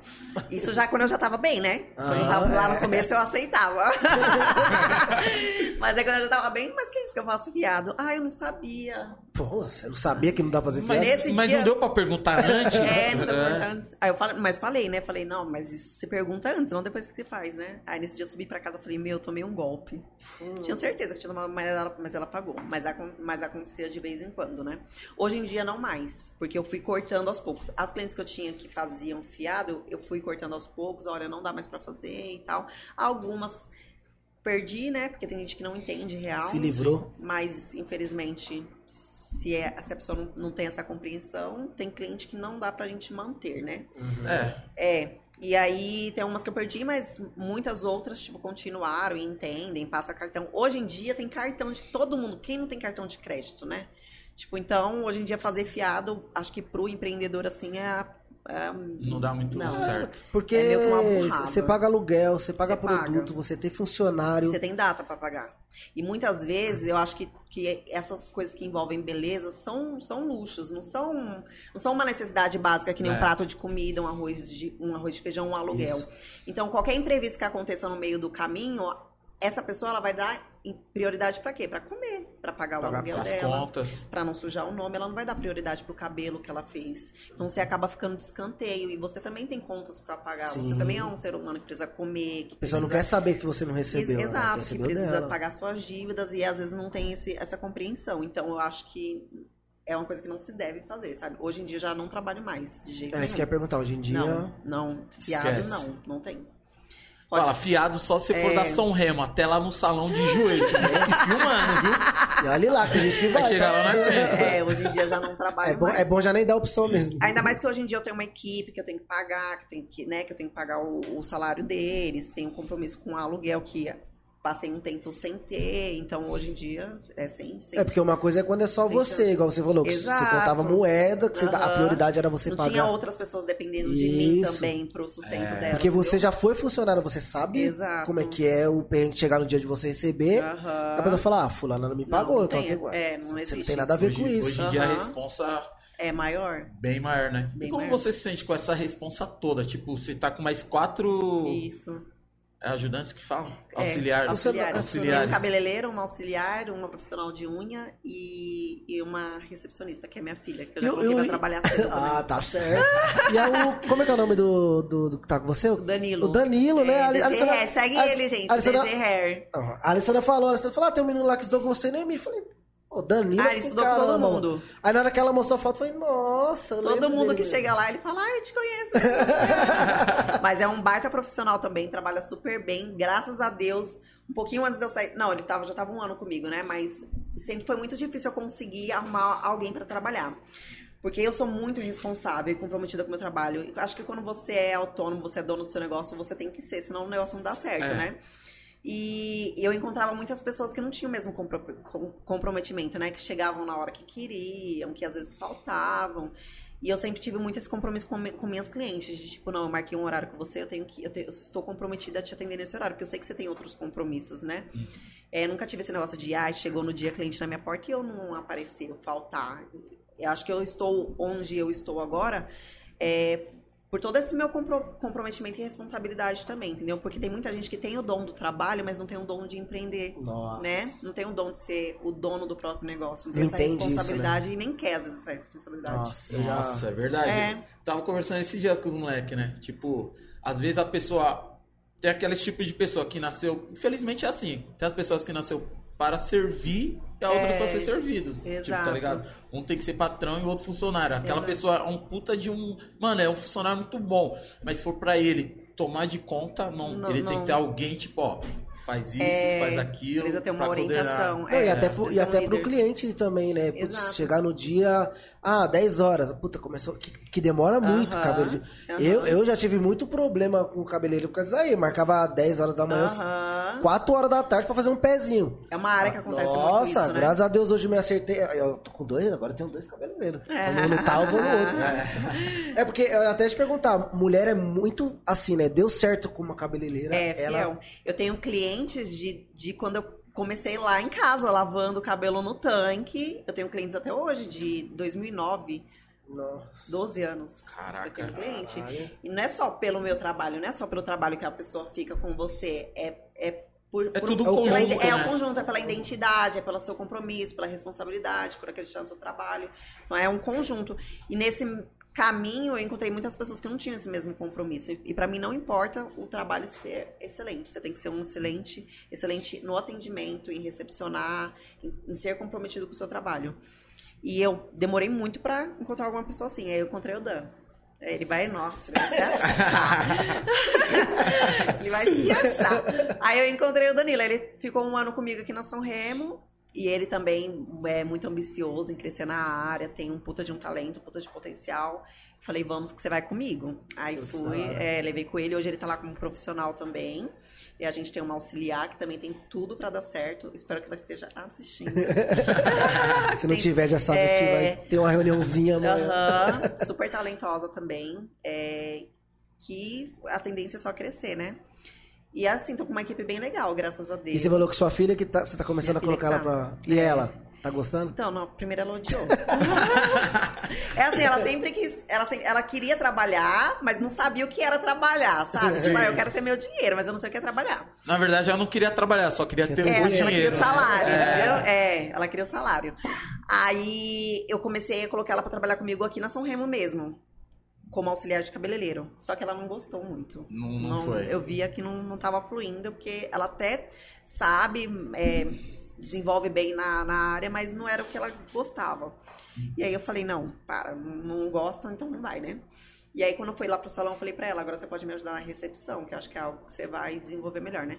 Isso já quando eu já tava bem, né? Ah, Eu tava lá no é. começo eu aceitava. <laughs> mas aí quando eu já tava bem, mas quem disse que eu faço piada? Ah, eu não sabia. Pô, você não sabia que não dá pra fazer Mas, mas dia- não deu pra perguntar <laughs> antes? É, não deu É. pra antes. Aí eu falei, mas falei, né? Falei, não, mas isso você pergunta antes, não depois que você faz, né? Aí nesse dia eu subi pra casa e falei, meu, eu tomei um golpe. Tinha certeza que tinha tomado, mas ela, mas ela pagou. Mas, mas acontecia de vez em quando, né? Hoje em dia não mais, porque eu fui cortando aos poucos. As clientes que eu tinha que faziam fiado, eu fui cortando aos poucos, olha, não dá mais pra fazer e tal. Algumas perdi, né? Porque tem gente que não entende real. Se livrou. Mas, infelizmente, se, é, se a pessoa não, não tem essa compreensão, tem cliente que não dá pra gente manter, né? É. É. E aí tem umas que eu perdi, mas muitas outras, tipo, continuaram e entendem, passa cartão. Hoje em dia tem cartão de todo mundo. Quem não tem cartão de crédito, né? Tipo, então, hoje em dia fazer fiado, acho que pro empreendedor, assim, é. É- Não dá muito Não. certo. Porque É você paga aluguel, você paga Você paga. produto, você tem funcionário. Você tem data pra pagar. E muitas vezes eu acho que, que essas coisas que envolvem beleza são, são luxos, não são, não são uma necessidade básica que nem É. um prato de comida, um arroz de, um arroz de feijão, um aluguel. Isso. Então, qualquer imprevisto que aconteça no meio do caminho, essa pessoa ela vai dar prioridade pra quê? Pra comer, pra pagar o Pagar aluguel dela. Pra não sujar o nome, ela não vai dar prioridade pro cabelo que ela fez. Então você acaba ficando de escanteio e você também tem contas pra pagar. Você Sim. também é um ser humano que precisa comer, que A pessoa não precisa quer saber que você não recebeu. Ela Exato, que recebeu precisa dela. pagar suas dívidas e às vezes não tem esse- essa compreensão. Então eu acho que é uma coisa que não se deve fazer, sabe? Hoje em dia já não trabalho mais, de jeito É, nenhum. isso que eu ia perguntar. Hoje em dia. Não, não. Fiado Esquece. não, não tem. Fala, fiado só se for É. da São Remo, até lá no salão de joelho. nem <laughs> filmando, viu? E olha lá, tem gente que vai. Vai chegar tá? lá na pensa. É, hoje em dia já não trabalho É bom, mais. é bom já nem dar opção mesmo. Ainda mais que hoje em dia eu tenho uma equipe que eu tenho que pagar, que, eu tenho que, né, que eu tenho que pagar o, o salário deles, tenho um compromisso com o aluguel que passei um tempo sem ter, então hoje em dia é sem, sem É porque uma coisa é quando é só você, chance. igual você falou, que você Exato. contava moeda, que você dá- a prioridade era você não pagar. tinha outras pessoas dependendo de mim Isso. também pro sustento É. dela. Porque você entendeu? já foi funcionário, você sabe Exato. como é que é o perrengue chegar no dia de você receber. Aham. A pessoa fala, ah, fulana não me pagou, não então tem- tem- é, não você não existe tem nada a ver Hoje, com isso. hoje em dia a responsa É maior? bem maior, né? Bem e como maior. você se sente com essa responsa toda? Tipo, você tá com mais quatro Isso. É ajudantes que falam? É, Auxiliares. auxiliares. Auxiliares. Um cabeleireiro, uma auxiliar, uma profissional de unha e, e uma recepcionista, que é minha filha, que eu já E e o- pra trabalhar cedo <laughs> Ah, tá certo. e é o. Como é que é o nome do, do, do que tá com você? O Danilo. O Danilo, né? É, A- a Alessandra- Hair. Segue a- ele, gente. a Alessandra- DG Hair. Ah, A Alessandra falou, a Alessandra falou, ah, tem um menino lá que estudou com você, nem me. Falei, pô, Danilo. Ah, ele que estudou com todo mundo. Aí na hora que ela mostrou a foto, eu falei, nossa, eu Todo mundo dele. que chega lá, ele fala, ah, eu te conheço. <laughs> Mas é um baita profissional também, trabalha super bem, graças a Deus. Um pouquinho antes de eu sair. Não, ele tava, já tava um ano comigo, né? Mas sempre foi muito difícil eu conseguir arrumar alguém pra trabalhar. Porque eu sou muito responsável e comprometida com o meu trabalho. E Acho que quando você é autônomo, você é dono do seu negócio, você tem que ser, senão o negócio não dá certo, É. né? E eu encontrava muitas pessoas que não tinham o mesmo compro- com- comprometimento, né? Que chegavam na hora que queriam, que às vezes faltavam. E eu sempre tive muito esse compromisso com, com minhas clientes. De tipo, não, eu marquei um horário com você, eu tenho que. Eu, te- eu estou comprometida a te atender nesse horário, porque eu sei que você tem outros compromissos, né? É, nunca tive esse negócio de, ah, chegou no dia cliente na minha porta e eu não aparecer, eu faltar. Eu acho que eu estou onde eu estou agora. É, por todo esse meu compro- comprometimento e responsabilidade também, entendeu? Porque tem muita gente que tem o dom do trabalho, mas não tem o dom de empreender, Nossa. né? Não tem o dom de ser o dono do próprio negócio, não tem Não essa entende isso, né? responsabilidade e nem quer, às vezes, essa responsabilidade. Nossa, Nossa, é verdade. É. Tava conversando esse dia com os moleques, né? Tipo, às vezes a pessoa. Tem aquele tipo de pessoa que nasceu. Infelizmente é assim. Tem as pessoas que nasceu para servir e a outras É, para ser servidos. Tipo, exato. tá ligado? Um tem que ser patrão e o outro funcionário. Aquela Exato. pessoa é um puta de um. Mano, é um funcionário muito bom. Mas se for pra ele tomar de conta, não. Não, ele tem não. que ter alguém, tipo, ó, faz isso, É, faz aquilo. Precisa ter uma poder- orientação. Não, é, e até, pro, e até um pro cliente também, né? Putz, chegar no dia, ah, 10 horas. Puta, começou. Que, que demora muito o Aham, cabelo. de- aham. Eu, eu já tive muito problema com o cabeleireiro por causa aí. Marcava 10 horas da manhã, Aham. 4 horas da tarde pra fazer um pezinho. É uma área que acontece muito Nossa, né? graças a Deus hoje me acertei. Eu tô com dois, agora eu tenho dois cabeleireiros. É. Um tá, eu vou no outro. É porque, eu até te perguntar, mulher é muito assim, né? Deu certo com uma cabeleireira. É, fiel. ela... Eu tenho clientes de, de quando eu comecei lá em casa, lavando o cabelo no tanque. Eu tenho clientes até hoje, de 2009, Nossa. 12 anos. Caraca. Eu tenho cliente. Caralho. E não é só pelo meu trabalho, não é só pelo trabalho que a pessoa fica com você. É, é por, É por tudo um pela conjunto, ide- É né? um conjunto, é pela identidade, é pelo seu compromisso, pela responsabilidade, por acreditar no seu trabalho. Então é um conjunto. E nesse caminho eu encontrei muitas pessoas que não tinham esse mesmo compromisso. E, e para mim não importa o trabalho ser excelente. Você tem que ser um excelente, excelente no atendimento, em recepcionar, em, em ser comprometido com o seu trabalho. E eu demorei muito pra encontrar alguma pessoa assim. Aí eu encontrei o Dan. Ele vai, nossa, ele vai se achar. <laughs> ele vai se achar. Aí eu encontrei o Danilo, ele ficou um ano comigo aqui na São Remo. E ele também é muito ambicioso em crescer na área, tem um puta de um talento, um puta de potencial. Falei, vamos que você vai comigo. Aí Putz, fui, é, levei com ele. Hoje ele tá lá como profissional também. E a gente tem uma auxiliar que também tem tudo pra dar certo. Espero que ela esteja assistindo. <laughs> Se não tiver, já sabe é. que vai ter uma reuniãozinha amanhã. Aham, super talentosa também. é, que a tendência é só crescer, né? E assim, tô com uma equipe bem legal, graças a Deus. E você falou que sua filha que tá, você tá começando a Minha filha colocar ela que pra. tá. E ela? Tá gostando? Então, não, primeiro ela odiou. <laughs> é assim, ela sempre quis. Ela, ela queria trabalhar, mas não sabia o que era trabalhar, sabe? <laughs> Tipo, ah, eu quero ter meu dinheiro, mas eu não sei o que é trabalhar. Na verdade, eu não queria trabalhar, só queria ter É, o É, ela queria dinheiro. o salário, É. entendeu? É, ela queria o salário. Aí eu comecei a colocar ela pra trabalhar comigo aqui na São Remo mesmo. Como auxiliar de cabeleireiro. Só que ela não gostou muito. Não, não foi. Eu via que não, não tava fluindo, porque ela até sabe, é, desenvolve bem na, na área, mas não era o que ela gostava. E aí eu falei, não, para, não, não gosta, então não vai, né? E aí quando eu fui lá pro salão, eu falei pra ela, agora você pode me ajudar na recepção, que eu acho que é algo que você vai desenvolver melhor, né?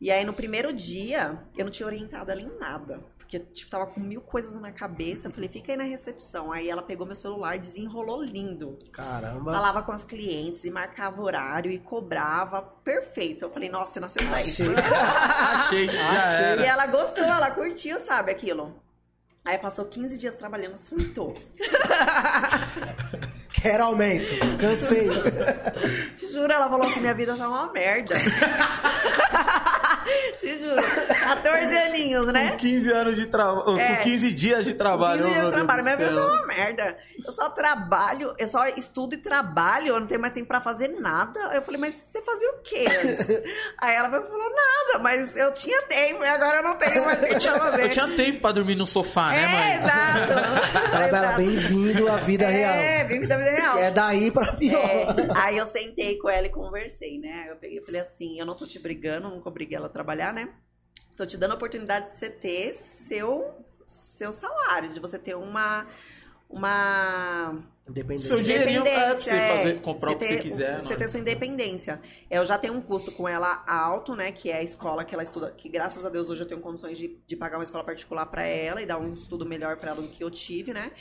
E aí no primeiro dia, eu não tinha orientado ela em nada. Porque, tipo, tava com mil coisas na cabeça. Eu falei, fica aí na recepção. Aí ela pegou meu celular, desenrolou lindo. Caramba. Falava com as clientes e marcava horário e cobrava. Perfeito. Eu falei, nossa, você nasceu pra isso. Achei. <laughs> Achei, já era. E ela gostou, ela curtiu, sabe, aquilo. Aí passou 15 dias trabalhando, surtou. <laughs> Quero aumento. Cansei. <laughs> Te juro, ela falou assim, minha vida tá uma merda. <laughs> Te juro. 14 aninhos, né? Com 15 anos de trabalho. É. Com 15 dias de trabalho. 15 dias meu de Deus trabalho. do Minha vida céu. tá uma merda. Eu só trabalho, eu só estudo e trabalho, eu não tenho mais tempo pra fazer nada. Eu falei, mas você fazia o quê? <laughs> Aí ela falou, nada, mas eu tinha tempo e agora eu não tenho mais tempo pra <laughs> fazer. Eu tinha tempo pra dormir no sofá, né, É, mãe? exato. Fala pra ela, Exato. bem-vindo à vida É, real. bem da vida real. É daí pra pior. É, aí eu sentei com ela e conversei, né? Eu peguei e falei assim, eu não tô te brigando, nunca obriguei ela trabalhar, né? Tô te dando a oportunidade de você ter seu, seu salário, de você ter uma... Uma Independente. Seu dinheirinho é pra você Independência, fazer, comprar o que ter- você quiser. Você né? ter sua independência. Eu já tenho um custo com ela alto, né? Que é a escola que ela estuda. Que graças a Deus hoje eu tenho condições de, de pagar uma escola particular pra ela e dar um estudo melhor pra ela do que eu tive, né?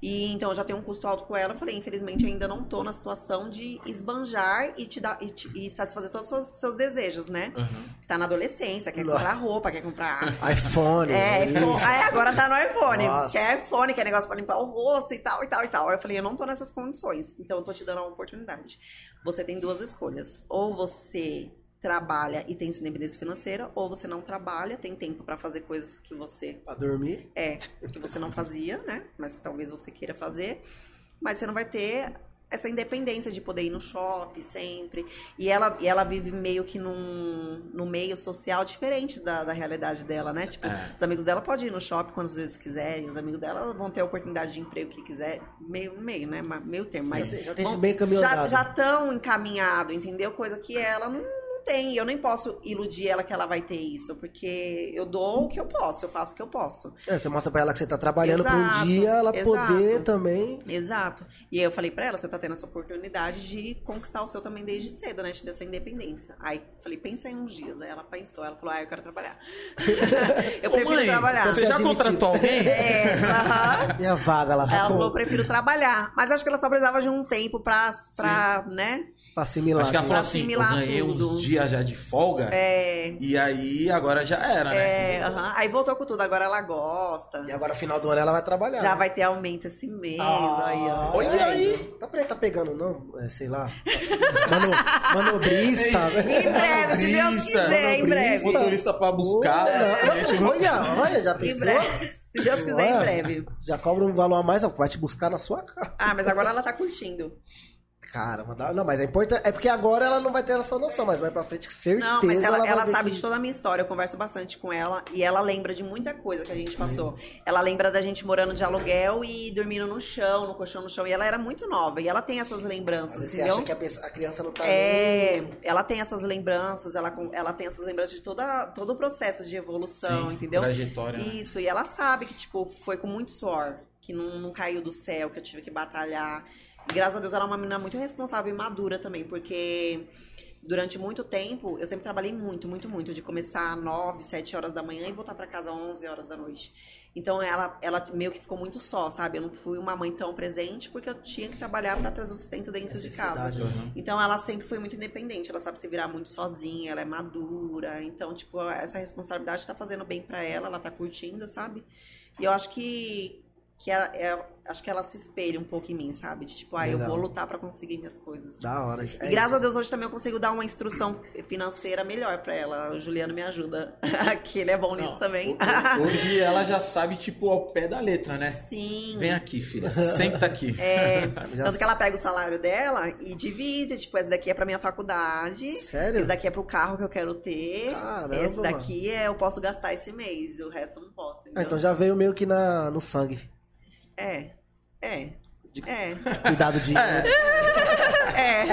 E então eu já tenho um custo alto com ela. Eu falei, infelizmente ainda não tô na situação de esbanjar e te dar e, te- e satisfazer todos os seus, seus desejos, né? Uhum. Tá na adolescência, quer comprar roupa, quer comprar <laughs> iPhone. é, isso. iPhone. É, agora tá no iPhone. Nossa. Quer iPhone, quer negócio pra limpar o rosto e tal, e tal, e tal. Aí eu falei, eu não tô nessas condições. Então eu tô te dando uma oportunidade. Você tem duas escolhas. Ou você trabalha e tem independência financeira, ou você não trabalha, tem tempo pra fazer coisas que você Pra dormir. é, que você não fazia, né? Mas que talvez você queira fazer. Mas você não vai ter essa independência de poder ir no shopping sempre. E ela, e ela vive meio que num, num meio social diferente da, da realidade dela, né? Tipo, É. os amigos dela podem ir no shopping quantas vezes quiserem, os amigos dela vão ter a oportunidade de emprego que quiser. Meio, meio, né? Meio termo. Mas já tem vão- isso bem caminho já, andado. já tão encaminhado, entendeu? Coisa que ela não tem. Eu nem posso iludir ela que ela vai ter isso, porque eu dou o que eu posso, eu faço o que eu posso. É, você mostra pra ela que você tá trabalhando pra um Exato, dia ela exato. poder também. Exato. E aí eu falei pra ela, você tá tendo essa oportunidade de conquistar o seu também desde cedo, né? De ter essa independência. Aí falei, pensa em uns dias. Aí ela pensou, ela falou, ah, eu quero trabalhar. <laughs> eu Ô, prefiro mãe, trabalhar. você já contratou alguém? É, aham. Minha vaga lá. Ela com- falou, prefiro trabalhar. Mas acho que ela só precisava de um tempo pra, pra né? Pra assimilar. Acho que ela falou assim, eu ganhei uns dias já de folga. É, E aí, agora já era, né? é, aham. Aí voltou com tudo, agora ela gosta. E agora, final do ano, ela vai trabalhar. Já né? vai ter aumento esse mês, Ah, aí, ó. olha aí. Tá, tá pegando, não? É, sei lá. Mano, manobrista. né? Em breve, se Deus Motorista, quiser, em breve. Motorista pra buscar. Olha, olha, olha, já Em pensou? breve. Se Deus quiser, em Ué. breve. Já cobra um valor a mais, vai te buscar na sua casa. Ah, mas agora ela tá curtindo. Dá- não, mas é importante. É porque agora ela não vai ter essa noção, mas vai pra frente, certeza. Não, mas ela, vai ela ver sabe que- de toda a minha história. Eu converso bastante com ela e ela lembra de muita coisa que a gente passou. Ela lembra da gente morando de aluguel e dormindo no chão, no colchão no chão. E ela era muito nova e ela tem essas lembranças, Mas você entendeu? acha que a, pessoa- a criança não tá É, nem- ela tem essas lembranças, ela, com- ela tem essas lembranças de toda, todo o processo de evolução, Sim, entendeu? Trajetória. né? Isso, e ela sabe que, tipo, foi com muito suor, que não, não caiu do céu, que eu tive que batalhar. E graças a Deus ela é uma menina muito responsável e madura também, porque durante muito tempo eu sempre trabalhei muito, muito, muito, de começar às 9, 7 horas da manhã e voltar para casa às 11 horas da noite. Então ela, ela meio que ficou muito só, sabe? Eu não fui uma mãe tão presente porque eu tinha que trabalhar para trazer o sustento dentro de casa. Uhum. Então ela sempre foi muito independente, ela sabe se virar muito sozinha, ela é madura. Então, tipo, essa responsabilidade tá fazendo bem pra ela, ela tá curtindo, sabe? E eu acho que que ela, é- acho que ela se espelha um pouco em mim, sabe? De, tipo, ah, eu vou lutar pra conseguir minhas coisas. Da hora. E É graças isso. a Deus hoje também eu consigo dar uma instrução financeira melhor pra ela. O Juliano me ajuda, que ele é bom nisso Não, também. ho- Hoje ela já sabe, tipo, ao pé da letra, né? Sim. Vem aqui, filha. Senta aqui. É, <laughs> Já tanto que ela pega o salário dela e divide, tipo, esse daqui é pra minha faculdade, Sério? esse daqui é pro carro que eu quero ter, Caramba, esse daqui é eu posso gastar esse mês, o resto eu não posso, Ah, entendeu? então já veio meio que na, no sangue. É, é, é, Cuidado de. é.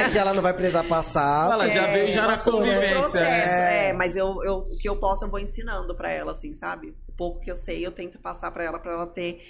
É que ela não vai precisar passar. Ela já É, veio já na né? convivência, processo, né? é, mas eu, eu, o que eu posso eu vou ensinando pra ela, assim, sabe? O pouco que eu sei eu tento passar pra ela, pra ela ter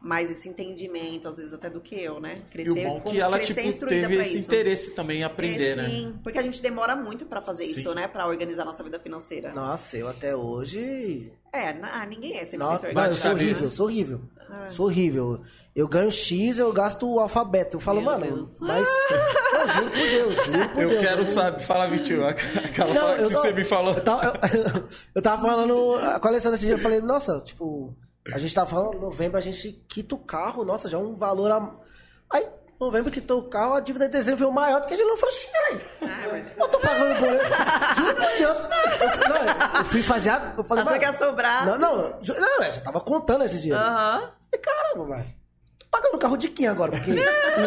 mais esse entendimento, às vezes até do que eu, né? E o Crescer, bom é que ela, crescer tipo, instruída teve pra esse isso. interesse também em aprender, É, né? Sim, porque a gente demora muito pra fazer Sim. isso, né? Pra organizar nossa vida financeira. Nossa, eu até hoje. É, na- ah, ninguém é 100% Nossa, não, eu sou horrível, sou horrível. Ah. Sou horrível. Eu ganho X, eu gasto o alfabeto. Eu falo, Meu mano, Deus. mas. <laughs> Eu juro por Deus, juro por Eu Deus. quero eu- saber, fala, Vitinho, aquela Não, fala que você me falou. Eu tava, eu, <laughs> eu tava falando com a Alessandra esse dia, eu falei, nossa, tipo, a gente tava falando, novembro a gente quita o carro, nossa, já é um valor a. Aí, novembro quitou o carro, a dívida de dezembro veio maior do que a gente não falou, aí. Ah, mas... Eu tô pagando boleto. Juro por Deus. Eu, fui- não, eu fui fazer a. Eu falei, Achou que ia sobrar? Não, não, não, eu já tava contando esse dinheiro. Aham. E caramba, mano. Pagando o carro de quem agora? Porque o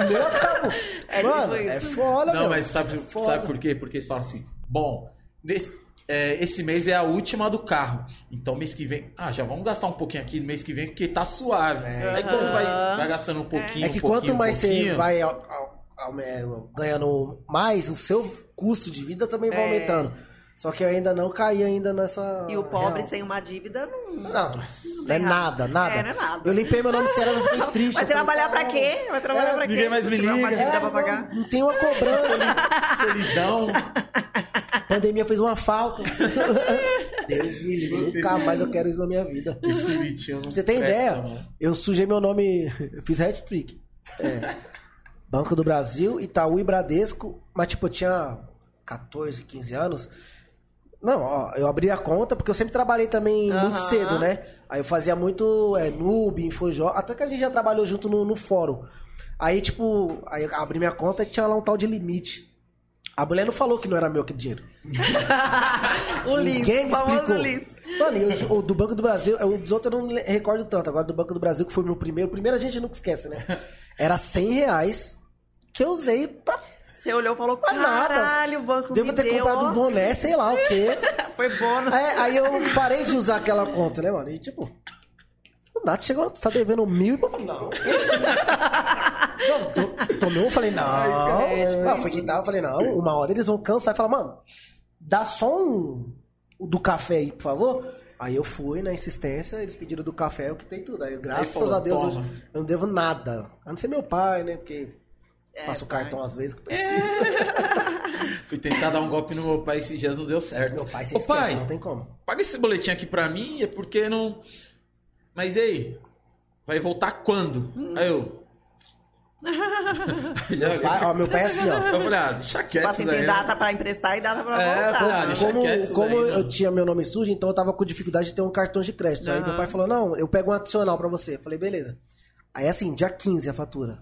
meu acabou. É <laughs> mano, tipo é foda, Não, meu. mas sabe, É foda. sabe por quê? Porque eles falam assim, bom, nesse- é, esse mês é a última do carro. Então mês que vem. Ah, já vamos gastar um pouquinho aqui mês que vem, porque tá suave. Aí quando vai, vai gastando um pouquinho. É que um pouquinho, quanto mais um você pouquinho, vai au- au- au- é, ganhando mais, o seu custo de vida também vai É. aumentando. Só que eu ainda não caí ainda nessa. E o pobre real. sem uma dívida não. Não, não é tem nada, nada. É, não é nada. Eu limpei meu nome sério, eu fiquei triste. Vai eu falei, trabalhar pra "Caramba, quê? Vai trabalhar É, pra quê? ninguém mais me uma liga. dívida É, pra pagar. não, não tem uma cobrança. <laughs> solidão. <laughs> Pandemia fez uma falta. <laughs> Deus me livre, nunca mais eu quero isso na minha vida. Esse Vitinho não você tem ideia? mano. Eu sujei meu nome, eu fiz hat-trick. É. Banco do Brasil, Itaú e Bradesco, mas tipo, eu tinha 14, 15 anos. Não, ó, eu abri a conta porque eu sempre trabalhei também muito Aham. cedo, né? Aí eu fazia muito é, Noob, Infojó, até que a gente já trabalhou junto no, no fórum. Aí, tipo, aí eu abri minha conta e tinha lá um tal de limite. A mulher não falou que não era meu aquele dinheiro. <laughs> O Liz, Ninguém me explicou. Liz. Mano, e o, do Banco do Brasil, eu- dos outros eu não recordo tanto. Agora do Banco do Brasil, que foi meu primeiro. Primeiro a gente nunca esquece, né? <laughs> Era 100 reais que eu usei pra Você olhou e falou, pra nada. caralho, o banco Devo me ter deu, comprado ó. um boné, sei lá o quê. <laughs> Foi bônus. É, aí eu parei de usar aquela conta, né, mano? E tipo, o Nath chegou, você tá devendo mil e eu falei, não. <laughs> não to- tomei um, eu falei, não. é, tipo Ah, foi que tal, eu falei, não, uma hora eles vão cansar e falar, mano, dá só um do café aí, por favor. Aí eu fui na insistência, eles pediram do café, eu quitei tudo. Aí, graças falou, a Deus, toma. hoje eu não devo nada. A não ser meu pai, né? Porque É, passa o pai. cartão às vezes que precisa. <laughs> Fui tentar dar um golpe no meu pai esses dias, não deu certo. Meu pai, Ô esquece, pai, não tem como. paga esse boletim aqui pra mim, é porque não. Mas ei, vai voltar quando? Aí eu. <laughs> Aí ele olhou. Pai, ó, meu pai é assim, ó. Eu falei, ah, deixa quieto Tipo assim, tem né? data pra emprestar e data pra É, voltar. falei, ah, deixa como, quieto como daí, não. eu tinha meu nome sujo, então eu tava com dificuldade de ter um cartão de crédito. Aí Aham. meu pai falou: não, eu pego um adicional pra você. Eu falei, beleza. Aí assim, dia 15 a fatura.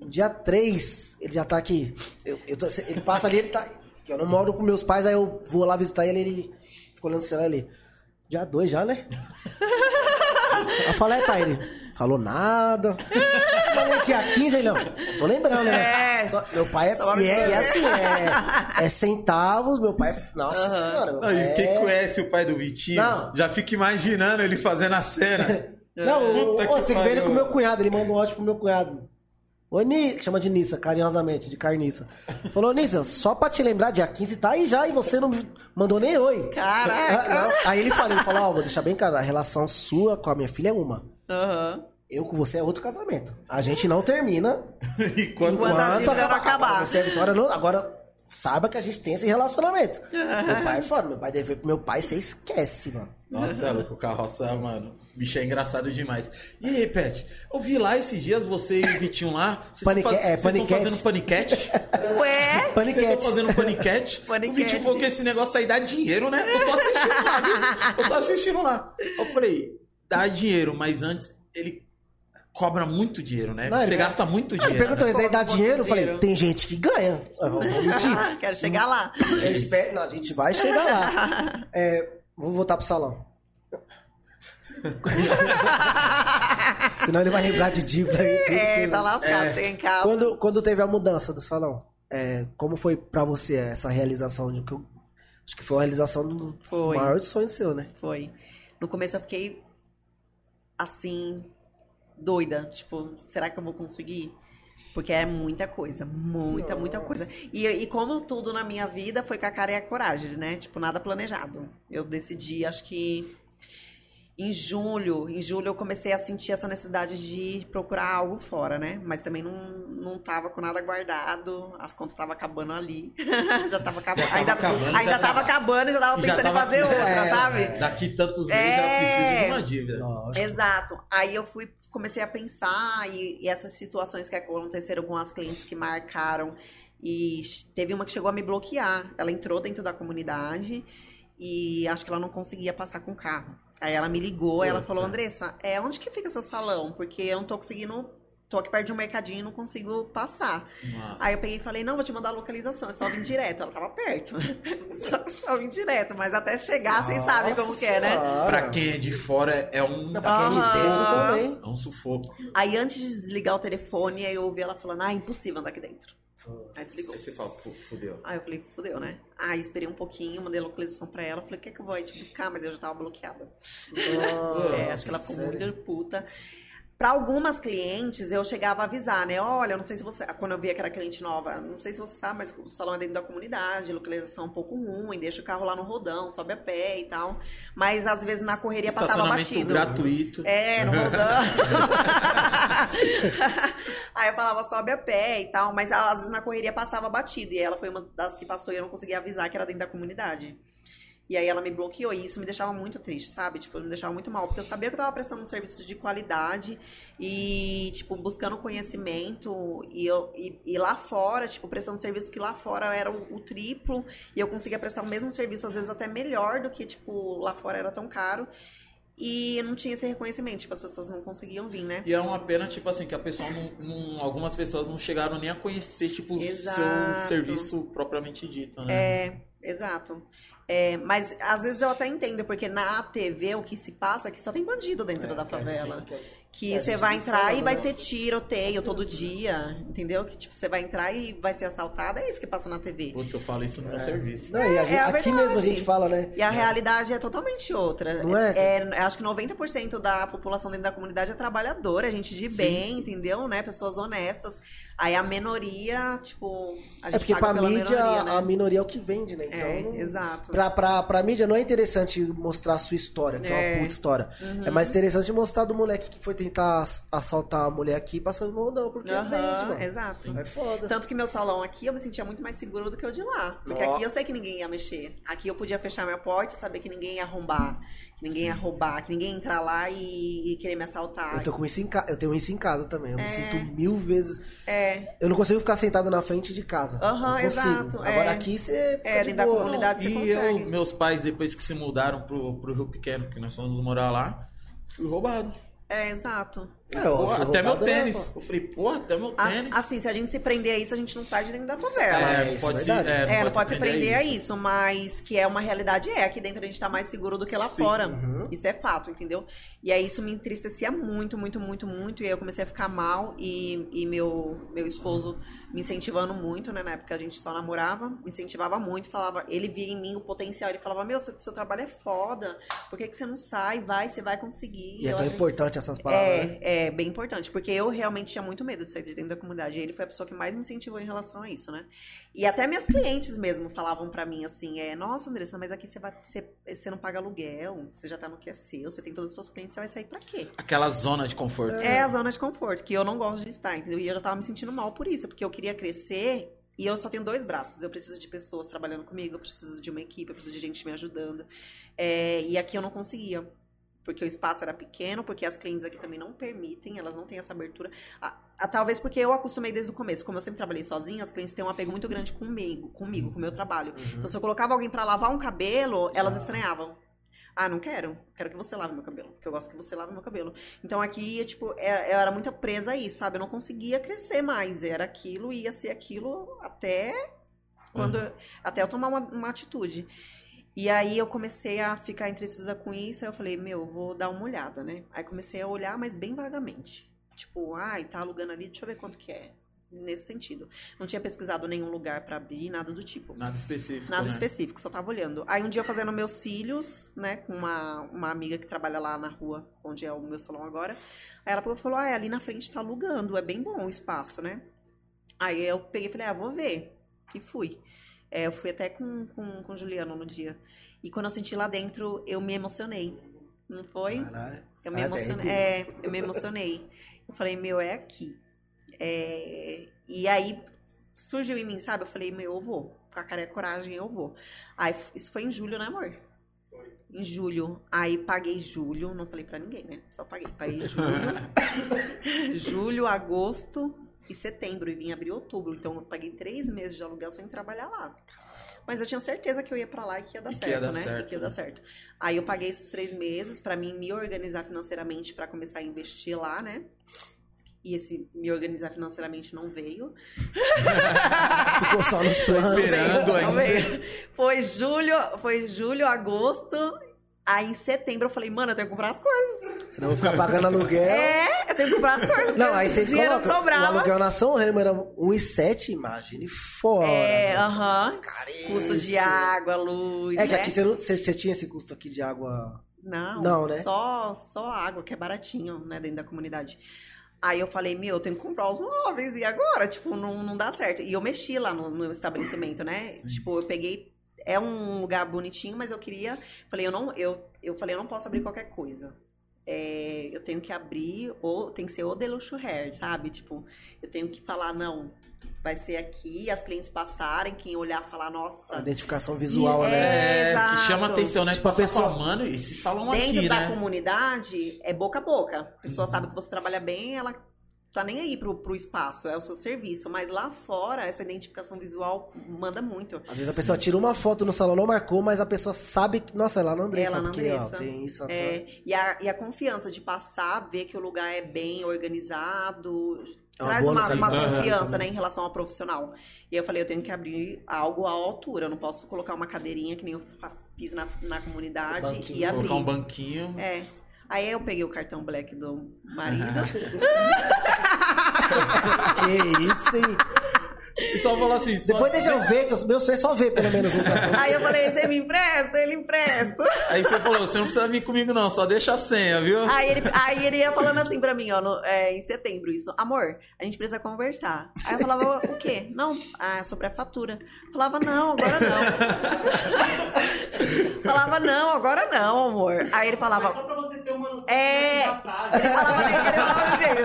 Dia 3, ele já tá aqui. Eu, eu tô- ele passa ali, ele tá. Eu não moro com meus pais, aí eu vou lá visitar ele, ele ficou olhando o celular ali. Dia 2 já, né? <laughs> Eu falei, "É, pai, ele falou nada. Eu falei, dia 15, ele não. só Tô lembrando, né? É. Só- meu pai é. Só E é, é assim, é, é centavos, meu pai é. Nossa senhora, meu Não, e é... quem conhece o pai do Vitinho Não. já fica imaginando ele fazendo a cena. <laughs> Não, o- Puta o- que você tem que ver ele com o meu cunhado, ele mandou um áudio pro meu cunhado. Ô, Ni, que chama de Nissa, carinhosamente, de carniça. Falou, Nissa, só pra te lembrar, dia 15 tá aí já e você não me mandou nem oi. Caraca. Ah. Aí ele falou, ele falou, ó, vou deixar bem claro, a relação sua com a minha filha é uma. Aham. Eu com você é outro casamento. A gente não termina <laughs> Enquanto Enquanto a não acabar. Você é a Vitória não. Agora, saiba que a gente tem esse relacionamento. <laughs> meu pai é foda. Meu pai deve pro meu pai, você esquece, mano. Nossa, é louco, o carroça, mano. Bicho é engraçado demais. E aí, Pet? Eu vi lá esses dias você e o Vitinho lá. Vocês Panique- estão é, vocês paniquete. fazendo paniquete? Ué? Vocês Paniquete. estão fazendo paniquete? <laughs> O Paniquete. Vitinho falou que esse negócio aí dá dinheiro, né? Eu tô assistindo lá, viu? Eu tô assistindo lá. Eu falei, dá dinheiro, mas antes ele cobra muito dinheiro, né? Não, Você ele- gasta muito Ele dinheiro. perguntou, né? isso aí dá dinheiro? Eu falei, dinheiro. tem gente que ganha. Eu vou <laughs> mentir. Quero chegar lá. A gente vai chegar lá. <laughs> É, vou voltar pro salão. <laughs> Senão ele vai lembrar de dívida tudo. É, tá lascado. Chega em casa. Quando, quando teve a mudança do salão, é, como foi pra você essa realização? De que eu, acho que foi a realização do Foi. maior sonho seu, né? Foi. No começo eu fiquei assim, doida. Tipo, será que eu vou conseguir? Porque é muita coisa, muita, muita coisa. E, e como tudo na minha vida foi com a cara e a coragem, né? Tipo, nada planejado. Eu decidi, acho que em julho, em julho eu comecei a sentir essa necessidade de procurar algo fora, né? Mas também não, não tava com nada guardado, as contas estavam acabando ali. <laughs> já tava acabando. tava ainda acabando, ainda já tava tava- acabando e já tava E já pensando tava em fazer outra, é, sabe? Daqui tantos meses já É. preciso de uma dívida. Lógico. Exato. Aí eu fui, comecei a pensar e, e essas situações que aconteceram com as clientes que marcaram e teve uma que chegou a me bloquear. Ela entrou dentro da comunidade e acho que ela não conseguia passar com o carro. Aí ela me ligou, ela Puta. falou: "Andressa, é onde que fica seu salão? Porque eu não tô conseguindo Tô aqui perto de um mercadinho e não consigo passar. Nossa. Aí eu peguei e falei, não, vou te mandar a localização, é só vir direto. Ela tava perto. <laughs> só, só vir direto, mas até chegar, vocês sabem como que é, né? Pra quem é de fora é um, Não, pra quem é de dentro também. é um sufoco. Aí antes de desligar o telefone, aí eu ouvi ela falando, ah, impossível andar aqui dentro. Aí desligou. Aí você fala, "Fu- fudeu. Aí eu falei, fudeu, né? Aí esperei um pouquinho, mandei a localização pra ela. Falei, quer que eu vou aí te buscar? Mas eu já tava bloqueada. é, acho que ela ficou sério? muito puta. Pra algumas clientes, eu chegava a avisar, né? Olha, eu não sei se você. Quando eu via que era cliente nova, não sei se você sabe, mas o salão é dentro da comunidade, localização é um pouco ruim, deixa o carro lá no rodão, sobe a pé e tal. Mas às vezes na correria passava batido. gratuito. É, no rodão. <laughs> Aí eu falava, sobe a pé e tal, mas às vezes na correria passava batido. E ela foi uma das que passou e eu não conseguia avisar que era dentro da comunidade. E aí ela me bloqueou e isso me deixava muito triste, sabe? Tipo, me deixava muito mal, porque eu sabia que eu tava prestando um serviço de qualidade e, tipo, buscando conhecimento e, eu, e, e lá fora, tipo, prestando serviço que lá fora era o, o triplo e eu conseguia prestar o mesmo serviço, às vezes até melhor do que, tipo, lá fora era tão caro. E eu não tinha esse reconhecimento, tipo, as pessoas não conseguiam vir, né? E é uma pena, tipo assim, que a pessoa não, não- Algumas pessoas não chegaram nem a conhecer, tipo, o seu serviço propriamente dito, né? É, exato. É, mas às vezes eu até entendo, porque na TV o que se passa é que só tem bandido dentro É, da favela. Que É, você gente vai entrar e vai né? ter tiroteio todo dia, entendeu? Que tipo, você vai entrar e vai ser assaltada, é isso que passa na TV. Puta, eu falo isso no meu serviço. Não, e a É, gente- é a aqui verdade. mesmo a gente fala, né? E a realidade é totalmente outra. Não é? eu acho que 90% da população dentro da comunidade é trabalhadora, é gente de Sim. bem, entendeu? Né? Pessoas honestas. Aí a minoria, tipo, a gente É porque paga pra pela mídia, minoria, né? a minoria é o que vende, né? Então, É, não- exato. Pra, pra, pra mídia não é interessante mostrar a sua história, que é, É. uma puta história. É mais interessante mostrar do moleque que foi tentar ass- assaltar a mulher aqui passando no rodão, porque Aham, vende, mano. exato. É foda. Tanto que meu salão aqui eu me sentia muito mais seguro do que o de lá. Porque Ó. aqui eu sei que ninguém ia mexer. Aqui eu podia fechar minha porta e saber que ninguém ia arrombar, que ninguém ia roubar, que ninguém ia entrar lá e, e querer me assaltar. Eu, tô com isso em ca... eu tenho isso em casa também. Eu me sinto É. mil vezes. É, Eu não consigo ficar sentado na frente de casa. Aham, não consigo. exato, Agora é. aqui você. Fica É, de dentro da comunidade. você e consegue. eu, meus pais, depois que se mudaram pro, pro Rio Pequeno, que nós fomos morar lá, fui roubado. É, exato. É, fui até meu né, tênis. eu falei, pô, até meu A- tênis. assim, se a gente se prender a isso, a gente não sai de dentro da favela. É, é, pode é se, verdade. é, não É, pode, não pode se prender a isso. isso, mas que é uma realidade, é. Aqui dentro a gente tá mais seguro do que lá Sim. fora. Uhum. Isso é fato, entendeu? E aí isso me entristecia muito, muito, muito, muito. E aí eu comecei a ficar mal e, e meu, meu esposo me incentivando muito, né? Na época a gente só namorava, me incentivava muito, falava, ele via em mim o potencial, ele falava, meu, seu, seu trabalho é foda, por que, que você não sai? Vai, você vai conseguir. E é tão importante essas palavras. né? é, É bem importante, porque eu realmente tinha muito medo de sair de dentro da comunidade. E ele foi a pessoa que mais me incentivou em relação a isso, né? E até minhas clientes mesmo falavam pra mim assim: é, nossa, Andressa, mas aqui você, vai, você, você não paga aluguel, você já tá no que é seu, você tem todos os seus clientes, você vai sair pra quê? Aquela zona de conforto. É a zona de conforto, que eu não gosto de estar, entendeu? E eu já tava me sentindo mal por isso, porque eu queria crescer e eu só tenho dois braços. Eu preciso de pessoas trabalhando comigo, eu preciso de uma equipe, eu preciso de gente me ajudando. É, e aqui eu não conseguia. Porque o espaço era pequeno, porque as clientes aqui também não permitem, elas não têm essa abertura. Ah, ah, talvez porque eu acostumei desde o começo. Como eu sempre trabalhei sozinha, as clientes têm um apego muito grande comigo, comigo, com o meu trabalho. Então, se eu colocava alguém pra lavar um cabelo, elas estranhavam. Ah, não quero. Quero que você lave meu cabelo. Porque eu gosto que você lave meu cabelo. Então aqui, tipo, é- eu era muito presa a isso, sabe? Eu não conseguia crescer mais. Era aquilo, ia ser aquilo até quando até eu tomar uma, uma atitude. E aí eu comecei a ficar indecisa com isso, aí eu falei, meu, vou dar uma olhada, né? Aí comecei a olhar, mas bem vagamente. Tipo, ai, tá alugando ali, deixa eu ver quanto que é. Nesse sentido. Não tinha pesquisado nenhum lugar pra abrir, nada do tipo. Nada específico. Nada né? específico, só tava olhando. Aí um dia eu fazendo meus cílios, né, com uma, uma amiga que trabalha lá na rua, onde é o meu salão agora. Aí ela pegou e falou: Ah, é ali na frente tá alugando, é bem bom o espaço, né? Aí eu peguei e falei: Ah, vou ver. E fui. É, eu fui até com, com, com o Juliano no dia. E quando eu senti lá dentro, eu me emocionei. Não foi? Caralho. Eu me Ah, emocionei. É, eu me emocionei. Eu falei, meu, é aqui. É, E aí surgiu em mim, sabe? Eu falei, meu, eu vou. Com a cara e a coragem, eu vou. Aí isso foi em julho, né, amor? Em julho. Aí paguei julho, não falei pra ninguém, né? Só paguei. Paguei julho. <laughs> <laughs> julho, agosto e setembro. E vim abrir outubro. Então eu paguei três meses de aluguel sem trabalhar lá. Mas eu tinha certeza que eu ia pra lá e que ia dar E que certo, ia dar né? certo, que ia né? dar certo. Aí eu paguei esses três meses pra mim me organizar financeiramente pra começar a investir lá, né? E esse me organizar financeiramente não veio. <laughs> Ficou só nos planos. esperando Não ainda. veio. Foi julho, foi julho, agosto. Aí em setembro eu falei, mano, eu tenho que comprar as coisas. Senão eu vou ficar pagando aluguel. <laughs> É, eu tenho que comprar as coisas. Não, aí você o dinheiro coloca. O sobrava. aluguel na São Remo era 1,7, imagine fora. É, aham. Caríssimo. Custo de água, luz. É que né? aqui você, não, você, você tinha esse custo aqui de água. Não, Não, né? Só, só água, que é baratinho, né, dentro da comunidade. Aí eu falei, meu, eu tenho que comprar os móveis, e agora? Tipo, não, não dá certo. E eu mexi lá no, no estabelecimento, né? Tipo, eu peguei. É um lugar bonitinho, mas eu queria. Falei, eu não. Eu, eu falei, eu não posso abrir qualquer coisa. É, eu tenho que abrir, ou tem que ser o Deluxe Hair, sabe? Tipo, eu tenho que falar, não, vai ser aqui, as clientes passarem, quem olhar falar, A nossa. identificação visual, E- né? É, Exato. que chama atenção, né? Tipo, a pessoa- mano, esse salão Dentro aqui, da né? comunidade, é boca a boca. A Uhum. pessoa sabe que você trabalha bem, ela tá nem aí pro, pro espaço, é o seu serviço. Mas lá fora, essa identificação visual manda muito. Às vezes a pessoa tira uma foto no salão, não marcou, mas a pessoa sabe que. Nossa, é lá na Andressa, É lá na porque ó, Andressa. tem isso. É, e, a, e a confiança de passar, ver que o lugar é bem organizado, É uma traz boa uma, uma localização confiança também. né, em relação ao profissional. E eu falei, eu tenho que abrir algo à altura, eu não posso colocar uma cadeirinha que nem eu fiz na, na comunidade Banquinho, e abrir. Colocar um banquinho. É. Aí eu peguei o cartão black do marido. <laughs> Que isso, hein? E só falar assim, só... Depois deixa eu ver, que o meu sonho é só ver, pelo menos, no cartão. <laughs> Aí eu falei, você me empresta? Ele empresta. Aí você falou, você não precisa vir comigo não, só deixa a senha, viu? Aí ele, aí ele ia falando assim pra mim, ó, no- é, em setembro isso. Amor, a gente precisa conversar. Aí eu falava, o quê? Não, ah, sobre a fatura. Falava, não, agora não. falava, não, agora não, amor. Aí ele Mas falava, só pra você ter uma noção É. da prazo. ele falava, ele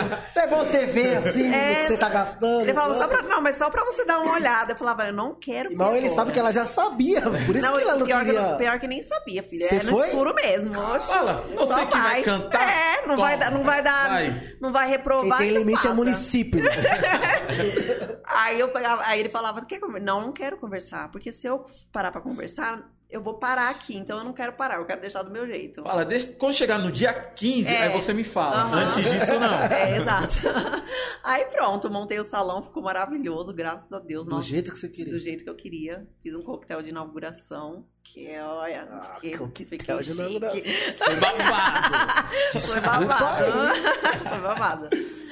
falava. É bom você ver assim É. o que você tá gastando. Ele falava, só pra, não, mas só pra você dar uma olhada. Eu falava, eu não quero. Mal ele sabe que ela já sabia, por isso Não, que ela não pior, que, queria. eu- pior que nem sabia, filha. Você é no foi? escuro mesmo. Oxe. Fala, você Só que vai cantar? É, não Toma. vai dar, não vai dar, Vai. não vai Quem reprovar. tem então limite é passa. município. <laughs> Aí eu pegava, aí ele falava, quer conver-" Não, não quero conversar, porque se eu parar pra conversar, eu vou parar aqui, então eu não quero parar, eu quero deixar do meu jeito. Fala, deixa, quando chegar no dia 15, É. aí você me fala. Antes disso, não. <laughs> É, exato. <laughs> Aí pronto, montei o salão, ficou maravilhoso, graças a Deus. Do Nossa, jeito que você queria. do jeito que eu queria. Fiz um coquetel de inauguração, que é, olha, Ah, que coquetel de inauguração. Foi babado. <laughs> Foi babado. Foi babado.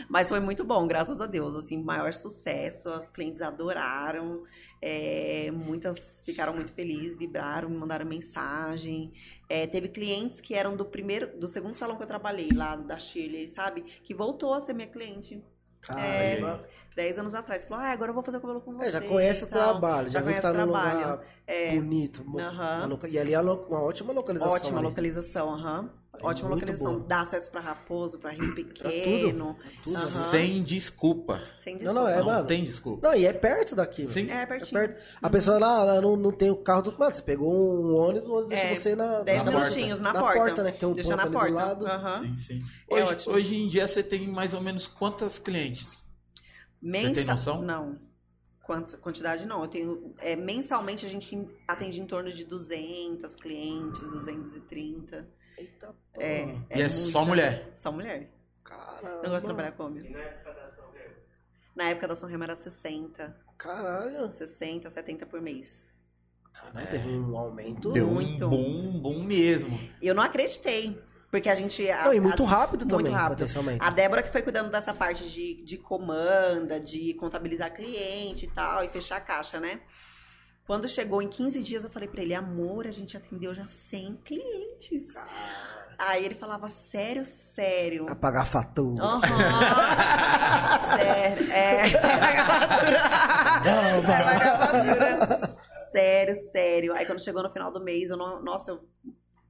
Mas foi muito bom, graças a Deus. Assim, maior sucesso, as clientes adoraram. é, muitas ficaram muito felizes, vibraram, me mandaram mensagem. É, teve clientes que eram do primeiro, do segundo salão que eu trabalhei, lá da Shirley, sabe? Que voltou a ser minha cliente. Caramba. Dez anos atrás. Falou, ah, agora eu vou fazer o cabelo com você. É, já conhece o trabalho, já, Já tá conhece num o trabalho. lugar É. bonito. loca- E ali é uma ótima localização. Ótima ali. localização, aham. É Ótima muito localização. boa. Dá acesso pra Raposo, pra Rio Pequeno. tudo. Aham. Sem desculpa. Sem Não, desculpa. não, é, não mano. tem desculpa. Não, e é perto daqui. Sim. É É pertinho. perto. A pessoa lá, ela não, não tem o carro do. Mano, você pegou um ônibus, o ônibus deixa É, você na. Dez na minutinhos na, na porta. porta, né, que tem um Deixa ponto na ali do porta. lado. Aham. Sim, sim. É Hoje, hoje em dia você tem mais ou menos quantas clientes? Mensa... tem noção? Não. Quanta, quantidade não. Eu tenho. É, mensalmente a gente atende em torno de 200 clientes, 230. Eita, É. porra. e é só mulher. Só mulher. Caramba. Eu gosto de trabalhar com homem. E na época da São Remo? Na época da São Remo era 60. Caralho. 60, 70 por mês. Caralho, teve um aumento. Deu Muito. um boom, boom mesmo. Eu não acreditei. Porque a gente. a- Não, e muito a- rápido muito também. rápido. potencialmente. A Débora que foi cuidando dessa parte de, de comanda, de contabilizar cliente e tal, e fechar a caixa, né? Quando chegou em 15 dias, eu falei pra ele, amor, a gente atendeu já 100 clientes. Aí ele falava, sério, sério. Apagar a fatura. Aham. <laughs> sério. É. Vai pagar a fatura. Fatura. Sério, sério. Aí quando chegou no final do mês, eu não. Nossa, eu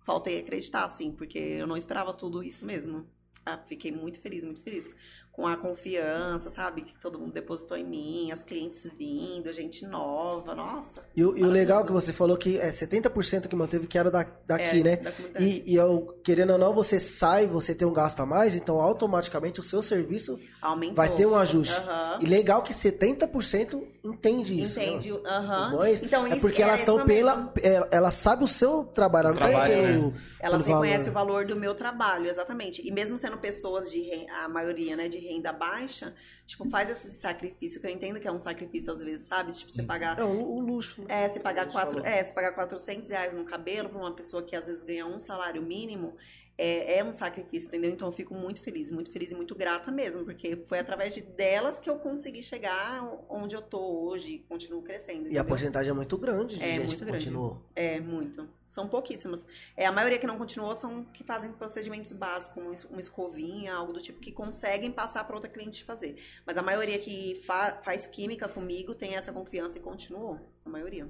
faltei acreditar, assim, porque eu não esperava tudo isso mesmo. Ah, fiquei muito feliz, muito feliz. Com a confiança, sabe? Que todo mundo depositou em mim, as clientes vindo, gente nova, nossa. E, o- e o legal é que você falou que é 70% que manteve que era da, daqui, É, né? da. E, e eu, querendo ou não, você sai, você tem um gasto a mais, então automaticamente o seu serviço Aumentou. vai ter um ajuste. Aham. E legal que 70% entende isso. né? Entende? Aham. O bom é isso. Então, é isso- porque é elas estão pela. Ela, ela sabe o seu trabalho, ela não Trabalho, tá pelo, Elas reconhecem valor. o valor do meu trabalho, exatamente. E mesmo sendo pessoas de a maioria, né, de renda baixa, tipo, faz esse sacrifício, que eu entendo que é um sacrifício às vezes, sabe? Tipo, você pagar. É um, um luxo. né? É, você pagar, quatro, falou. é, você pagar 400 reais no cabelo pra uma pessoa que às vezes ganha um salário mínimo, é, é um sacrifício, entendeu? Então eu fico muito feliz, muito feliz e muito grata mesmo, porque foi através de delas que eu consegui chegar onde eu tô hoje e continuo crescendo. E a entendeu? porcentagem é muito grande de É, gente muito que grande. continuou. É, muito. São pouquíssimas. É, a maioria que não continuou são que fazem procedimentos básicos, uma es- uma escovinha, algo do tipo, que conseguem passar para outra cliente fazer. Mas a maioria que fa- faz química comigo tem essa confiança e continuou. A maioria.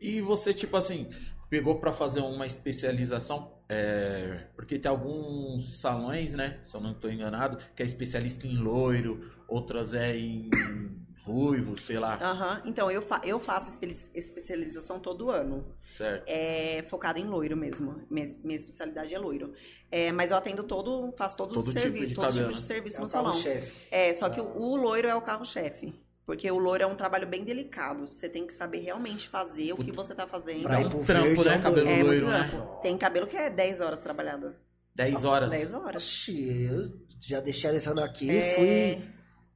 E você, tipo assim, pegou pra fazer uma especialização? É, porque tem alguns salões, né? Se eu não estou enganado, que é especialista em loiro, outras é em ruivo, sei lá, Aham. Então, eu, fa- eu faço espe- especialização todo ano. certo? É focada em loiro mesmo. Minha, minha especialidade é loiro. É, mas eu atendo todo, faço todos Todo os tipo serviços, de todo cabelo, tipo de serviço É no o salão. É, só que o, o loiro é o carro-chefe. Porque o loiro é um trabalho bem delicado. Você tem que saber realmente fazer o que você tá fazendo. Pra ir um pro trampo, verde né? é um Cabelo é loiro, né? Tem cabelo que é 10 horas trabalhada. 10 horas. 10 horas. Oxi, eu já deixei a Alessandra aqui, É, fui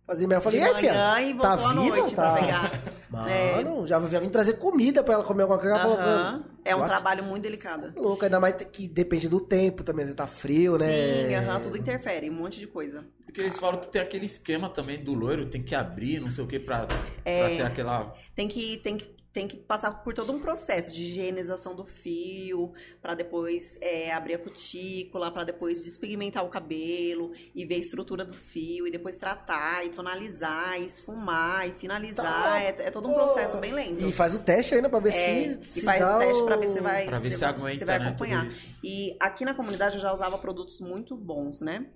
fazer minha. Eu falei, e aí, filha? e Tá viva? noite Tá. pra pegar. Mano, já, já vim trazer comida pra ela comer alguma coisa. Ela falou, É um trabalho muito delicado. acho louco, ainda mais que depende do tempo também, às vezes tá frio, né? Sim, aham, tudo interfere, um monte de coisa. Porque eles falam que tem aquele esquema também do loiro, tem que abrir, não sei o que, pra, É. pra ter aquela. Tem que, tem que, tem que passar por todo um processo de higienização do fio, pra depois é, abrir a cutícula, pra depois despigmentar o cabelo e ver a estrutura do fio, e depois tratar, e tonalizar, e esfumar, e finalizar. Tá. É, é todo um processo bem lento. E faz o teste ainda pra ver É, se, se e faz o teste o... pra ver se vai, Pra ver se vai- aguenta, vai né? Tudo acompanhar. isso. E aqui na comunidade eu já usava produtos muito bons, né?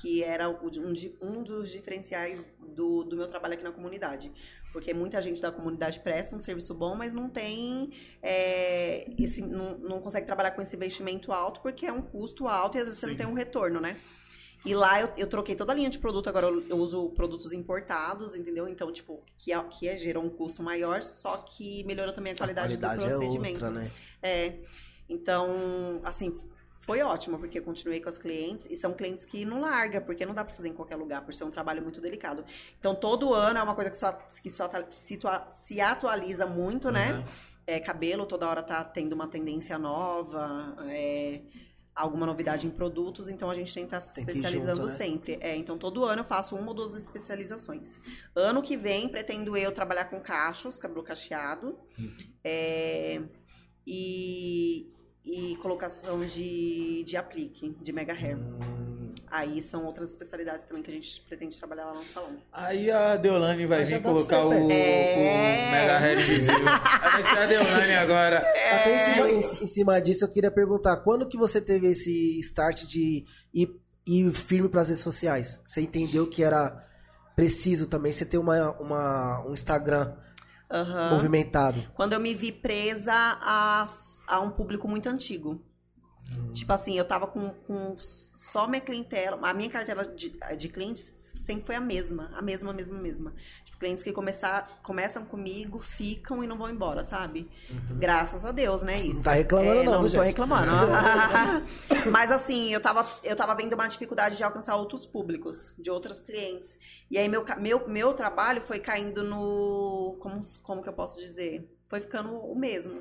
Que era um, um dos diferenciais do, do meu trabalho aqui na comunidade. Porque muita gente da comunidade presta um serviço bom, mas não tem. é, esse, não, não consegue trabalhar com esse investimento alto porque é um custo alto e às vezes você Sim. não tem um retorno, né? E lá eu, eu troquei toda a linha de produto, agora eu, eu uso produtos importados, entendeu? Então, tipo, que, é, que é, gerou um custo maior, só que melhorou também a A qualidade, qualidade do é procedimento. outra, né? É. Então, assim, foi ótimo, porque eu continuei com as clientes, e são clientes que não larga, porque não dá pra fazer em qualquer lugar, por ser um trabalho muito delicado. Então, todo ano é uma coisa que, só, que só tá- se, se atualiza muito, né? Aham. É, cabelo toda hora tá tendo uma tendência nova, é, alguma novidade em produtos, então a gente tem que estar se que ir especializando junto, né? sempre. É, então todo ano eu faço uma ou duas especializações. Ano que vem pretendo eu trabalhar com cachos, cabelo cacheado, é, e, e colocação de, de aplique, de mega hair. Hum, Aí são outras especialidades também que a gente pretende trabalhar lá no salão. Aí a Deolane vai vir colocar o, É. o Mega Hair invisível. Vai ser a Deolane agora. Até em É. cima, em, em cima disso, eu queria perguntar, quando que você teve esse start de ir, ir firme para as redes sociais? Você entendeu que era preciso também você ter uma, uma, um Instagram Aham. movimentado? Quando eu me vi presa a, a um público muito antigo. Tipo assim, eu tava com, com só minha clientela, a minha carteira de, de clientes sempre foi a mesma, a mesma, a mesma, a mesma. Clientes que começar, começam comigo, ficam e não vão embora, sabe? Graças a Deus, né? Isso. Não tá reclamando É, não, não, viu, tô gente? reclamando. <laughs> <laughs> Mas assim, eu tava, eu tava vendo uma dificuldade de alcançar outros públicos, de outras clientes. E aí meu, meu, meu trabalho foi caindo no. Como, como que eu posso dizer? Foi ficando o mesmo.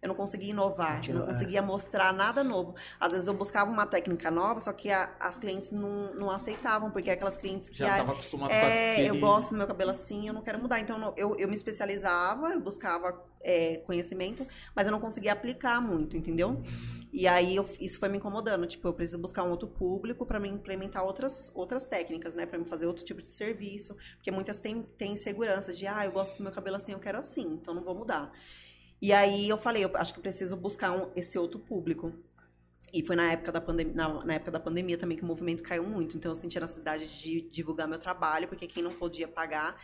Eu não conseguia inovar, Tira- não conseguia mostrar nada novo. Às vezes eu buscava uma técnica nova, só que a- as clientes não, não aceitavam, porque aquelas clientes que Já ah, tava acostumado com é, aquele... eu gosto do meu cabelo assim, eu não quero mudar. Então eu, eu me especializava, eu buscava é, conhecimento, mas eu não conseguia aplicar muito, entendeu? E aí eu- isso foi me incomodando. Tipo, eu preciso buscar um outro público para me implementar outras, outras técnicas, né? Para me fazer outro tipo de serviço. Porque muitas têm, têm insegurança de, ah, eu gosto do meu cabelo assim, eu quero assim, então não vou mudar. E aí eu falei, eu acho que eu preciso buscar um- esse outro público. E foi na época, da pandemia, na, na época da pandemia também que o movimento caiu muito. Então eu senti a necessidade de divulgar meu trabalho, porque quem não podia pagar,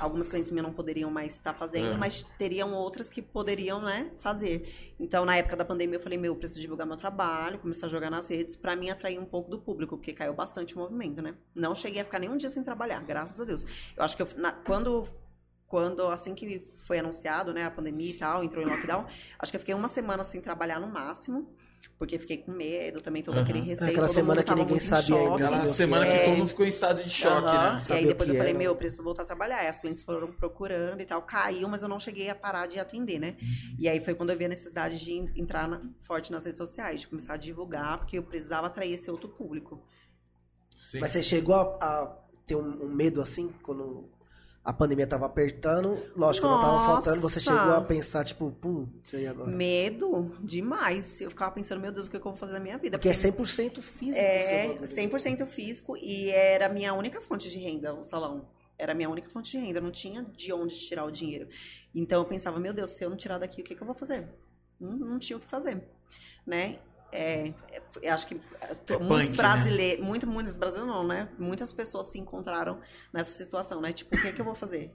algumas clientes minhas não poderiam mais estar fazendo, Uhum. mas teriam outras que poderiam, né, fazer. Então na época da pandemia eu falei, meu, eu preciso divulgar meu trabalho, começar a jogar nas redes pra mim atrair um pouco do público, porque caiu bastante o movimento, né? Não cheguei a ficar nenhum dia sem trabalhar, graças a Deus. Eu acho que eu, na- quando quando assim que foi anunciado, né, a pandemia e tal, entrou em lockdown, acho que eu fiquei uma semana sem trabalhar no máximo, porque fiquei com medo também, todo Aham. aquele receio, Aquela todo semana que ninguém sabia ainda. choque. Aquela semana que É. todo mundo ficou em estado de choque, Aham. né? E aí depois eu falei, era. meu, eu preciso voltar a trabalhar. E as clientes foram procurando e tal. Caiu, mas eu não cheguei a parar de atender, né? Uhum. E aí foi quando eu vi a necessidade de en- entrar na- forte nas redes sociais, de começar a divulgar, porque eu precisava atrair esse outro público. Sim. Mas você chegou a, a ter um, um medo assim, quando a pandemia tava apertando? Lógico, não tava Nossa! faltando, você chegou a pensar, tipo, putz, e agora? Medo demais. Eu ficava pensando, meu Deus, o que eu vou fazer na minha vida? Porque é 100% físico. É, bagulho. 100% físico e era a minha única fonte de renda, o salão. Era a minha única fonte de renda, eu não tinha de onde tirar o dinheiro. Então eu pensava, meu Deus, se eu não tirar daqui, o que, que eu vou fazer? Não, não tinha o que fazer, né? É, é, acho que é, É muitos punk, né? brasileiros, muito, muitos brasileiros não, né? Muitas pessoas se encontraram nessa situação, né? Tipo, o que, que eu vou fazer?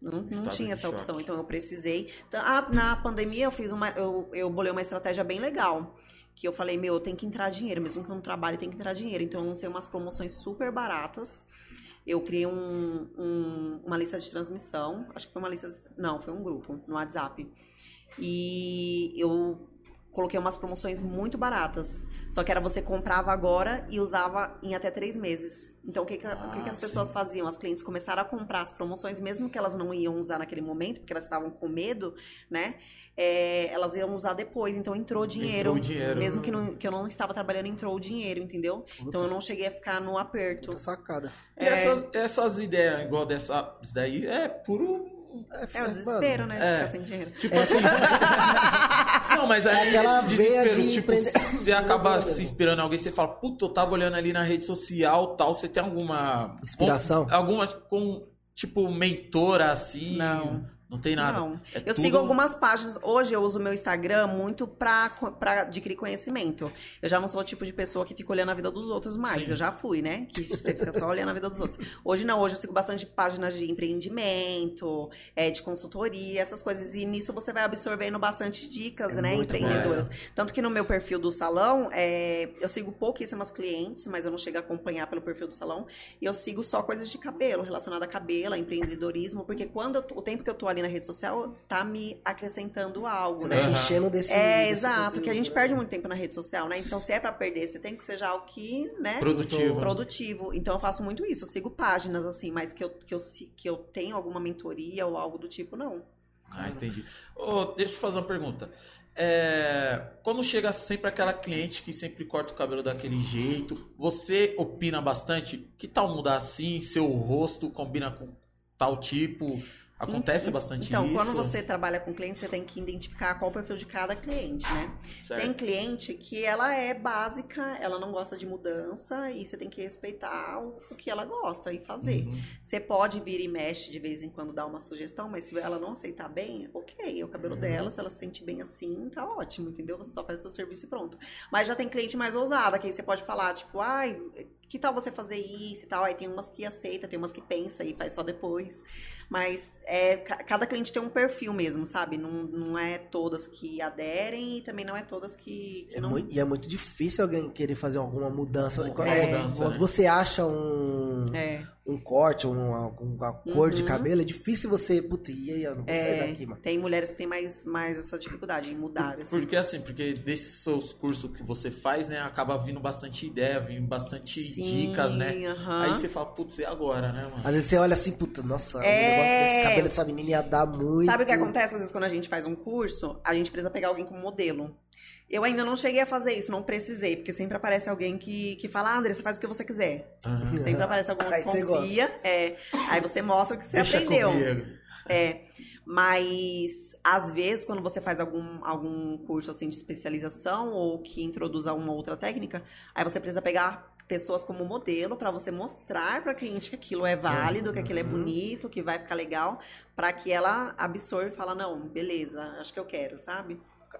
Não, não tinha essa choque. opção, então eu precisei. Então, ah, na pandemia eu fiz uma, eu, eu bolei uma estratégia bem legal que eu falei, meu, tem que entrar dinheiro, mesmo que eu não trabalhe, tem que entrar dinheiro. Então eu lancei umas promoções super baratas. Eu criei um, um- uma lista de transmissão, acho que foi uma lista, de- não, foi um grupo no WhatsApp. E eu coloquei umas promoções muito baratas. Só que era você comprava agora e usava em até três meses. Então o que, que, o que que Ah, as pessoas faziam? As clientes começaram a comprar as promoções, mesmo que elas não iam usar naquele momento, porque elas estavam com medo, né? É, elas iam usar depois, então entrou dinheiro. Entrou o dinheiro. Mesmo que, não- que eu não estava trabalhando, entrou o dinheiro, entendeu? Então eu não cheguei a ficar no aperto. Puta sacada. E essas, essas ideias, igual dessa, daí, é puro. É o desespero, né? De É. ficar sem dinheiro. Tipo assim. <laughs> não, mas aí Aquela esse desespero, de tipo, você acaba se inspirando em alguém, você fala, puta, eu tava olhando ali na rede social tal, você tem alguma. Inspiração? Alguma, com, tipo, mentora assim? Não. Não tem nada. Não. É Eu tudo- sigo algumas páginas. Hoje eu uso o meu Instagram muito pra, pra adquirir conhecimento. Eu já não sou o tipo de pessoa que fica olhando a vida dos outros mais. Sim. Eu já fui, né? Que você fica só olhando a vida dos outros. Hoje não, hoje eu sigo bastante páginas de empreendimento, é, de consultoria, essas coisas. E nisso você vai absorvendo bastante dicas, É né? bom. Empreendedoras. Tanto que no meu perfil do salão, é, eu sigo pouquíssimas clientes, mas eu não chego a acompanhar pelo perfil do salão. E eu sigo só coisas de cabelo, relacionada a cabelo, a empreendedorismo, porque quando eu o tempo que eu tô ali na rede social, tá me acrescentando algo, Você né? vai se enchendo desse. É, desse exato, conteúdo, que a gente né? perde muito tempo na rede social, né? Então, se é pra perder, você tem que seja algo que, né? Produtivo. Produtivo. Então, eu faço muito isso. Eu sigo páginas, assim, mas que eu, que eu, que eu tenho alguma mentoria ou algo do tipo, não. Ah, entendi. Ô, deixa eu te fazer uma pergunta. é, quando chega sempre aquela cliente que sempre corta o cabelo daquele jeito, você opina bastante? Que tal mudar assim? Seu rosto combina com tal tipo? Acontece bastante então, isso? quando você trabalha com cliente, você tem que identificar qual o perfil de cada cliente, né? Certo. Tem cliente que ela é básica, ela não gosta de mudança e você tem que respeitar o, o que ela gosta e fazer. Uhum. Você pode vir e mexe de vez em quando, dar uma sugestão, mas se ela não aceitar bem, ok, é o cabelo dela, se ela se sente bem assim, tá ótimo, entendeu? Você só faz o seu serviço e pronto. Mas já tem cliente mais ousada, que aí você pode falar, tipo, ai, que tal você fazer isso e tal? Aí tem umas que aceita, tem umas que pensa e faz só depois. Mas é, ca- cada cliente tem um perfil mesmo, sabe? Não, não é todas que aderem e também não é todas que, que É não... mui- e é muito difícil alguém querer fazer alguma mudança. Uma É, mudança, quando né? você acha um, É. um corte, uma, uma cor de Uhum. cabelo, é difícil você. Putz, e aí, eu não vou sair É, daqui, mano. tem mulheres que têm mais, mais essa dificuldade em mudar, assim. Porque assim, porque desses seus cursos que você faz, né, acaba vindo bastante ideia, vindo bastante Sim, dicas, né? aham. Aí você fala, putz, e agora, né, mano? Às vezes você olha assim, puta, nossa, É. o negócio desse cabelo dessa menina ia dar muito. Sabe o que acontece às vezes quando a gente faz um curso? A gente precisa pegar alguém como modelo. Eu ainda não cheguei a fazer isso, não precisei, porque sempre aparece alguém que, que fala, ah, André, você faz o que você quiser. Aham. Sempre aparece alguém que Aí confia. É, aí você mostra o que você Deixa aprendeu. comigo. É, mas às vezes quando você faz algum, algum curso assim de especialização ou que introduz alguma outra técnica, aí você precisa pegar pessoas como modelo para você mostrar para cliente que aquilo é válido, que aquilo é Uhum. bonito, que vai ficar legal, para que ela absorva e fala não, beleza, acho que eu quero, sabe?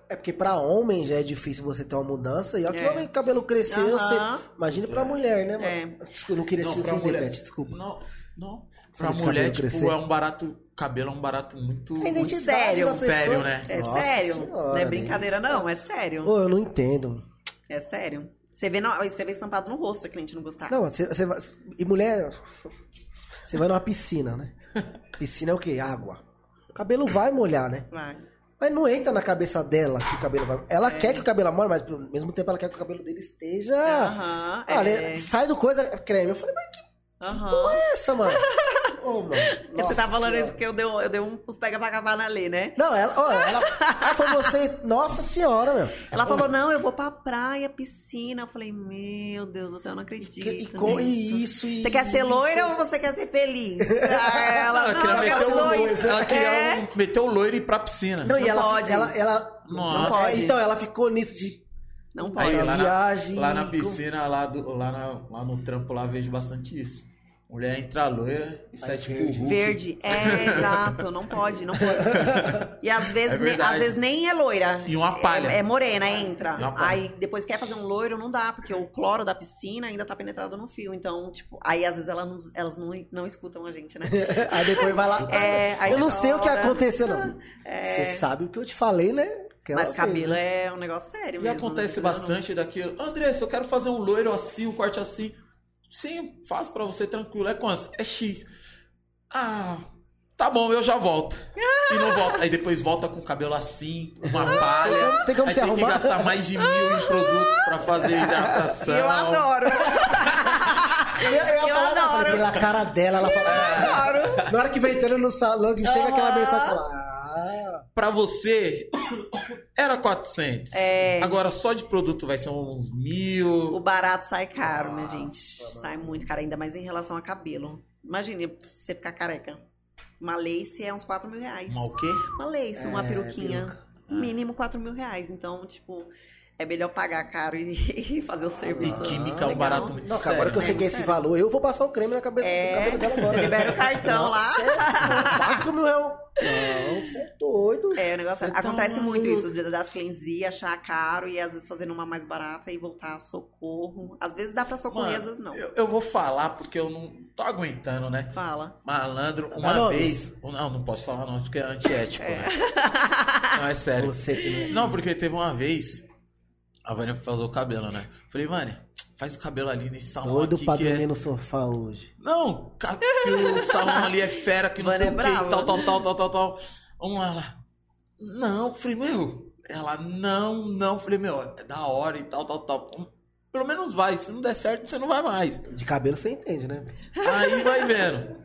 É porque pra homem já é difícil você ter uma mudança. E olha que É. homem, cabelo cresceu, você. Imagina pra mulher, né, mano? É. Desculpa, eu não queria Não, te ofender, mulher. Beth, desculpa. Não, não. Pra mulher, tipo, crescer. é um barato. Cabelo é um barato muito. É muito identidade sério. pessoa. Sério, né? É Nossa sério, senhora, não é né? brincadeira não, é sério. Ô, eu não entendo. É sério. Você vê, na- você vê estampado no rosto se a cliente não gostar. Não, você, você vai. E mulher. Você vai numa piscina, né? <laughs> Piscina é o quê? Água. O cabelo vai molhar, né? Vai. Mas não entra na cabeça dela que o cabelo vai. Ela É. quer que o cabelo molhe, mas ao mesmo tempo ela quer que o cabelo dele esteja. Aham, Olha, é. sai do coisa creme. Eu falei, mas que porra é essa, mano? <laughs> Você tá falando senhora. isso porque eu dei, eu dei um- uns pega pra cavar na lei, né? Não, ela, olha, ela. Ah, <laughs> foi você. Nossa senhora, meu. Ela falou, não, eu vou pra praia, piscina. Eu falei, meu Deus do céu, eu não acredito E, com- e nisso. isso e. Você quer ser isso. loira ou você quer ser feliz? <laughs> Ela, Ela não, queria meter os loira. dois. Ela queria É. um- meter o loiro e ir pra piscina. Não, e Não ela, pode. ela, ela. Nossa. É, pode. então, ela ficou nisso de. Não pode. Aí, lá, viagem, na, lá na com- piscina, lá, do, lá, na- lá no trampo, lá vejo bastante isso. Mulher entra loira e sai tipo verde. Verde, é exato, não pode, não pode. E às vezes, É nem, às vezes nem é loira. E uma palha. É, é morena, entra. Aí depois quer fazer um loiro, não dá, porque o cloro da piscina ainda tá penetrado no fio. Então, tipo, aí às vezes elas, não- elas não, não escutam a gente, né? <laughs> Aí depois vai lá. É, aí eu não sei o que aconteceu, não. É. Você sabe o que eu te falei, né? Que Mas fez, cabelo né? é um negócio sério E mesmo. acontece não precisa, bastante daquilo. Andressa, eu quero fazer um loiro assim, um corte assim. Sim, faço pra você tranquilo. É quanto? É X. Ah, tá bom, eu já volto. E não volta. Aí depois volta com o cabelo assim, uma palha. Tem como Aí se tem que arrumar? gastar mais de mil em produtos pra fazer hidratação. E eu adoro. Eu, eu Eu adoro. pela cara dela, ela fala. adoro. Na hora que vem entrando no salão, que chega aquela mensagem, fala. Ah, Pra você, era 400. É. Agora só de produto vai ser uns mil. O barato sai caro, né, Nossa, gente? mano. Sai muito caro, ainda mais em relação a cabelo. Imagine você ficar careca. Uma lace é uns 4 mil reais. Uma o quê? Uma lace, uma É, peruquinha. peruca. Mínimo 4 mil reais. Então, tipo, é melhor pagar caro e, <laughs> e fazer o serviço. E química é um barato muito Não, sério. agora que eu sei que é esse Sério. valor, eu vou passar o creme na cabeça do É, cabelo dela agora. você libera o cartão lá. Nossa, é 4 mil reais. Não, você é doido. É, o negócio Você tá acontece muito maluco. isso, das clientes ir achar caro e às vezes fazendo uma mais barata e voltar a socorro. Às vezes dá pra socorrer, Mano, às vezes não. Eu, eu vou falar porque eu não tô aguentando, né? Fala. Malandro, uma Não, vez. Não, não posso falar não, porque é antiético, É. né? Não, é sério. Você. Não, porque teve uma vez. A Vânia foi fazer o cabelo, né? Falei, Vânia, faz o cabelo ali nesse salão Doido aqui pra que é... no sofá hoje. Não, que o salão ali é fera, que não Vânia sei é o que, brava. tal, tal, tal, tal, tal, tal. Vamos lá, lá. Não, falei, meu. Ela, não, não. Falei, meu, é da hora e tal, tal, tal. Pelo menos vai. Se não der certo, você não vai mais. De cabelo você entende, né? Aí vai vendo.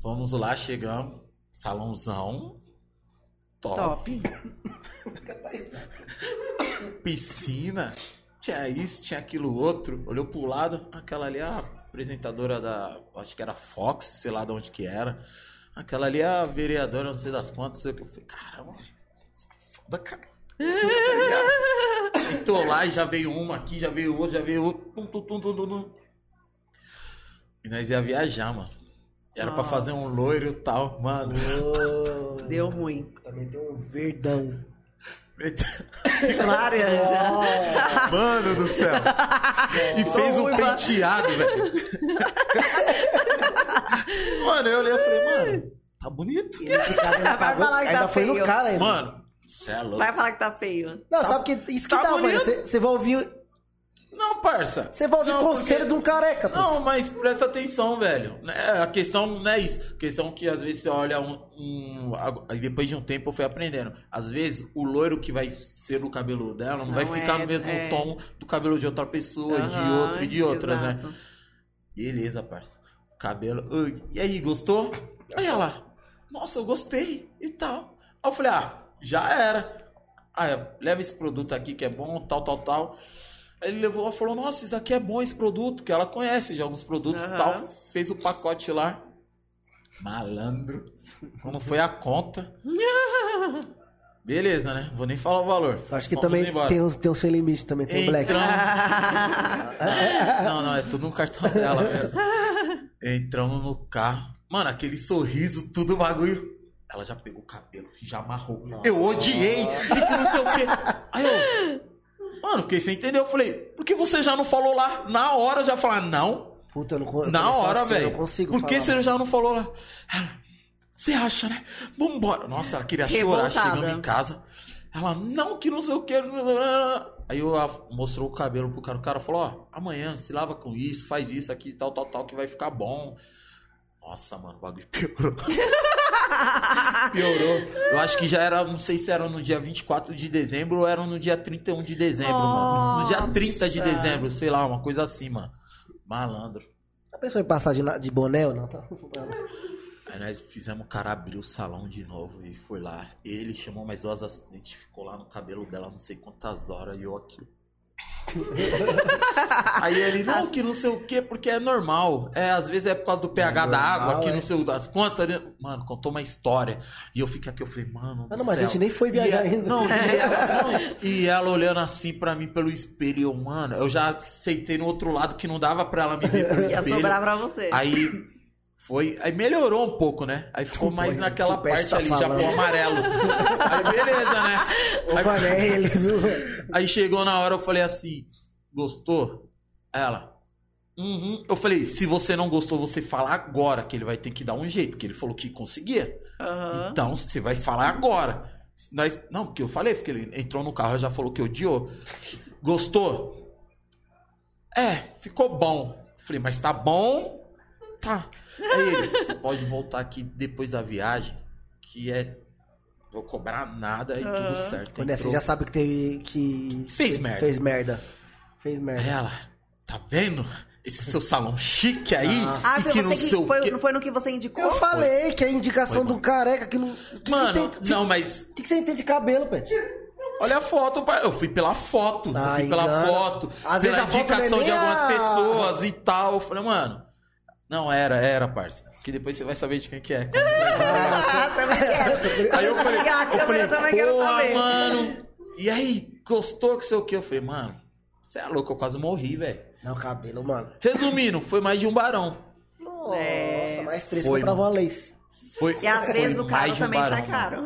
Vamos lá, chegamos. Salãozão. Top. Top. <coughs> Piscina. Tinha isso, tinha aquilo outro. Olhou pro lado, aquela ali é a apresentadora da. Acho que era Fox, sei lá de onde que era. Aquela ali é a vereadora, não sei das quantas. Eu falei, caramba, isso é foda, cara. <laughs> Entrou lá e já veio uma aqui, já veio outra, já veio outra. Tum, tum, tum, tum. E nós ia viajar, mano. Era pra Nossa. fazer um loiro e tal, mano. Deu ruim. Também tem um verdão. Laranja. Mano do céu. E fez um penteado, velho. Mano, eu olhei e falei, mano, tá bonito. E esse cara ainda, Vai pagou- falar que ainda tá foi no feio. cara ainda. Mano, você é louco. Vai falar que tá feio. Não, sabe que isso que tá dá, bonito. Você- Você vai ouvir. Não, parça. Você vai ouvir Não, conselho porque- de um careca, pô. Não, mas presta atenção, velho. É, A questão não é isso. A questão que às vezes você olha um, um- depois de um tempo eu fui aprendendo. Às vezes o loiro que vai ser o cabelo dela não, vai Não ficar é, no mesmo é. tom do cabelo de outra pessoa, e de outra e de outra, né? exato. Beleza, parça. Cabelo. E aí, gostou? Aí ela, nossa, eu gostei e tal. Aí eu falei, ah, já era. Aí, leva esse produto aqui que é bom, tal, tal, tal. Aí ele levou e falou, nossa, isso aqui é bom, esse produto, que ela conhece de alguns produtos e Aham. tal. Fez o pacote lá. Malandro. Quando foi a conta. <laughs> Beleza, né? Vou nem falar o valor. Só acho que Vamos também embora. tem uns, tem um sem limite também, tem o Black. Entramos. <laughs> Não, não, é tudo no cartão <laughs> dela mesmo. Entramos no carro. Mano, aquele sorriso, tudo bagulho. Ela já pegou o cabelo, já amarrou. Eu odiei, e que não sei o quê. Aí eu. Mano, porque você entendeu? Eu falei, por que você já não falou lá? Na hora eu já falar, não. Puta, eu não co- eu Na hora, assim, velho. consigo Por que falar. você já não falou lá? Ela, você acha, né? Vambora. Nossa, ela queria chorar chegando em casa. Ela, não, que não sei o que. Aí eu mostrou o cabelo pro cara. O cara falou, ó, amanhã se lava com isso, faz isso aqui, tal, tal, tal, que vai ficar bom. Nossa, mano, o bagulho piorou. <laughs> piorou. Eu acho que já era, não sei se era no dia 24 de dezembro ou era no dia 31 de dezembro, mano. No dia Nossa. 30 de dezembro, sei lá, uma coisa assim, mano. Malandro. A pessoa em passar de, de boné ou não? Tá? Aí nós fizemos o cara abrir o salão de novo e foi lá. Ele chamou mais duas assistentes, ficou lá no cabelo dela não sei quantas horas e eu aqui. <laughs> Aí ele, não, que não sei o que, porque é normal. É, às vezes é por causa do pH da normal, água, que é. não sei o das quantas. né? Mano, contou uma história. E eu fiquei aqui, eu falei, mano. Ah, não, mas a gente nem foi E viajar ela- ainda. Não, e ela, <laughs> não, e ela olhando assim pra mim pelo espelho, e eu, mano, eu já sentei no outro lado que não dava pra ela me ver pelo Ia espelho. sobrar pra você. Aí foi. Aí melhorou um pouco, né? Aí ficou mais Pô, naquela parte tá ali, já falando. pro amarelo. Aí beleza, né? Aí, mano, é ele, viu? aí chegou na hora, eu falei assim: gostou? Ela. Uhum. Eu falei, se você não gostou, você fala agora, que ele vai ter que dar um jeito, que ele falou que conseguia. Aham. Então, você vai falar agora. Nós, não, porque eu falei, porque ele entrou no carro e já falou que odiou. Gostou? É, ficou bom. Falei, mas tá bom? Tá. Aí ele, você pode voltar aqui depois da viagem, que é. Vou cobrar nada e tudo Aham. certo. Quando é, você já sabe que teve. Que Fez merda. Fez merda. Fez merda. Ela, tá vendo? Esse seu salão chique aí. Ah, e foi, que você não que, foi, não foi no que você indicou? Eu falei que é indicação Foi, mano. careca que não. que que Mano, tem- não, mas O que, que você entende de cabelo, Pet? Olha a foto, pai. Eu fui pela foto. eu Ah, fui pela engana. foto. Às pela vezes a indicação é de algumas a- pessoas e tal. Eu falei, mano. Não, era, era, parça. Que depois você vai saber de quem que é. Ah, <laughs> também. Aí eu falei, eu falei, eu também quero porra, saber." mano. E aí, gostou que sei o que? Eu falei, mano, você é louco, eu quase morri, velho. Não, cabelo, mano. Resumindo, foi mais de um barão. Nossa, mais três Foi, comprava uma lace. Foi, E às foi vezes o mais carro um também barão, sai caro.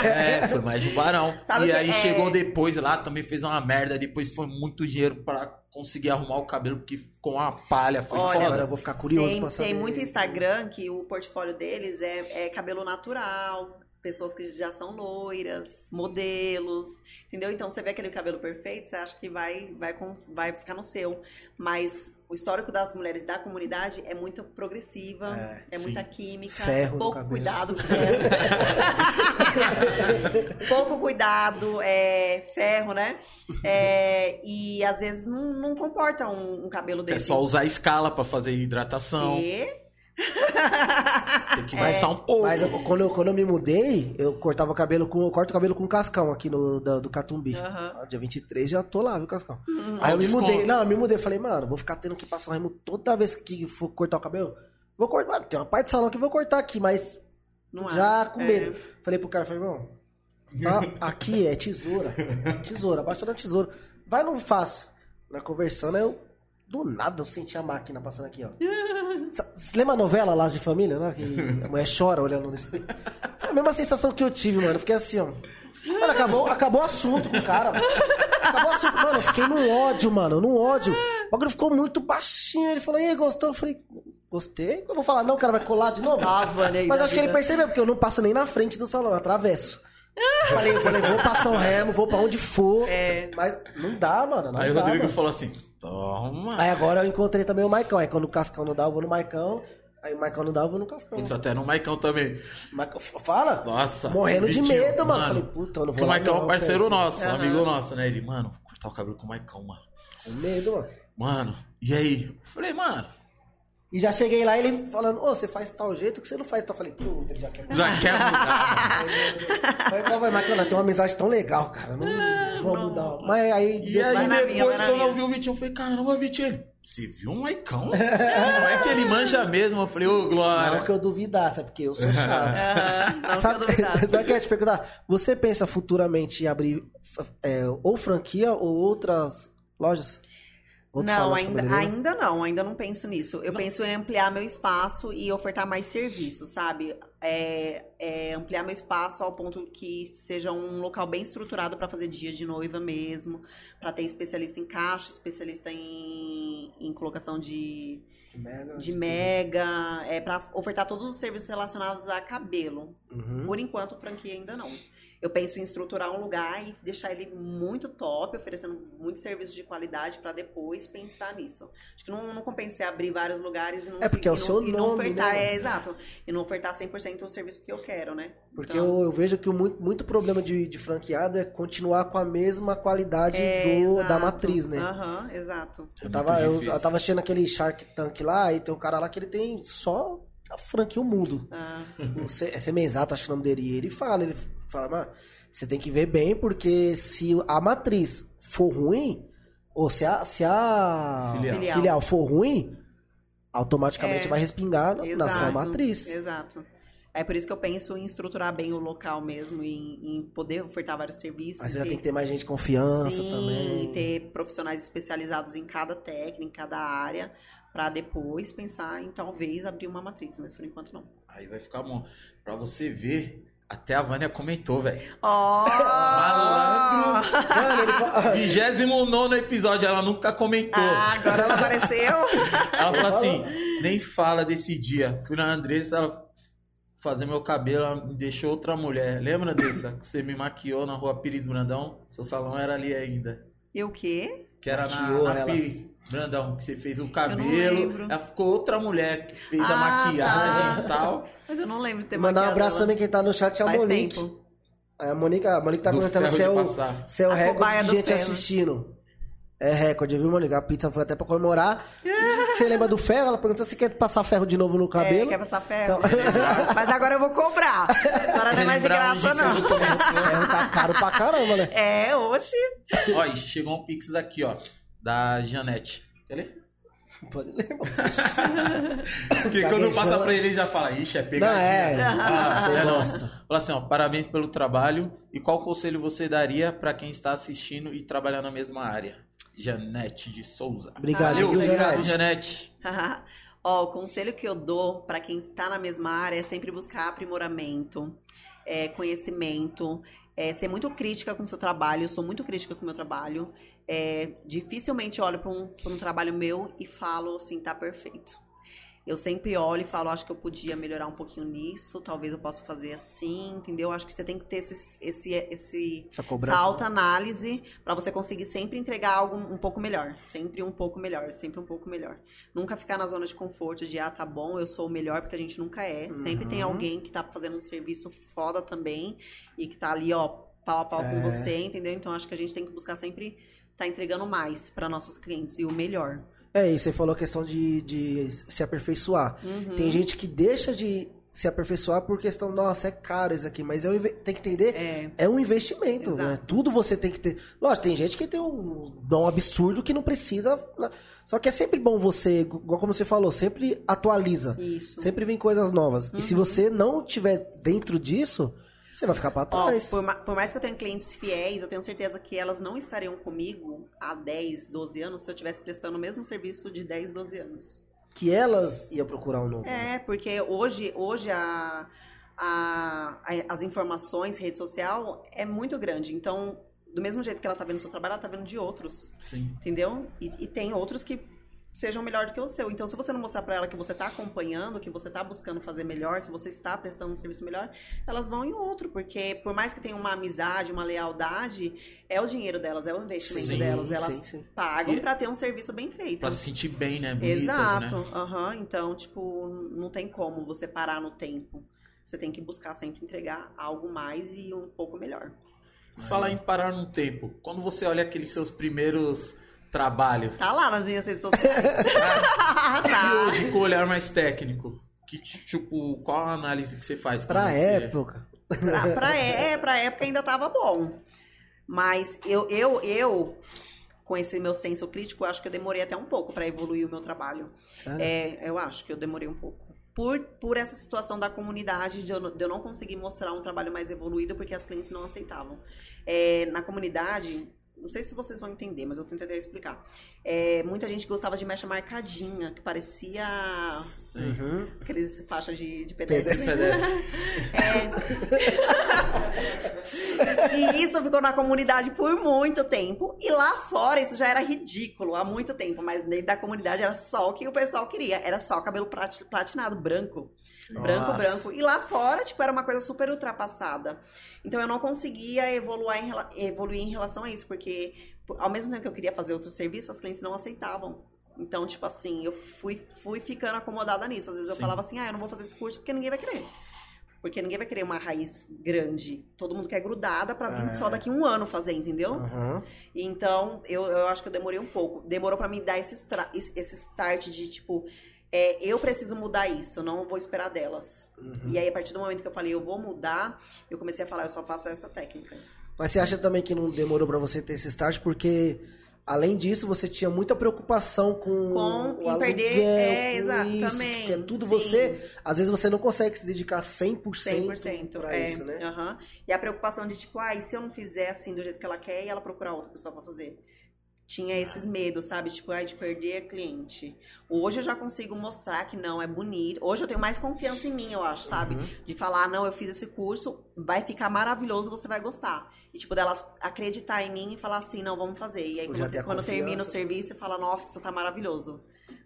Foi é, foi mais de um barão. Sabe e que aí é- chegou depois lá, também fez uma merda. Depois foi muito dinheiro pra conseguir arrumar o cabelo, porque ficou uma palha. Foi Olha, Agora eu foda. vou ficar curioso Tem, pra saber. tem muito Instagram que o portfólio deles é, é cabelo natural, pessoas que já são loiras, modelos, entendeu? Então você vê aquele cabelo perfeito, você acha que vai, vai, vai ficar no seu. Mas o histórico das mulheres da comunidade é muito progressiva, É, é, muita química, Ferro pouco cabelo. cuidado. <laughs> pouco cuidado, é, ferro, né? É, e às vezes não, não comporta um, um cabelo É desse. só usar a escala pra fazer hidratação. E Tem que gastar um pouco. Mas eu- quando, eu, quando eu me mudei, eu cortava o cabelo com. Eu corto o cabelo com cascão aqui no, da- do Catumbi. Ah, Dia 23 já tô lá, viu, Cascão? Uhum. Aí eu me mudei. Não, eu me mudei. Falei, mano, vou ficar tendo que passar o remo toda vez que for cortar o cabelo. Vou cortar. Mano, tem uma parte do salão que eu vou cortar aqui, mas Não é. já com É. medo. Falei pro cara, falei, irmão, tá, aqui é tesoura. Tesoura, baixa da tesoura. Vai no fácil. Na conversando, eu. Do nada eu senti a máquina passando aqui, ó. Você lembra a novela Laços de Família, né? Que a mulher chora olhando no espelho. Foi a mesma sensação que eu tive, mano. Eu Fiquei assim, ó. Mano, acabou, acabou o assunto com o cara. mano. Acabou o assunto. Mano, eu fiquei no ódio, mano. No ódio. O bagulho ficou muito baixinho. Ele falou, e aí, gostou? Eu falei, gostei? Eu vou falar, não, o cara vai colar de novo? Ah, aí Mas acho que ele percebeu, porque eu não passo nem na frente do salão, eu atravesso. Falei, eu falei, vou passar o remo, vou pra onde for. É. Mas não dá, mano. Não Aí o dá, Rodrigo mano. falou assim: toma. Aí agora eu encontrei também o Maicão. Aí quando o Cascão não dá, eu vou no Maicão. Aí o Maicão não dá, eu vou no Cascão. Putz, até no Maicão também. Maicão, fala? Nossa. Morrendo de medo, mano. Falei, puta, eu não vou Porque o Maicão é um parceiro cara. nosso, amigo nosso, né? Ele, mano, vou cortar o cabelo com o Maicão, mano. Com medo, mano. Mano, e aí? Falei, mano, E já cheguei lá, ele falando, ô, você faz tal jeito que você não faz tal. Eu falei, puta, ele já quer já quer mudar. <laughs> Falei, não, vai, Maicão, nós temos uma amizade tão legal, cara. Não vou mudar. Mas aí, E Deus aí, minha, depois, quando eu vi o Vitinho, eu falei, caramba, Vitinho, ele, você viu um Maicão? <laughs> Não é que ele manja mesmo. Eu falei, ô, Não Glória. que eu duvidasse, é porque eu sou <laughs> chato. Aham, não Sabe, que eu sabe que eu ia te perguntar? Você pensa futuramente em abrir é, ou franquia ou outras lojas? Outros Não, ainda, ainda não, ainda não penso nisso. Eu penso em ampliar meu espaço e ofertar mais serviços, sabe? É, é, ampliar meu espaço ao ponto que seja um local bem estruturado para fazer dia de noiva mesmo, para ter especialista em caixa, especialista em, em colocação de, De mega. de mega, é para ofertar todos os serviços relacionados a cabelo. Uhum. Por enquanto, franquia ainda não. Eu penso em estruturar um lugar e deixar ele muito top, oferecendo muitos serviços de qualidade para depois pensar nisso. Acho que não, não compensa abrir vários lugares e não É, porque é o não, seu e não nome, ofertar, né? é exato, e não ofertar 100% o serviço que eu quero, né? Porque Então, eu, eu vejo que o muito, muito problema de, de franqueado é continuar com a mesma qualidade é, do, da exato. matriz, né? Aham, exato. Eu É tava, muito eu, eu tava assistindo aquele Shark Tank lá e tem um cara lá que ele tem só a franquia o mundo. Ah, O Se- É Semenzato, acho que o nome dele. E ele fala, ele fala, mano, você tem que ver bem, porque se a matriz for ruim, ou se a, se a Filial. filial. for ruim, automaticamente É. vai respingar na- na sua exato, matriz. Exato. É por isso que eu penso em estruturar bem o local mesmo, em, em poder ofertar vários serviços. Aí você já ter- tem que ter mais gente de confiança Sim, também. e ter profissionais especializados em cada técnica, em cada área, para depois pensar em talvez abrir uma matriz, mas por enquanto não. Aí vai ficar bom. Pra você ver, até a Vânia comentou, velho. Ó! Malandro! Mano, ele fala- <laughs> 29 episódio, ela nunca comentou. Ah, agora ela apareceu. <laughs> Ela falou assim: nem fala desse dia. Fui na Andressa, ela fazer meu cabelo, ela me deixou outra mulher. Lembra dessa? Que você me maquiou na rua Pires Brandão? Seu salão era ali ainda. E o quê? Que era na, Maquiou na ela. Pires Brandão, que você fez o cabelo. Ela ficou outra mulher que fez a Ah, maquiagem tá. e tal. Mas eu não lembro de ter Mandar um abraço ela. também, quem tá no chat é a Faz Monique. tempo. A Monique, a Monique tá Do perguntando ferro se é o, se é o A recorde de do gente ferro. assistindo. É recorde, viu, Monique? A pizza foi até pra comemorar. <laughs> Você lembra do ferro? Ela perguntou se quer passar ferro de novo no cabelo. É, quer passar ferro? Então- <laughs> Mas agora eu vou cobrar. Agora não é mais de graça, não. ferro tá caro pra caramba, né? É, oxe. Ó, chegou um pix aqui, ó. Da Janete. Quer ler? <laughs> Pode ler, mano. <laughs> Porque Tá quando passa pra ele, ele já fala, ixi, é Não, pegadinha. é. Ah, é não. Fala assim, ó, parabéns pelo trabalho. E qual conselho você daria pra quem está assistindo e trabalhar na mesma área? Janete de Souza. Obrigado, Valeu, viu, obrigado, Janete? <laughs> Ó, o conselho que eu dou para quem tá na mesma área é sempre buscar aprimoramento, é, conhecimento, é, ser muito crítica com o seu trabalho. Eu sou muito crítica com o meu trabalho. É, dificilmente olho para um, um trabalho meu e falo assim, tá perfeito. Eu sempre olho e falo, acho que eu podia melhorar um pouquinho nisso, talvez eu possa fazer assim, entendeu? Acho que você tem que ter esse, esse, esse, Essa alta análise para você conseguir sempre entregar algo um pouco melhor, sempre um pouco melhor, sempre um pouco melhor. Nunca ficar na zona de conforto de ah, tá bom, eu sou o melhor, porque a gente nunca é. Sempre tem Uhum. alguém que tá fazendo um serviço foda também e que tá ali, ó, pau a pau É. com você, entendeu? Então acho que a gente tem que buscar sempre tá entregando mais para nossos clientes e o melhor. É, e você falou a questão de, de se aperfeiçoar. Uhum. Tem gente que deixa de se aperfeiçoar por questão, nossa, é caro isso aqui, mas é um tem que entender, É. é um investimento, né? Tudo você tem que ter. Lógico, tem gente que tem um dom absurdo que não precisa. né? Só que é sempre bom você, igual como você falou, sempre atualiza. Isso. Sempre vem coisas novas. E se Uhum. você não tiver dentro disso, você vai ficar pra Ó, trás. por, ma- por mais que eu tenha clientes fiéis, eu tenho certeza que elas não estariam comigo há 10, 12 anos se eu estivesse prestando o mesmo serviço de 10, 12 anos. Que elas iam procurar um novo. É, porque hoje, hoje a, a- a- as informações, rede social, é muito grande. Então, do mesmo jeito que ela tá vendo o seu trabalho, ela tá vendo de outros. Sim. Entendeu? E, e tem outros que sejam melhor do que o seu. Então, se você não mostrar pra ela que você tá acompanhando, que você tá buscando fazer melhor, que você está prestando um serviço melhor, elas vão em outro, porque por mais que tenha uma amizade, uma lealdade, é o dinheiro delas, é o investimento Sim, delas. Elas sim, sim. pagam pra ter um serviço bem feito. Pra se sentir bem, né? Bonitas, Exato. né? aham. Então, tipo, não tem como você parar no tempo. Você tem que buscar sempre entregar algo mais e um pouco melhor. Falar em parar no tempo. Quando você olha aqueles seus primeiros trabalhos. Tá lá nas minhas redes sociais. <laughs> E tá. hoje, com o olhar mais técnico, que tipo, qual a análise que você faz? Pra você- época. Pra, pra, é, pra época ainda tava bom. Mas eu, eu, eu, com esse meu senso crítico, eu acho que eu demorei até um pouco pra evoluir o meu trabalho. É, eu acho que eu demorei um pouco. Por, por essa situação da comunidade, de eu, não- de eu não conseguir mostrar um trabalho mais evoluído, porque as clientes não aceitavam. É, na comunidade, não sei se vocês vão entender, mas eu tentar explicar. É, muita gente gostava de mecha marcadinha, que parecia. Uhum. aqueles faixas de, de pedestre. Pedestre. É. <laughs> e isso ficou na comunidade por muito tempo. E lá fora isso já era ridículo há muito tempo. Mas dentro da comunidade era só o que o pessoal queria. Era só cabelo plati- platinado, branco. Branco, Nossa. branco. E lá fora, tipo, era uma coisa super ultrapassada. Então eu não conseguia evoluir em, evoluir em relação a isso. Porque por- ao mesmo tempo que eu queria fazer outro serviço, as clientes não aceitavam. Então, tipo assim, eu fui, fui ficando acomodada nisso. Às vezes eu Sim. falava assim, ah, eu não vou fazer esse curso porque ninguém vai querer. Porque ninguém vai querer uma raiz grande. Todo mundo quer grudada pra vir É. só daqui um ano fazer, entendeu? Uhum. Então, eu, eu acho que eu demorei um pouco. Demorou pra mim dar esse esse start de, tipo, é, eu preciso mudar isso, eu não vou esperar delas. Uhum. E aí, a partir do momento que eu falei, eu vou mudar, eu comecei a falar, eu só faço essa técnica. Mas você acha também que não demorou pra você ter esse start porque além disso você tinha muita preocupação com, Com o em perder- aluguel, é, isso, porque é tudo sim. você, às vezes você não consegue se dedicar 100%, 100%. pra é, isso, né? E a preocupação de, tipo, ah, e se eu não fizer assim do jeito que ela quer e ela procurar outra pessoa pra fazer? Tinha esses medos, sabe? Tipo, ai, de perder a cliente. Hoje eu já consigo mostrar que não, é bonito. Hoje eu tenho mais confiança em mim, eu acho, sabe? Uhum. De falar, não, eu fiz esse curso, vai ficar maravilhoso, você vai gostar. E, tipo, delas acreditar em mim e falar assim, não, vamos fazer. E aí, quando, quando termina o serviço, você fala, nossa, tá maravilhoso.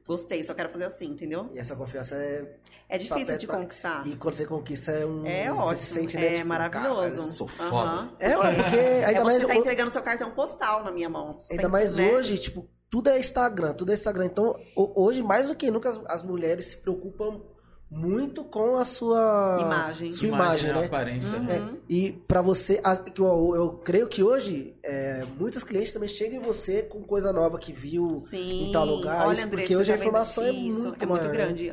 Gostei, só quero fazer assim, entendeu? E essa confiança é É difícil Papel de conquistar. e quando você conquista é um É você ótimo, se sente, né, é tipo, maravilhoso. cara, sou foda. é, porque ainda é mais você tá o- entregando seu cartão postal na minha mão. Você Ainda tá- mais né? hoje, tipo, tudo é Instagram, tudo é Instagram. Então, ho- hoje, mais do que nunca, as, as mulheres se preocupam muito com a sua Imagem. Sua imagem, a né? aparência. Uhum. É, e pra você, eu, eu creio que hoje, é, muitos clientes também chegam em você com coisa nova que viu Sim. em tal lugar. Olha, isso André, porque você hoje a tá informação é muito é muito maior, né? grande.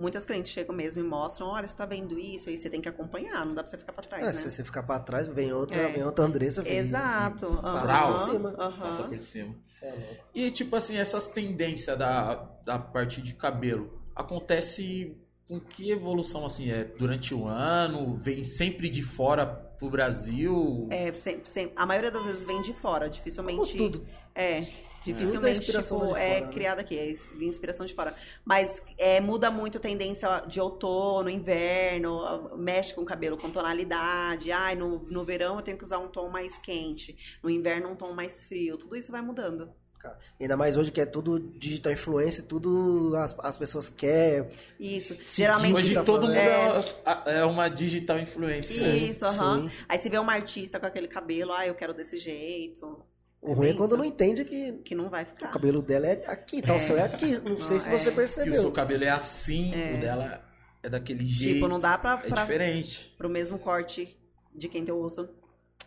Muitas clientes chegam mesmo e mostram, olha, você tá vendo isso, aí você tem que acompanhar, não dá pra você ficar pra trás, É, né? se você ficar pra trás, vem outra, É. vem outra Andressa. Vem, Exato. aham, Brau. Por cima. aham. Passa por cima. Isso é louco. E tipo assim, essas tendências da, da parte de cabelo acontece com que evolução assim? É durante o ano? Vem sempre de fora pro Brasil? É, sempre, sempre. A maioria das vezes vem de fora, dificilmente. Como Tudo é dificilmente inspiração tipo, é fora, né? criada aqui, é inspiração de fora. Mas é, muda muito a tendência de outono, inverno, mexe com o cabelo, com tonalidade. Ai, no, no verão eu tenho que usar um tom mais quente, no inverno um tom mais frio. Tudo isso vai mudando. Ainda mais hoje que é tudo digital influência, tudo as, as pessoas querem. Isso. Seguir Geralmente. Hoje tá todo mundo É. é, é uma digital influencer. Isso, aham. Aí você vê uma artista com aquele cabelo, ah, eu quero desse jeito. O ruim é quando isso. não entende que Que não vai o ficar. cabelo dela é aqui, tá? O seu é aqui. Não sei Não, se você é. Que o seu percebeu. cabelo é assim, É. o dela é daquele jeito. Tipo, não dá pra, É pra, diferente. pro mesmo corte de quem tem o rosto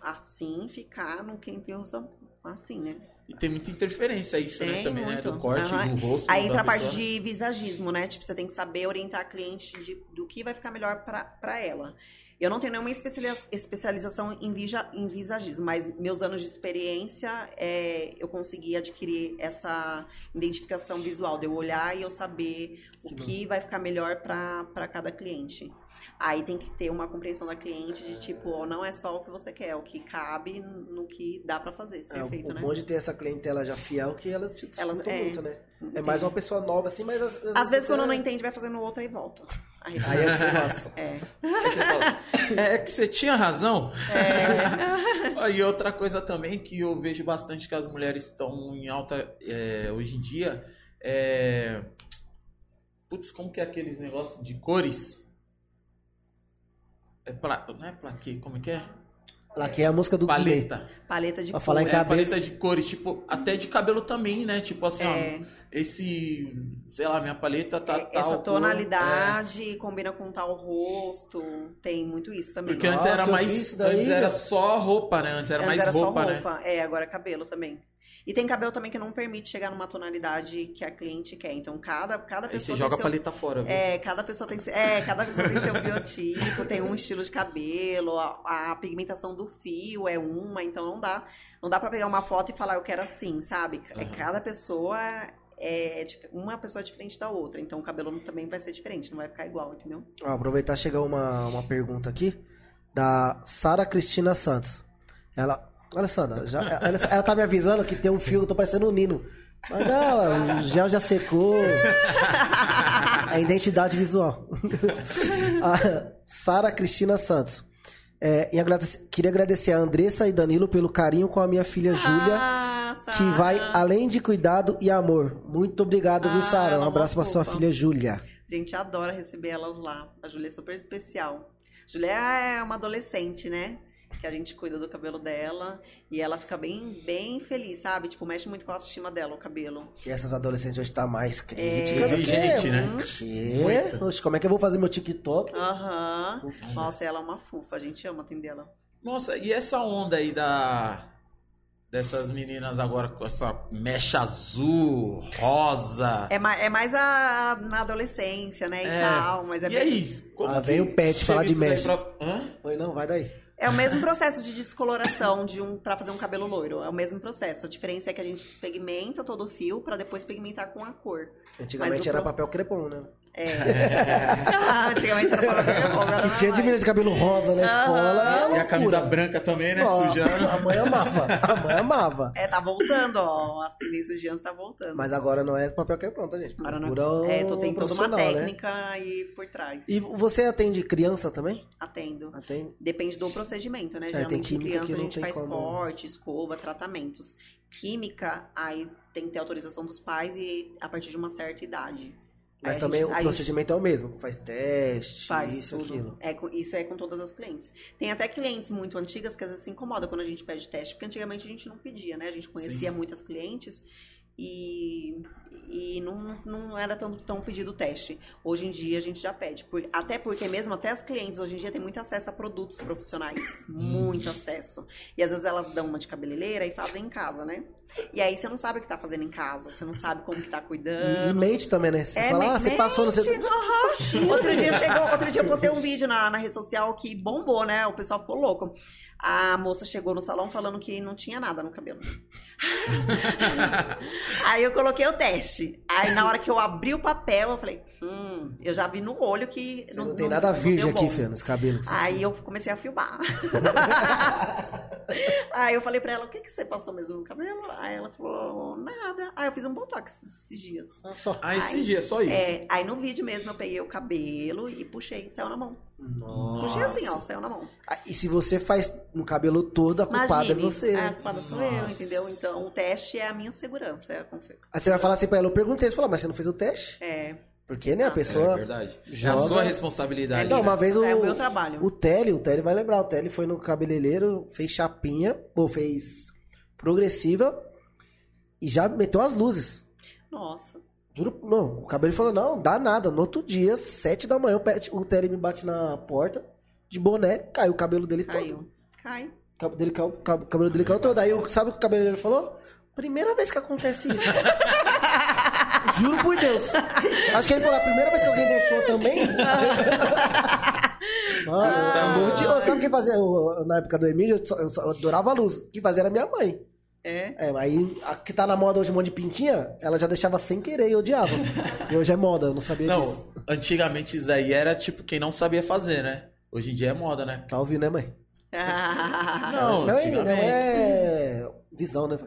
assim ficar no quem tem o rosto assim, né? E tem muita interferência isso, né? Tem Também, né? muito. Do corte, Aham. do rosto. Aí entra a parte de visagismo, né? Tipo, você tem que saber orientar a cliente de- do que vai ficar melhor pra, pra ela. Eu não tenho nenhuma especializa- especialização em, vija- em visagismo, mas meus anos de experiência, é, eu consegui adquirir essa identificação visual, de eu olhar e eu saber o que vai ficar melhor pra cada cliente. Aí tem que ter uma compreensão da cliente de tipo, ó, não é só o que você quer, é o que cabe no que dá pra fazer, ser É, feito, o né? bom de ter essa clientela já fiel que elas te Elas- é. muito, né? É mais uma pessoa nova assim, mas às, Às vezes quando você- não entende, vai fazendo outra e volta. Aí, Aí é que você gosta. é. Aí você fala, é que você tinha razão. <laughs> e outra coisa também que eu vejo bastante que as mulheres estão em alta é, hoje em dia é. Putz, como que é aqueles negócios de cores? É pla... Não é plaquê, como é que é? Lá que é a música do. Paleta. Paleta de Pra cor. falar em É, cabeça. paleta de cores, tipo, até de cabelo também, né? Tipo assim, É, ó, esse, sei lá, minha paleta tá é, tal essa cor, tonalidade combina com tal rosto. Tem muito isso é. também. Porque antes Nossa, era eu mais, daí, antes era só roupa, né? Antes era Antes mais era roupa, só né? roupa. É, agora é cabelo também. E tem cabelo também que não permite chegar numa tonalidade que a cliente quer. Então, cada, cada Aí pessoa você joga a tem seu... paleta fora, viu? É, cada pessoa tem, é, cada pessoa tem seu biotipo, tem um estilo de cabelo, a, a pigmentação do fio é uma, então não dá, não dá para pegar uma foto e falar eu quero assim, sabe? É, Aham. cada pessoa é dif- uma pessoa é diferente da outra, então o cabelo também vai ser diferente, não vai ficar igual, entendeu? Ó, aproveitar chegar uma, uma pergunta aqui da Sara Cristina Santos. Ela. Olha, Sandra, já, ela, ela tá me avisando que tem um fio, eu tô parecendo um Nino. Mas já, o gel já secou. É identidade visual. <laughs> A Sara Cristina Santos. É, e queria agradecer a Andressa e Danilo pelo carinho com a minha filha Júlia, Ah, que vai além de cuidado e amor. Muito obrigado, viu, Ah, Sara? Um ela abraço pra sua filha Júlia. A gente adora receber elas lá. A Julia é super especial. A Julia é uma adolescente, né? Que a gente cuida do cabelo dela e ela fica bem, bem feliz, sabe? Tipo, mexe muito com a autoestima dela, o cabelo. E essas adolescentes hoje tá mais críticas. É, exigente, que- né? Muito. Oxe, como é que eu vou fazer meu TikTok? Aham. Quê? Nossa, ela é uma fofa. A gente ama atender ela. Nossa, e essa onda aí da dessas meninas agora com essa mecha azul, rosa. É, ma- é mais a, na adolescência, né? E É. tal, mas é e bem- aí, como Ah, vem que o pet falar de isso mecha. pra- Hã? Oi, não, vai daí. É o mesmo processo de descoloração de um para fazer um cabelo loiro. É o mesmo processo. A diferença é que a gente pigmenta todo o fio pra depois pigmentar com a cor. Antigamente Mas era pro- papel crepom, né? É. <laughs> Ah, Antigamente era para ver agora Que tinha é de menina de cabelo rosa na escola. E a camisa branca também, né? Ó, Sujando. A mãe amava. A mãe amava. É, tá voltando, ó. As tendências de anos tá voltando. Mas agora não é papel crepom, tá, gente? Agora não Procura é, tô, tem toda uma né? técnica aí por trás. E você atende criança também? Atendo. Atende. Depende do procedimento, né? É, Geralmente tem em química criança que a gente faz como- corte, escova, tratamentos. Química, aí tem que ter autorização dos pais e a partir de uma certa idade. Mas também gente- o a gente procedimento é o mesmo. Faz teste, Faz isso, tudo. aquilo. É, isso é com todas as clientes. Tem até clientes muito antigas que às vezes se incomodam quando a gente pede teste, porque antigamente a gente não pedia, né? A gente conhecia muitas clientes e, e não, não era tão, tão pedido o teste. Hoje em dia a gente já pede. Por- até porque mesmo até as clientes hoje em dia têm muito acesso a produtos profissionais. Muito acesso. E às vezes elas dão uma de cabeleireira e fazem em casa, né? E aí você não sabe o que tá fazendo em casa, você não sabe como que tá cuidando. E, e mente também, né? Você É, fala, ah, você passou no seu. Outro dia chegou, outro dia eu postei um vídeo na, na rede social que bombou, né? O pessoal ficou louco. A moça chegou no salão falando que não tinha nada no cabelo. <laughs> Aí eu coloquei o teste. Aí na hora que eu abri o papel, eu falei, hum, eu já vi no olho que Você não, tem nada virgem aqui. Fê, nesse cabelo. Aí fez. eu comecei a filmar. <laughs> Aí eu falei pra ela, o que, que você passou mesmo no cabelo? Aí ela falou, nada. Aí eu fiz um botox esses dias. Ah, só. Ah, esse Ai, dia, só isso. É, aí no vídeo mesmo eu peguei o cabelo e puxei, saiu na mão. Nossa. Puxei assim, ó, saiu na mão. Ah, E se você faz no cabelo todo, a culpada é Imagine, você. A culpada sou eu, entendeu? Então o teste é a minha segurança, é a confe... Aí você vai falar assim pra ela, eu perguntei, você falou, mas você não fez o teste? É, Porque, né, a Exato. É pessoa... verdade. É a joga- sua responsabilidade. Não, né? uma vez o, é o meu trabalho. o Tele, o Tele vai lembrar, o Tele foi no cabeleireiro, fez chapinha, ou fez progressiva e já meteu as luzes. Nossa. Juro, não, o cabelo falou, não, dá nada. No outro dia, sete da manhã, o Tele me bate na porta, de boné, caiu o cabelo dele todo. Caiu. Cai. O cabelo dele caiu, o cabelo dele caiu todo. Aí, o- sabe o que o cabeleireiro falou? Primeira vez que acontece isso. <laughs> Juro por Deus. Acho que ele falou, a primeira vez que alguém deixou também. <laughs> Mano, Tá amor de Deus. Sabe quem fazia? eu- Na época do Emílio, eu, eu eu adorava a luz. Quem fazia era minha mãe. É. É, aí a que tá na moda hoje um monte de pintinha, ela já deixava sem querer e odiava. E hoje é moda, eu não sabia disso. Não, antigamente isso daí era tipo quem não sabia fazer, né? Hoje em dia é moda, né? Tá ouvindo, né, mãe? <laughs> Não, não, é, não é visão, né?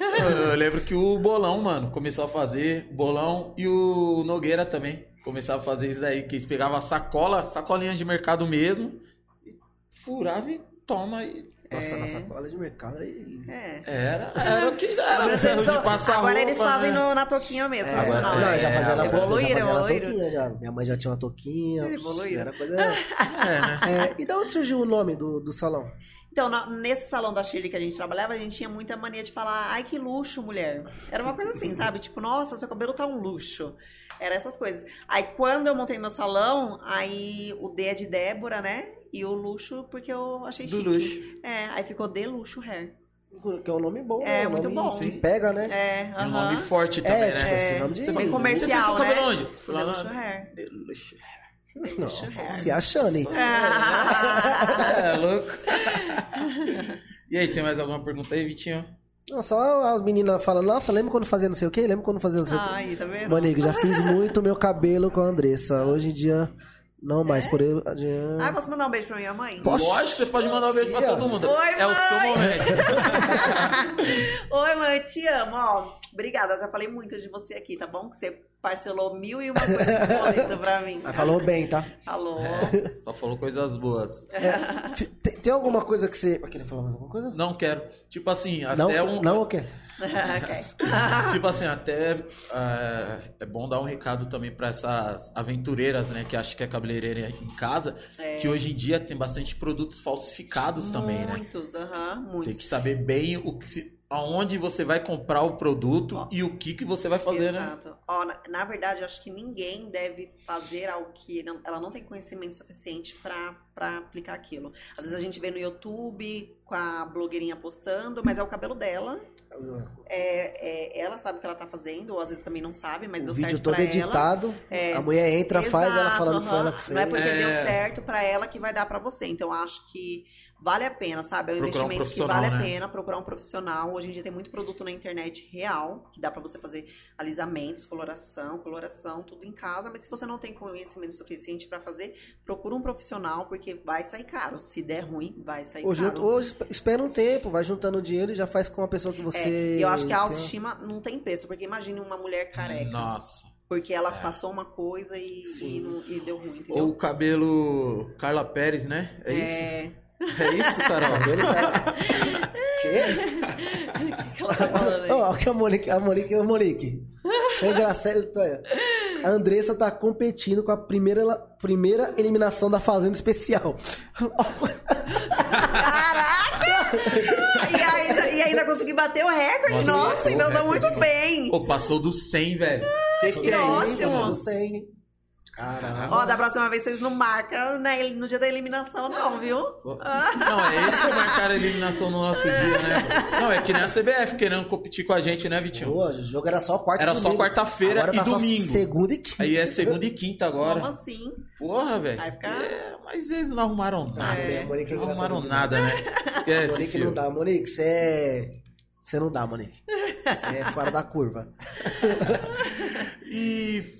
Eu, eu lembro que o Bolão, mano, começou a fazer, Bolão e o Nogueira também começavam a fazer isso daí, que eles pegavam a sacola, sacolinha de mercado mesmo, e furava e toma. E... Nossa, É. na sacola de mercado aí. É. Era, era o que era, Agora, ferro eles de passar agora roupa, eles fazem né? no- na toquinha mesmo. É, mas agora- não, é, já fazia na, evoluíram, já fazia na evoluíram. já. Minha mãe já tinha uma touquinha. Evoluíram. Era coisa... <laughs> É, né? É, e da onde surgiu o nome do, do salão? Então, na- nesse salão da Shirley que a gente trabalhava, a gente tinha muita mania de falar, ai que luxo, mulher. Era uma coisa assim, sabe? Tipo, nossa, seu cabelo tá um luxo. Era essas coisas. Aí quando eu montei meu salão, aí o D é de Débora, né? E o luxo, porque eu achei Do chique. luxo. É, aí ficou De Luxo Hair. Que é um nome bom, É, né? Um muito nome bom. que pega, né? É, E um aham. nome forte também, É, né? tipo assim, nome de... Você bem comercial, Você fez seu cabelo né? onde? De Fui lá Luxo na- Hair. De luxo. Nossa, se achando, hein? <laughs> É, louco. E aí, tem mais alguma pergunta aí, Vitinho? Não, só as meninas falando, nossa, lembra quando fazia não sei o quê? Lembra quando fazia não sei o quê? Ai, tá vendo? Monique, já fiz muito meu cabelo com a Andressa. Hoje em dia, não mais. Por eu... Ah, posso mandar um beijo pra minha mãe? Posso? Lógico que você pode mandar um beijo pra todo mundo. Oi, é o seu mãe. momento. <laughs> Oi, mãe, eu te amo. Ó, obrigada, já falei muito de você aqui, tá bom? Que você parcelou mil e uma coisas de boleto pra mim. Mas falou bem, tá? Falou. Só falou coisas boas. Fi- Tem, tem alguma coisa que você... Quer falar mais alguma coisa? Não quero. Tipo assim, Não, até um. não o quê? <laughs> <laughs> Tipo assim, até é, é bom dar um recado também pra essas aventureiras, né? Que acham que é cabeleireira em casa. É. Que hoje em dia tem bastante produtos falsificados também, né? Muitos, aham, Tem muitos. que saber bem o que se- aonde você vai comprar o produto Ó. e o que, que você vai fazer, né? Exato. Ó, na, na verdade, eu acho que ninguém deve fazer algo que não- ela não tem conhecimento suficiente pra pra aplicar aquilo. Às vezes a gente vê no YouTube com a blogueirinha postando, mas é o cabelo dela. É, é- ela sabe o que ela tá fazendo, ou às vezes também não sabe, mas O deu vídeo certo todo pra ela. editado. É. A mulher entra, faz, ela Exato, falando que foi ela que fez. Não é porque É. deu certo pra ela que vai dar pra você. Então, eu acho que vale a pena, sabe? É um Procurar um investimento que profissional, vale a né? pena procurar um profissional. Hoje em dia tem muito produto na internet real, que dá pra você fazer alisamentos, coloração, coloração, tudo em casa. Mas se você não tem conhecimento suficiente pra fazer, procura um profissional, porque vai sair caro. Se der ruim, vai sair Hoje, caro. hoje espera um tempo, vai juntando dinheiro e já faz com uma pessoa que É, você. e eu acho que a tem- autoestima não tem preço, porque imagine uma mulher careca. Nossa. Porque ela passou uma coisa e, e, não- e deu ruim, entendeu? Ou o cabelo Carla Pérez, né? É, isso? É isso, Carol? Cabelo tá... Quê? O que, que ela tá falando aí? Ó, que a Monique, a Monique, a Monique. Sem gracelho. Tá a Andressa tá competindo com a primeira, primeira eliminação da Fazenda Especial. Caraca! e, ainda, e ainda consegui bater o recorde. Nossa, Nossa então tá muito bem. Pô, passou do 100, velho. Que, que, que é ótimo. Isso, passou do 100. Caramba. Ó, da próxima vez vocês não marcam né, no dia da eliminação, não, viu? Não, é esse que marcaram a eliminação no nosso dia, né? Não, é que nem a CBF querendo competir com a gente, né, Vitinho? Pô, o jogo era só quarta Era domingo. só quarta-feira e tá domingo. segunda e quinta. Aí é segunda e quinta agora. Como assim? Porra, velho. Ficar... É, mas eles não arrumaram ah, nada. É. Não arrumaram nada, né? Esquece. Monique filho. não dá, Monique, você é. Você não dá, Monique. Você é fora da curva. <laughs> e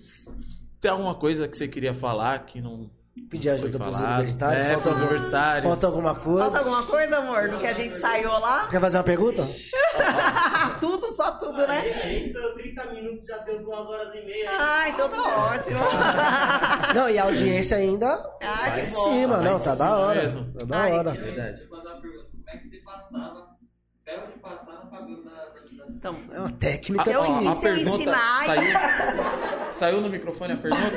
tem alguma coisa que você queria falar que não Pedir ajuda pros universitários. É, falta, pros algum- universitários. falta alguma coisa? Falta alguma coisa, amor, do que a gente saiu lá? <laughs> Quer fazer uma pergunta? <laughs> tudo, só tudo, né? A gente saiu 30 minutos, já deu 2 horas e meia. Ah, então tá ótimo. <laughs> Não, e a audiência ainda Ah, que em bom. cima. Lá Não, em tá da hora. mesmo. Tá da Ai, hora. que- Verdade. Deixa eu fazer uma pergunta. Como é que você passava ferro de passar no cabelo da, da, da... Então, É uma técnica eu- que... a se eu pergunta ensinar- saiu, saiu no microfone a pergunta?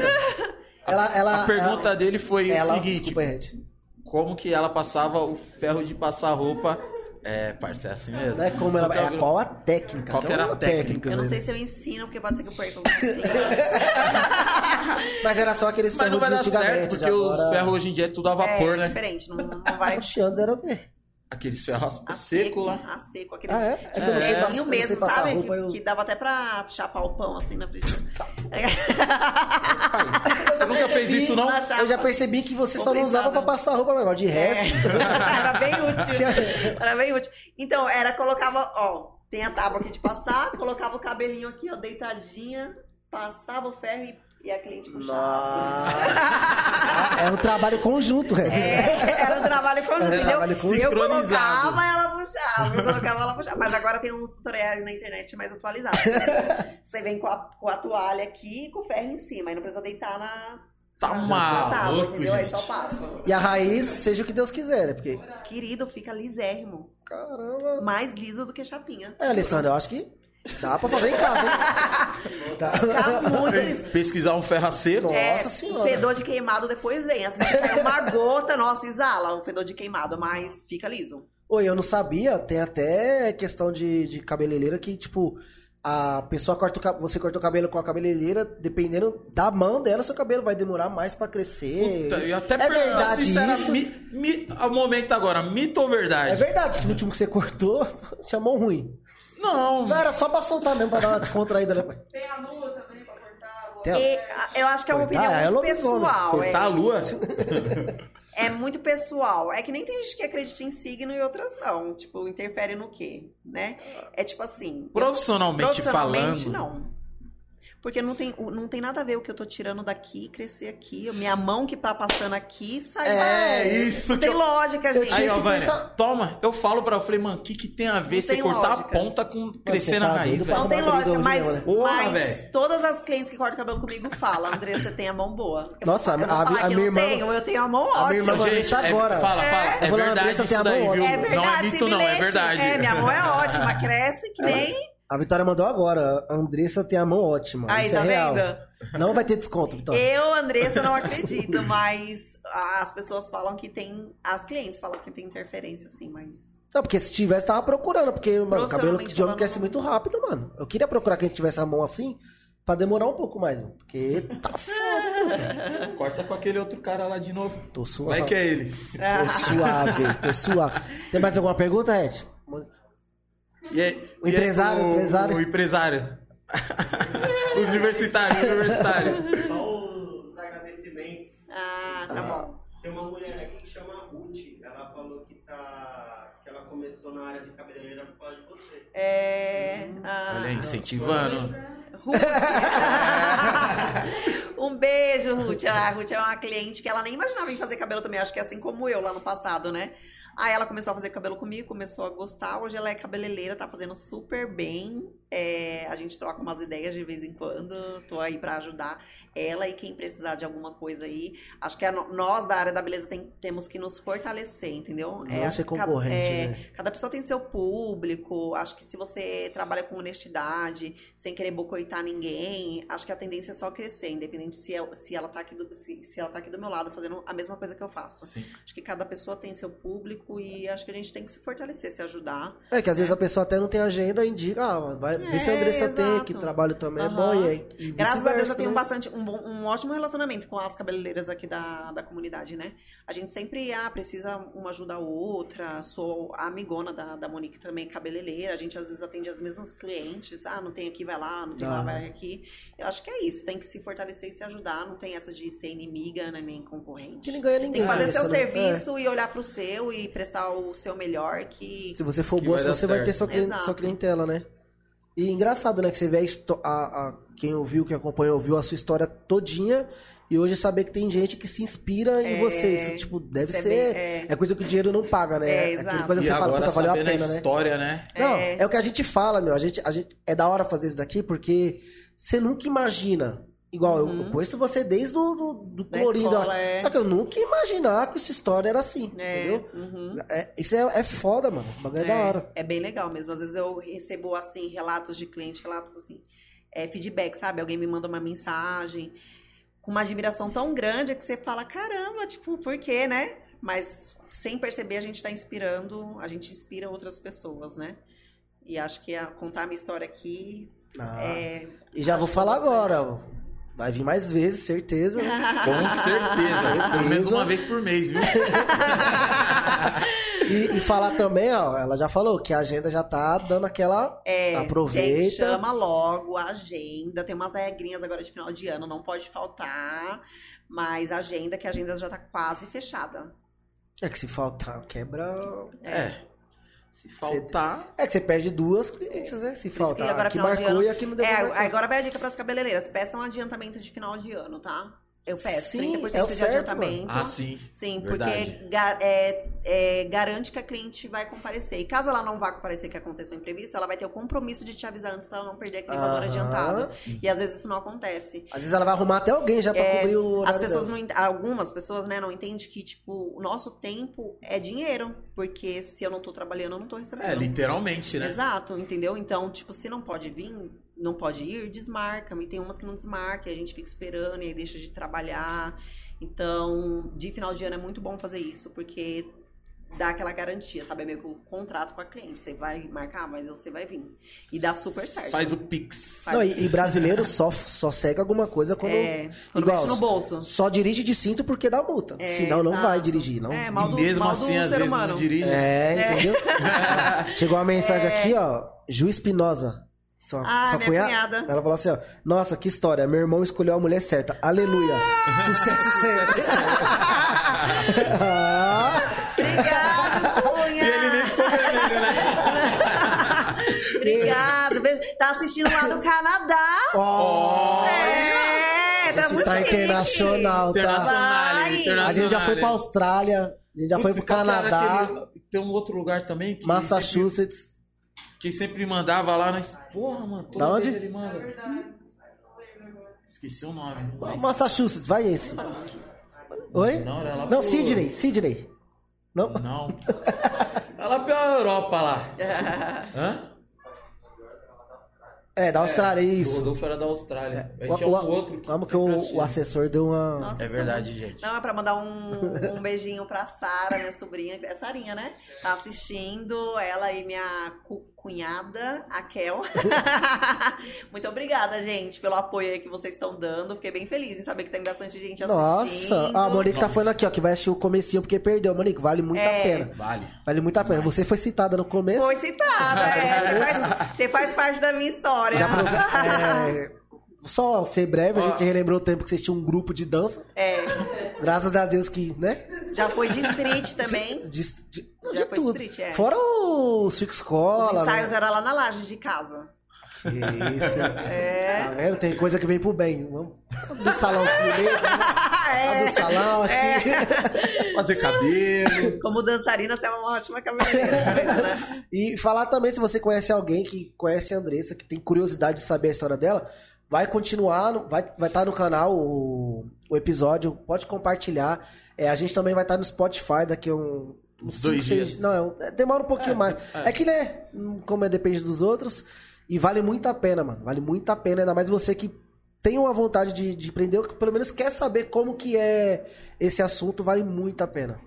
Ela, ela, a pergunta ela, dele foi ela, o seguinte: Desculpa, gente. como que ela passava o ferro de passar roupa? É, parça, é assim mesmo. Não é como ela... É É qual a técnica. Qual que era a uma técnica? eu não sei se eu ensino, porque pode ser que eu perca. <laughs> Mas era só aqueles Mas não ferros vai de dar certo, porque os agora- ferros hoje em dia é tudo a vapor, é né? diferente, não, não vai... Oxe, antes era o quê? Aqueles ferros A seco lá. A seco, aqueles Ah, é? É que eu não sei ferrinho passar- eu mesmo, passar sabe? roupa, que, eu- que dava até pra chapar o pão assim na frigideira. <laughs> Você nunca fez isso, não? Eu já percebi que você Vou só não usava pra passar roupa mesmo. De resto. <laughs> Era bem útil. Era bem útil. Então, era, colocava, ó, tem a tábua aqui de passar, colocava o cabelinho aqui, ó, deitadinha, passava o ferro e, e a cliente puxava. Nossa. É um trabalho conjunto, Red. É, era um trabalho conjunto, Era um trabalho Eu colocava, ela puxava, eu colocava, ela puxava. Mas agora tem uns tutoriais na internet mais atualizados. Você vem com a, com a toalha aqui e com o ferro em cima, aí não precisa deitar na... Tá maluco, entendeu? Aí só gente. passa. E a raiz, seja o que Deus quiser, né? Porque. Querido, fica lisérrimo. Caramba. Mais liso do que chapinha. É, Alessandro, eu acho que dá pra fazer em casa, hein? <laughs> Tá. Fica muito. Pesquisar um ferro seco. Nossa É, senhora. O fedor de queimado depois vem. Assim, se cair uma gota, nossa, exala o fedor de queimado, mas fica liso. Oi, eu não sabia, tem até questão de, de cabeleireira que, tipo, a pessoa corta o cabelo, você corta o cabelo com a cabeleireira, dependendo da mão dela, seu cabelo vai demorar mais pra crescer. Puta, eu até é verdade isso? mi, mi, ao momento agora, mito ou verdade? É verdade que o último que você cortou <laughs> chamou ruim. Não, Não, era só pra soltar mesmo, pra dar uma descontraída, né, pai? Tem a lua também pra cortar. a lua. a- E, a- eu acho que é uma opinião é muito lobisomem. pessoal. cortar a É, lua? é muito pessoal. É que nem tem gente que acredita em signo e outras não. Tipo, interfere no quê, né? É tipo assim... Profissionalmente, Profissionalmente, falando. não. Porque não tem, não tem nada a ver o que eu tô tirando daqui, crescer aqui. a Minha mão que tá passando aqui, sai É, isso Não que tem eu- lógica, eu gente. Aí, esse ó, Vânia, pensa- toma, eu falo pra ela, eu falei, mano, o que, que tem a ver Não você cortar lógica. a ponta com crescer na tá raiz, velho? Não tem lógica, brilho mas, mesmo, né? Porra, mas todas as clientes que cortam cabelo comigo falam, Andressa, você tem a mão boa. Eu Nossa, vou a- falar a que minha não irmã- tenho, eu tenho a mão a minha ótima. irmã- Gente, é- agora. fala, fala, é, Eu lá, verdade isso a daí, mão viu? É verdade, não é mito, não, é verdade. É, minha mão é ótima, <laughs> cresce que nem... A Vitória mandou agora. A Andressa tem a mão ótima. Aí, Isso tá é real. vendo? Não vai ter desconto, Vitória. Eu, Andressa, não <laughs> acredito, mas as pessoas falam que tem... As clientes falam que tem interferência, assim, mas... Não, porque se tivesse, tava procurando. Porque, mano, cabelo de homem cresce muito rápido, mano. Eu queria procurar quem tivesse a mão assim pra demorar um pouco mais, mano. Porque tá <laughs> foda. Corta com aquele outro cara lá de novo. Tô suave. Vai que é ele. Tô suave, tô suave. Tem mais alguma pergunta, Ed? E aí, O e empresário, o, o empresário. O empresário. <laughs> Os universitários, universitários. Só os agradecimentos. Ah, tá bom. Tem uma mulher aqui que chama Ruth. Ela falou que tá. que ela começou na área de cabeleireira por causa de você. É... ah, Olha incentivando. Ruth. <laughs> um beijo, Ruth. A Ruth é uma cliente que ela nem imaginava em fazer cabelo também. Acho que é assim como eu lá no passado, né? Aí ela começou a fazer cabelo comigo, começou a gostar. Hoje ela é cabeleireira, tá fazendo super bem. É, a gente troca umas ideias de vez em quando. Tô aí pra ajudar ela e quem precisar de alguma coisa aí. Acho que é no- nós da área da beleza tem- temos que nos fortalecer, entendeu? Não ser cada- concorrente, é, né? Cada pessoa tem seu público. Acho que se você trabalha com honestidade, sem querer bocoitar ninguém, acho que a tendência é só crescer, independente se, eu- se ela tá aqui do, se, se ela tá aqui do meu lado fazendo a mesma coisa que eu faço. Sim. Acho que cada pessoa tem seu público e acho que a gente tem que se fortalecer, se ajudar. É que às vezes a pessoa até não tem agenda, indica, ah, vai ver se a É, Andressa tem, que trabalho também é Aham. bom, e aí. E Graças a Deus eu tenho né? bastante, um, bom- um ótimo relacionamento com as cabeleireiras aqui da, da comunidade, né? A gente sempre, ah, precisa uma ajudar a outra. Sou a amigona da, da Monique também, cabeleireira. A gente às vezes atende as mesmas clientes. Ah, não tem aqui, vai lá, não tem lá, Ah. vai aqui. Eu acho que é isso, tem que se fortalecer e se ajudar. Não tem essa de ser inimiga, né, nem concorrente. Que ganha Tem ninguém. que fazer né? seu Você não- é. serviço e olhar pro seu e prestar o seu melhor, que Se você for Que boa, vai você vai ter certo. sua, clien- Exato. sua clientela, né? E engraçado, né? Que você vê a, a- a- quem ouviu, quem acompanhou, ouviu a sua história todinha. E hoje saber que tem gente que se inspira em É, você. Isso, tipo, deve isso é ser. bem- É, é. coisa que o dinheiro não paga, né? É, Aquela exato. coisa que E você fala, agora puta, valeu a sabendo a pena, né? história, né? Não, É. é. o que a gente fala, meu. A gente, a gente, é da hora fazer isso daqui porque você nunca imagina. Igual, eu- eu, conheço você desde o do, do Uhum. Colorido. escola, é. Só que eu nunca ia imaginar que essa história era assim, É, entendeu? uhum. É, isso é, é foda, mano. Esse bagulho é, da hora. É bem legal mesmo. Às vezes eu recebo, assim, relatos de cliente, relatos assim, é, feedback, sabe? Alguém me manda uma mensagem com uma admiração tão grande que você fala, caramba, tipo, por quê, né? Mas sem perceber, a gente tá inspirando, a gente inspira outras pessoas, né? E acho que a, contar a minha história aqui Ah. é. E já vou falar bastante. agora. Vai vir mais vezes, certeza. <laughs> Com certeza. Pelo menos uma vez por mês, viu? <laughs> E, e falar também, ó, ela já falou que a agenda já tá dando aquela. É, Aproveita. gente, chama logo a agenda. Tem umas regrinhas agora de final de ano, não pode faltar. Mas a agenda, que a agenda já tá quase fechada. É que se faltar, quebra. É. Se faltar. É que você perde duas clientes, né? Se isso que faltar. agora final de marcou ano- e aqui não deu É, marcar. agora vai a dica pras cabeleireiras. Peçam um adiantamento de final de ano, tá? Eu peço Sim, 30% é o de certo, adiantamento. Ah, sim. Sim, Verdade. porque é, é, garante que a cliente vai comparecer. E caso ela não vá comparecer, que aconteça um imprevisto, ela vai ter o compromisso de te avisar antes pra ela não perder aquele valor adiantado. E às vezes isso não acontece. Às vezes ela vai arrumar até alguém já pra É, cobrir o horário As pessoas dela. não, algumas pessoas, né, não entendem que, tipo, o nosso tempo é dinheiro. Porque se eu não tô trabalhando, eu não tô recebendo. É, literalmente, né? Exato, entendeu? Então, tipo, se não pode vir, não pode ir, desmarca. E tem umas que não desmarca, e a gente fica esperando e aí deixa de trabalhar. Então, de final de ano é muito bom fazer isso, porque dá aquela garantia, sabe? É meio que um contrato com a cliente. Você vai marcar, mas você vai vir. E dá super certo. Faz o Pix. Faz- Não, e, e brasileiro só, só segue alguma coisa quando. É, quando igual, mexe no bolso. Só dirige de cinto porque dá multa. É, Senão não exato. vai dirigir. Não. É, É, mal do- e mesmo mal do assim, às vezes humano. não dirige. entendeu? Chegou uma mensagem aqui, ó. Ju Espinosa. Sua, Ah, sua minha cunhada. cunhada. Ela falou assim, ó. Nossa, que história. Meu irmão escolheu a mulher certa. Aleluia. Ah! <laughs> Sucesso sempre. Ah, Obrigado, Cunha! E ele nem ficou vermelho, né? <laughs> Obrigado. Tá assistindo lá do Canadá. ó. É, A tá gente muito tá internacional, tá? Internacional, Vai. internacional. A gente já foi pra Austrália. A gente já foi pro Putz, que era Canadá. aquele- Tem um outro lugar também que Massachusetts. Que sempre mandava lá nas. Porra, mano, toda Da vez onde? ele manda. Esqueci o nome. mas- Massachusetts, vai esse. Oi? Não, era lá Não, pro- Sydney, Sydney. Não? Não. <laughs> É lá pela Europa lá. <laughs> Hã? É, da Austrália, O isso. Rodolfo era da Austrália. Aí O, tinha um o- outro que vamos que o, assistia. o assessor deu uma. Nossa, É verdade, gente. Não, é pra mandar um, um beijinho pra Sara, minha sobrinha, é Sarinha, né? Tá assistindo, ela e minha cunhada, a Kel. <laughs> Muito obrigada, gente, pelo apoio aí que vocês estão dando. Fiquei bem feliz em saber que tem bastante gente assistindo. Nossa, a Monique tá Nossa. falando aqui, ó, que vai assistir o comecinho porque perdeu. Monique, vale muito a É. pena. Vale. Vale muito a pena. Você foi citada no começo. Foi citada, é. Você faz, <laughs> você faz parte da minha história. Já aprove- <laughs> é, Só ser breve, a gente relembrou o tempo que vocês tinham um grupo de dança. É, Graças a Deus que, né? já foi de street também. De, de, de tudo. street, é. Fora o circo Os escola, ensaios né? eram lá na laje de casa. Isso. <laughs> É. Tá vendo? Tem coisa que vem pro bem. Vamos do salãozinho mesmo. né? <laughs> Lá do salão, acho É. que. <laughs> Fazer cabelo. Como dançarina, você é uma ótima cabeleireira, né? E falar também, se você conhece alguém que conhece a Andressa, que tem curiosidade de saber a história dela, vai continuar, vai estar vai tá no canal o, o episódio, pode compartilhar. É, a gente também vai estar no Spotify daqui a um. Uns cinco, dois seis- dias. Não, é é, demora um pouquinho É, mais. é. É. que, né, como é, depende dos outros, e vale muito a pena, mano. Vale muito a pena, ainda mais você que tem uma vontade de, de aprender, ou que pelo menos quer saber como que é esse assunto, vale muito a pena.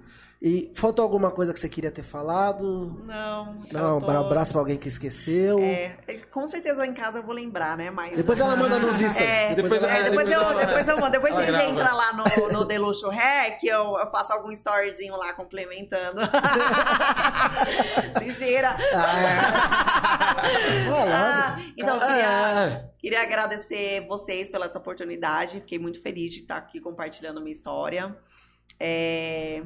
E faltou alguma coisa que você queria ter falado? Não, Não, tô- um abraço pra alguém que esqueceu. É, com certeza em casa eu vou lembrar, né? Mas. Depois ela manda nos stories. É, Depois é, depois, eu, depois eu mando. Depois vocês entram lá no, no Deluxo que eu, eu faço algum storyzinho lá complementando. <laughs> Ligeira. Ah, então, eu queria, queria agradecer vocês pela essa oportunidade. Fiquei muito feliz de estar aqui compartilhando minha história. É,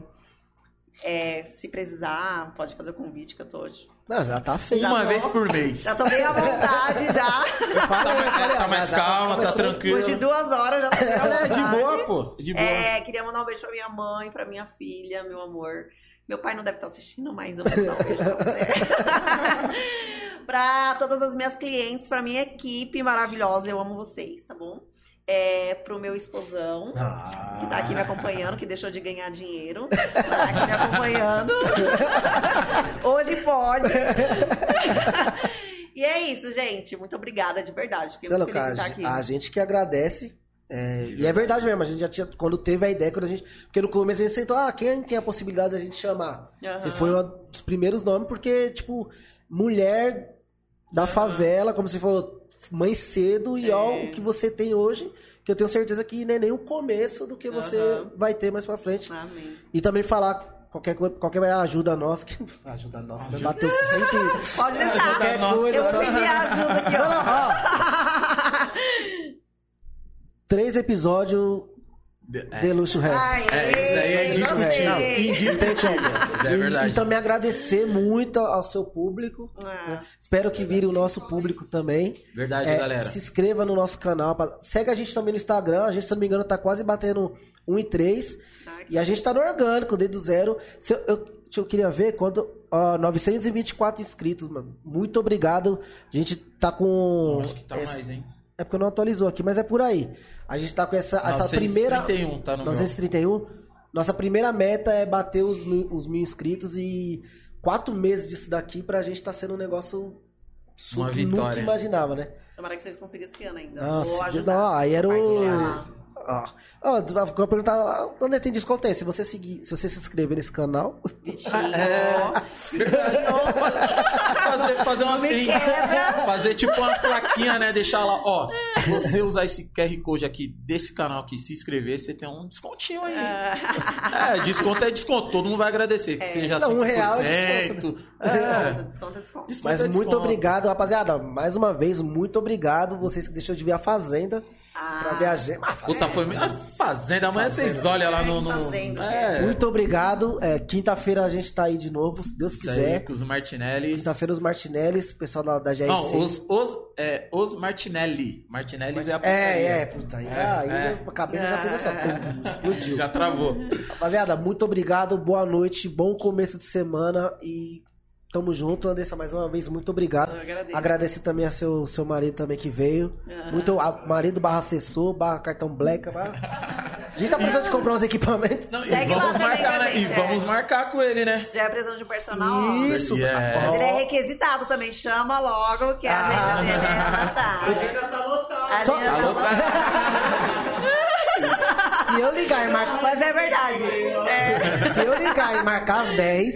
é, se precisar, pode fazer o convite que eu tô hoje. Não, já tá feio. Uma tô. vez por mês. Já tô bem à vontade já. Tá, mais- tá mais calma, tá tranquilo. Depois de duas horas já tô bem à É, vontade. de boa, pô. De boa. É, queria mandar um beijo pra minha mãe, pra minha filha, meu amor. Meu pai não deve estar assistindo, mas eu vou mandar um beijo pra você. <laughs> pra todas as minhas clientes, pra minha equipe maravilhosa, eu amo vocês, tá bom? É, pro meu esposão, que tá aqui me acompanhando, que deixou de ganhar dinheiro. Tá aqui me acompanhando. <laughs> Hoje pode. e é isso, gente. Muito obrigada, de verdade. Fiquei Sei lá, muito feliz cara, de estar aqui. a gente que agradece. é, e é verdade mesmo, a gente já tinha. Quando teve a ideia, quando a gente. Porque no começo a gente sentou, ah, quem tem a possibilidade da gente chamar? Aham. Você foi um dos primeiros nomes, porque, tipo, mulher da favela, como você falou, mãe cedo, e É. ó, o que você tem hoje, que eu tenho certeza que não é nem o começo do que você Aham. vai ter mais pra frente. Amém. E também falar qualquer, qualquer ajuda nossa. que- <laughs> Ajuda nossa, vai bater cento e- <laughs> Pode deixar. Qualquer Nossa. coisa, Eu só- pedi ajuda aqui, Não, ó. não, ó. <laughs> Três episódios É, de luxo ré. É, isso daí é indiscutível. Indiscutível. É E- verdade. E, também agradecer muito ao seu público. Ah. né? Espero que vire o nosso público também. Verdade, É, galera. Se inscreva no nosso canal. Segue a gente também no Instagram. A gente, se não me engano, tá quase batendo 1 e 3. Ai, E a gente tá no orgânico, desde zero. Se eu, eu, eu queria ver quando. ó, 924 inscritos, mano. Muito obrigado. A gente tá com. Acho que tá essa- mais, hein? É porque não atualizou aqui, mas é por aí. A gente tá com essa, essa primeira. 931 tá no meu. 931. Nossa primeira meta é bater os mil, os mil inscritos e quatro meses disso daqui pra gente tá sendo um negócio su- Uma que nunca imaginava, né? Tomara que vocês consigam esse ano ainda. Nossa, Vou não, aí era o. Ó, ó, vai perguntar onde tem desconto aí. Se você seguir, se você se inscrever nesse canal, Vitinho, É. Fazer, fazer umas. Fazer tipo umas plaquinhas, né? Deixar lá, ó. Se você usar esse QR Code aqui desse canal aqui, se inscrever, você tem um descontinho aí. Ah, É, desconto é desconto. Todo mundo vai agradecer. Que seja Não, um 5%. real é desconto, É. Desconto, desconto. Desconto mas é muito desconto. obrigado, rapaziada. Mais uma vez, muito obrigado. Vocês que deixou de ver a Fazenda Ah. pra gente. Ah, Puta, foi. A fazenda, amanhã vocês olham lá no. no... Fazenda. É. Muito obrigado. É, Quinta-feira a gente tá aí de novo, se Deus Isso aí, quiser. com os Martinelli. Quinta-feira os Martinellis, o pessoal da, da GRC. Não, os, os, é, os Martinelli. Martinelli é a putaria. É, é, puta. Aí, É, aí é. a cabeça já fez pum, <laughs> explodiu. Já travou. Rapaziada, muito obrigado, boa noite, bom começo de semana e tamo junto. Andressa, mais uma vez, muito obrigado. Agradecer também a seu, seu marido também que veio. Aham. Muito, a- marido barra assessor, barra cartão black. Barra... <laughs> A gente tá precisando de comprar uns equipamentos. Não, Segue lá vamos também marcar, né? gente, E é. vamos marcar com ele, né? Se já é precisando de personal. Isso. Yeah. Mas ele é requisitado também. Chama logo que a Ah. dele é A arrebatada. agenda <laughs> tá lotada. A Só- só- tá- <laughs> se eu ligar e marcar. Mas é verdade. É. Se eu ligar e marcar às 10,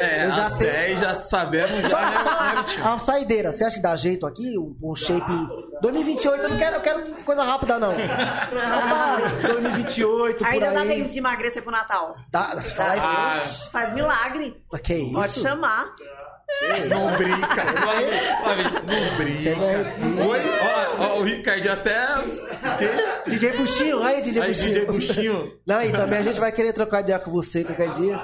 É, eu já às sei. 10 já sabemos já, né, né, tio? A saideira, você acha que dá jeito aqui? Um, um shape. 2028, eu não quero, eu quero coisa rápida, não. Rapaz, 2028, por Ainda dá tempo aí. de emagrecer pro Natal. Dá, isso. Ah, Faz milagre. Que isso? Pode chamar. Não brinca. Flávio, Não brinca. Oi, ó, ó, o Ricardo até. Que? DJ Buchinho, aí DJ Aí, Buchinho. DJ Buchinho. Não, e também a gente vai querer trocar ideia com você qualquer dia.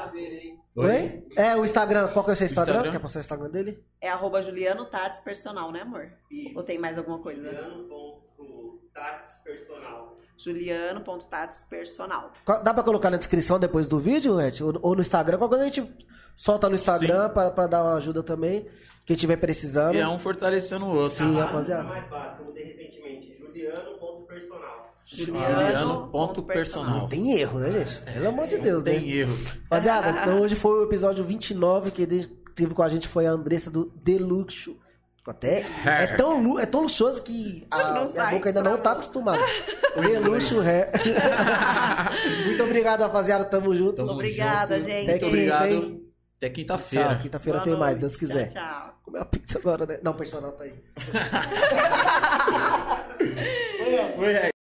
Oi? É, o Instagram, qual que é o seu Instagram? Instagram? Quer passar o Instagram dele? É arroba Juliano Tats Personal, né, amor? Isso. Ou tem mais alguma coisa? Juliano.tats personal. Juliano.tats Personal. Qual- Dá pra colocar na descrição depois do vídeo, Ed? Ou, ou no Instagram? Qualquer coisa a gente solta no Instagram pra, pra dar uma ajuda também. Quem tiver precisando. E é um fortalecendo o outro. Sim, Tá rapaziada. mais eu mudei recentemente. Juliano.personal. Juliano ponto personal. Não tem erro, né, gente? Pelo amor de Deus, Tem né? erro. Rapaziada, então hoje foi o episódio 29 que teve com a gente foi a Andressa do Deluxo. Até é tão, lu- é tão luxuoso que a, sai, boca ainda não tá acostumada. Deluxo Ré. <laughs> Muito obrigado, rapaziada. Tamo junto. Tamo Obrigada, junto. gente. Até Muito obrigado. Até Tchau. quinta-feira. Quinta-feira Boa tem mais, noite. Deus quiser. Tchau, tchau. Comer uma pizza agora, né? Não, o personal tá aí. <laughs> Foi,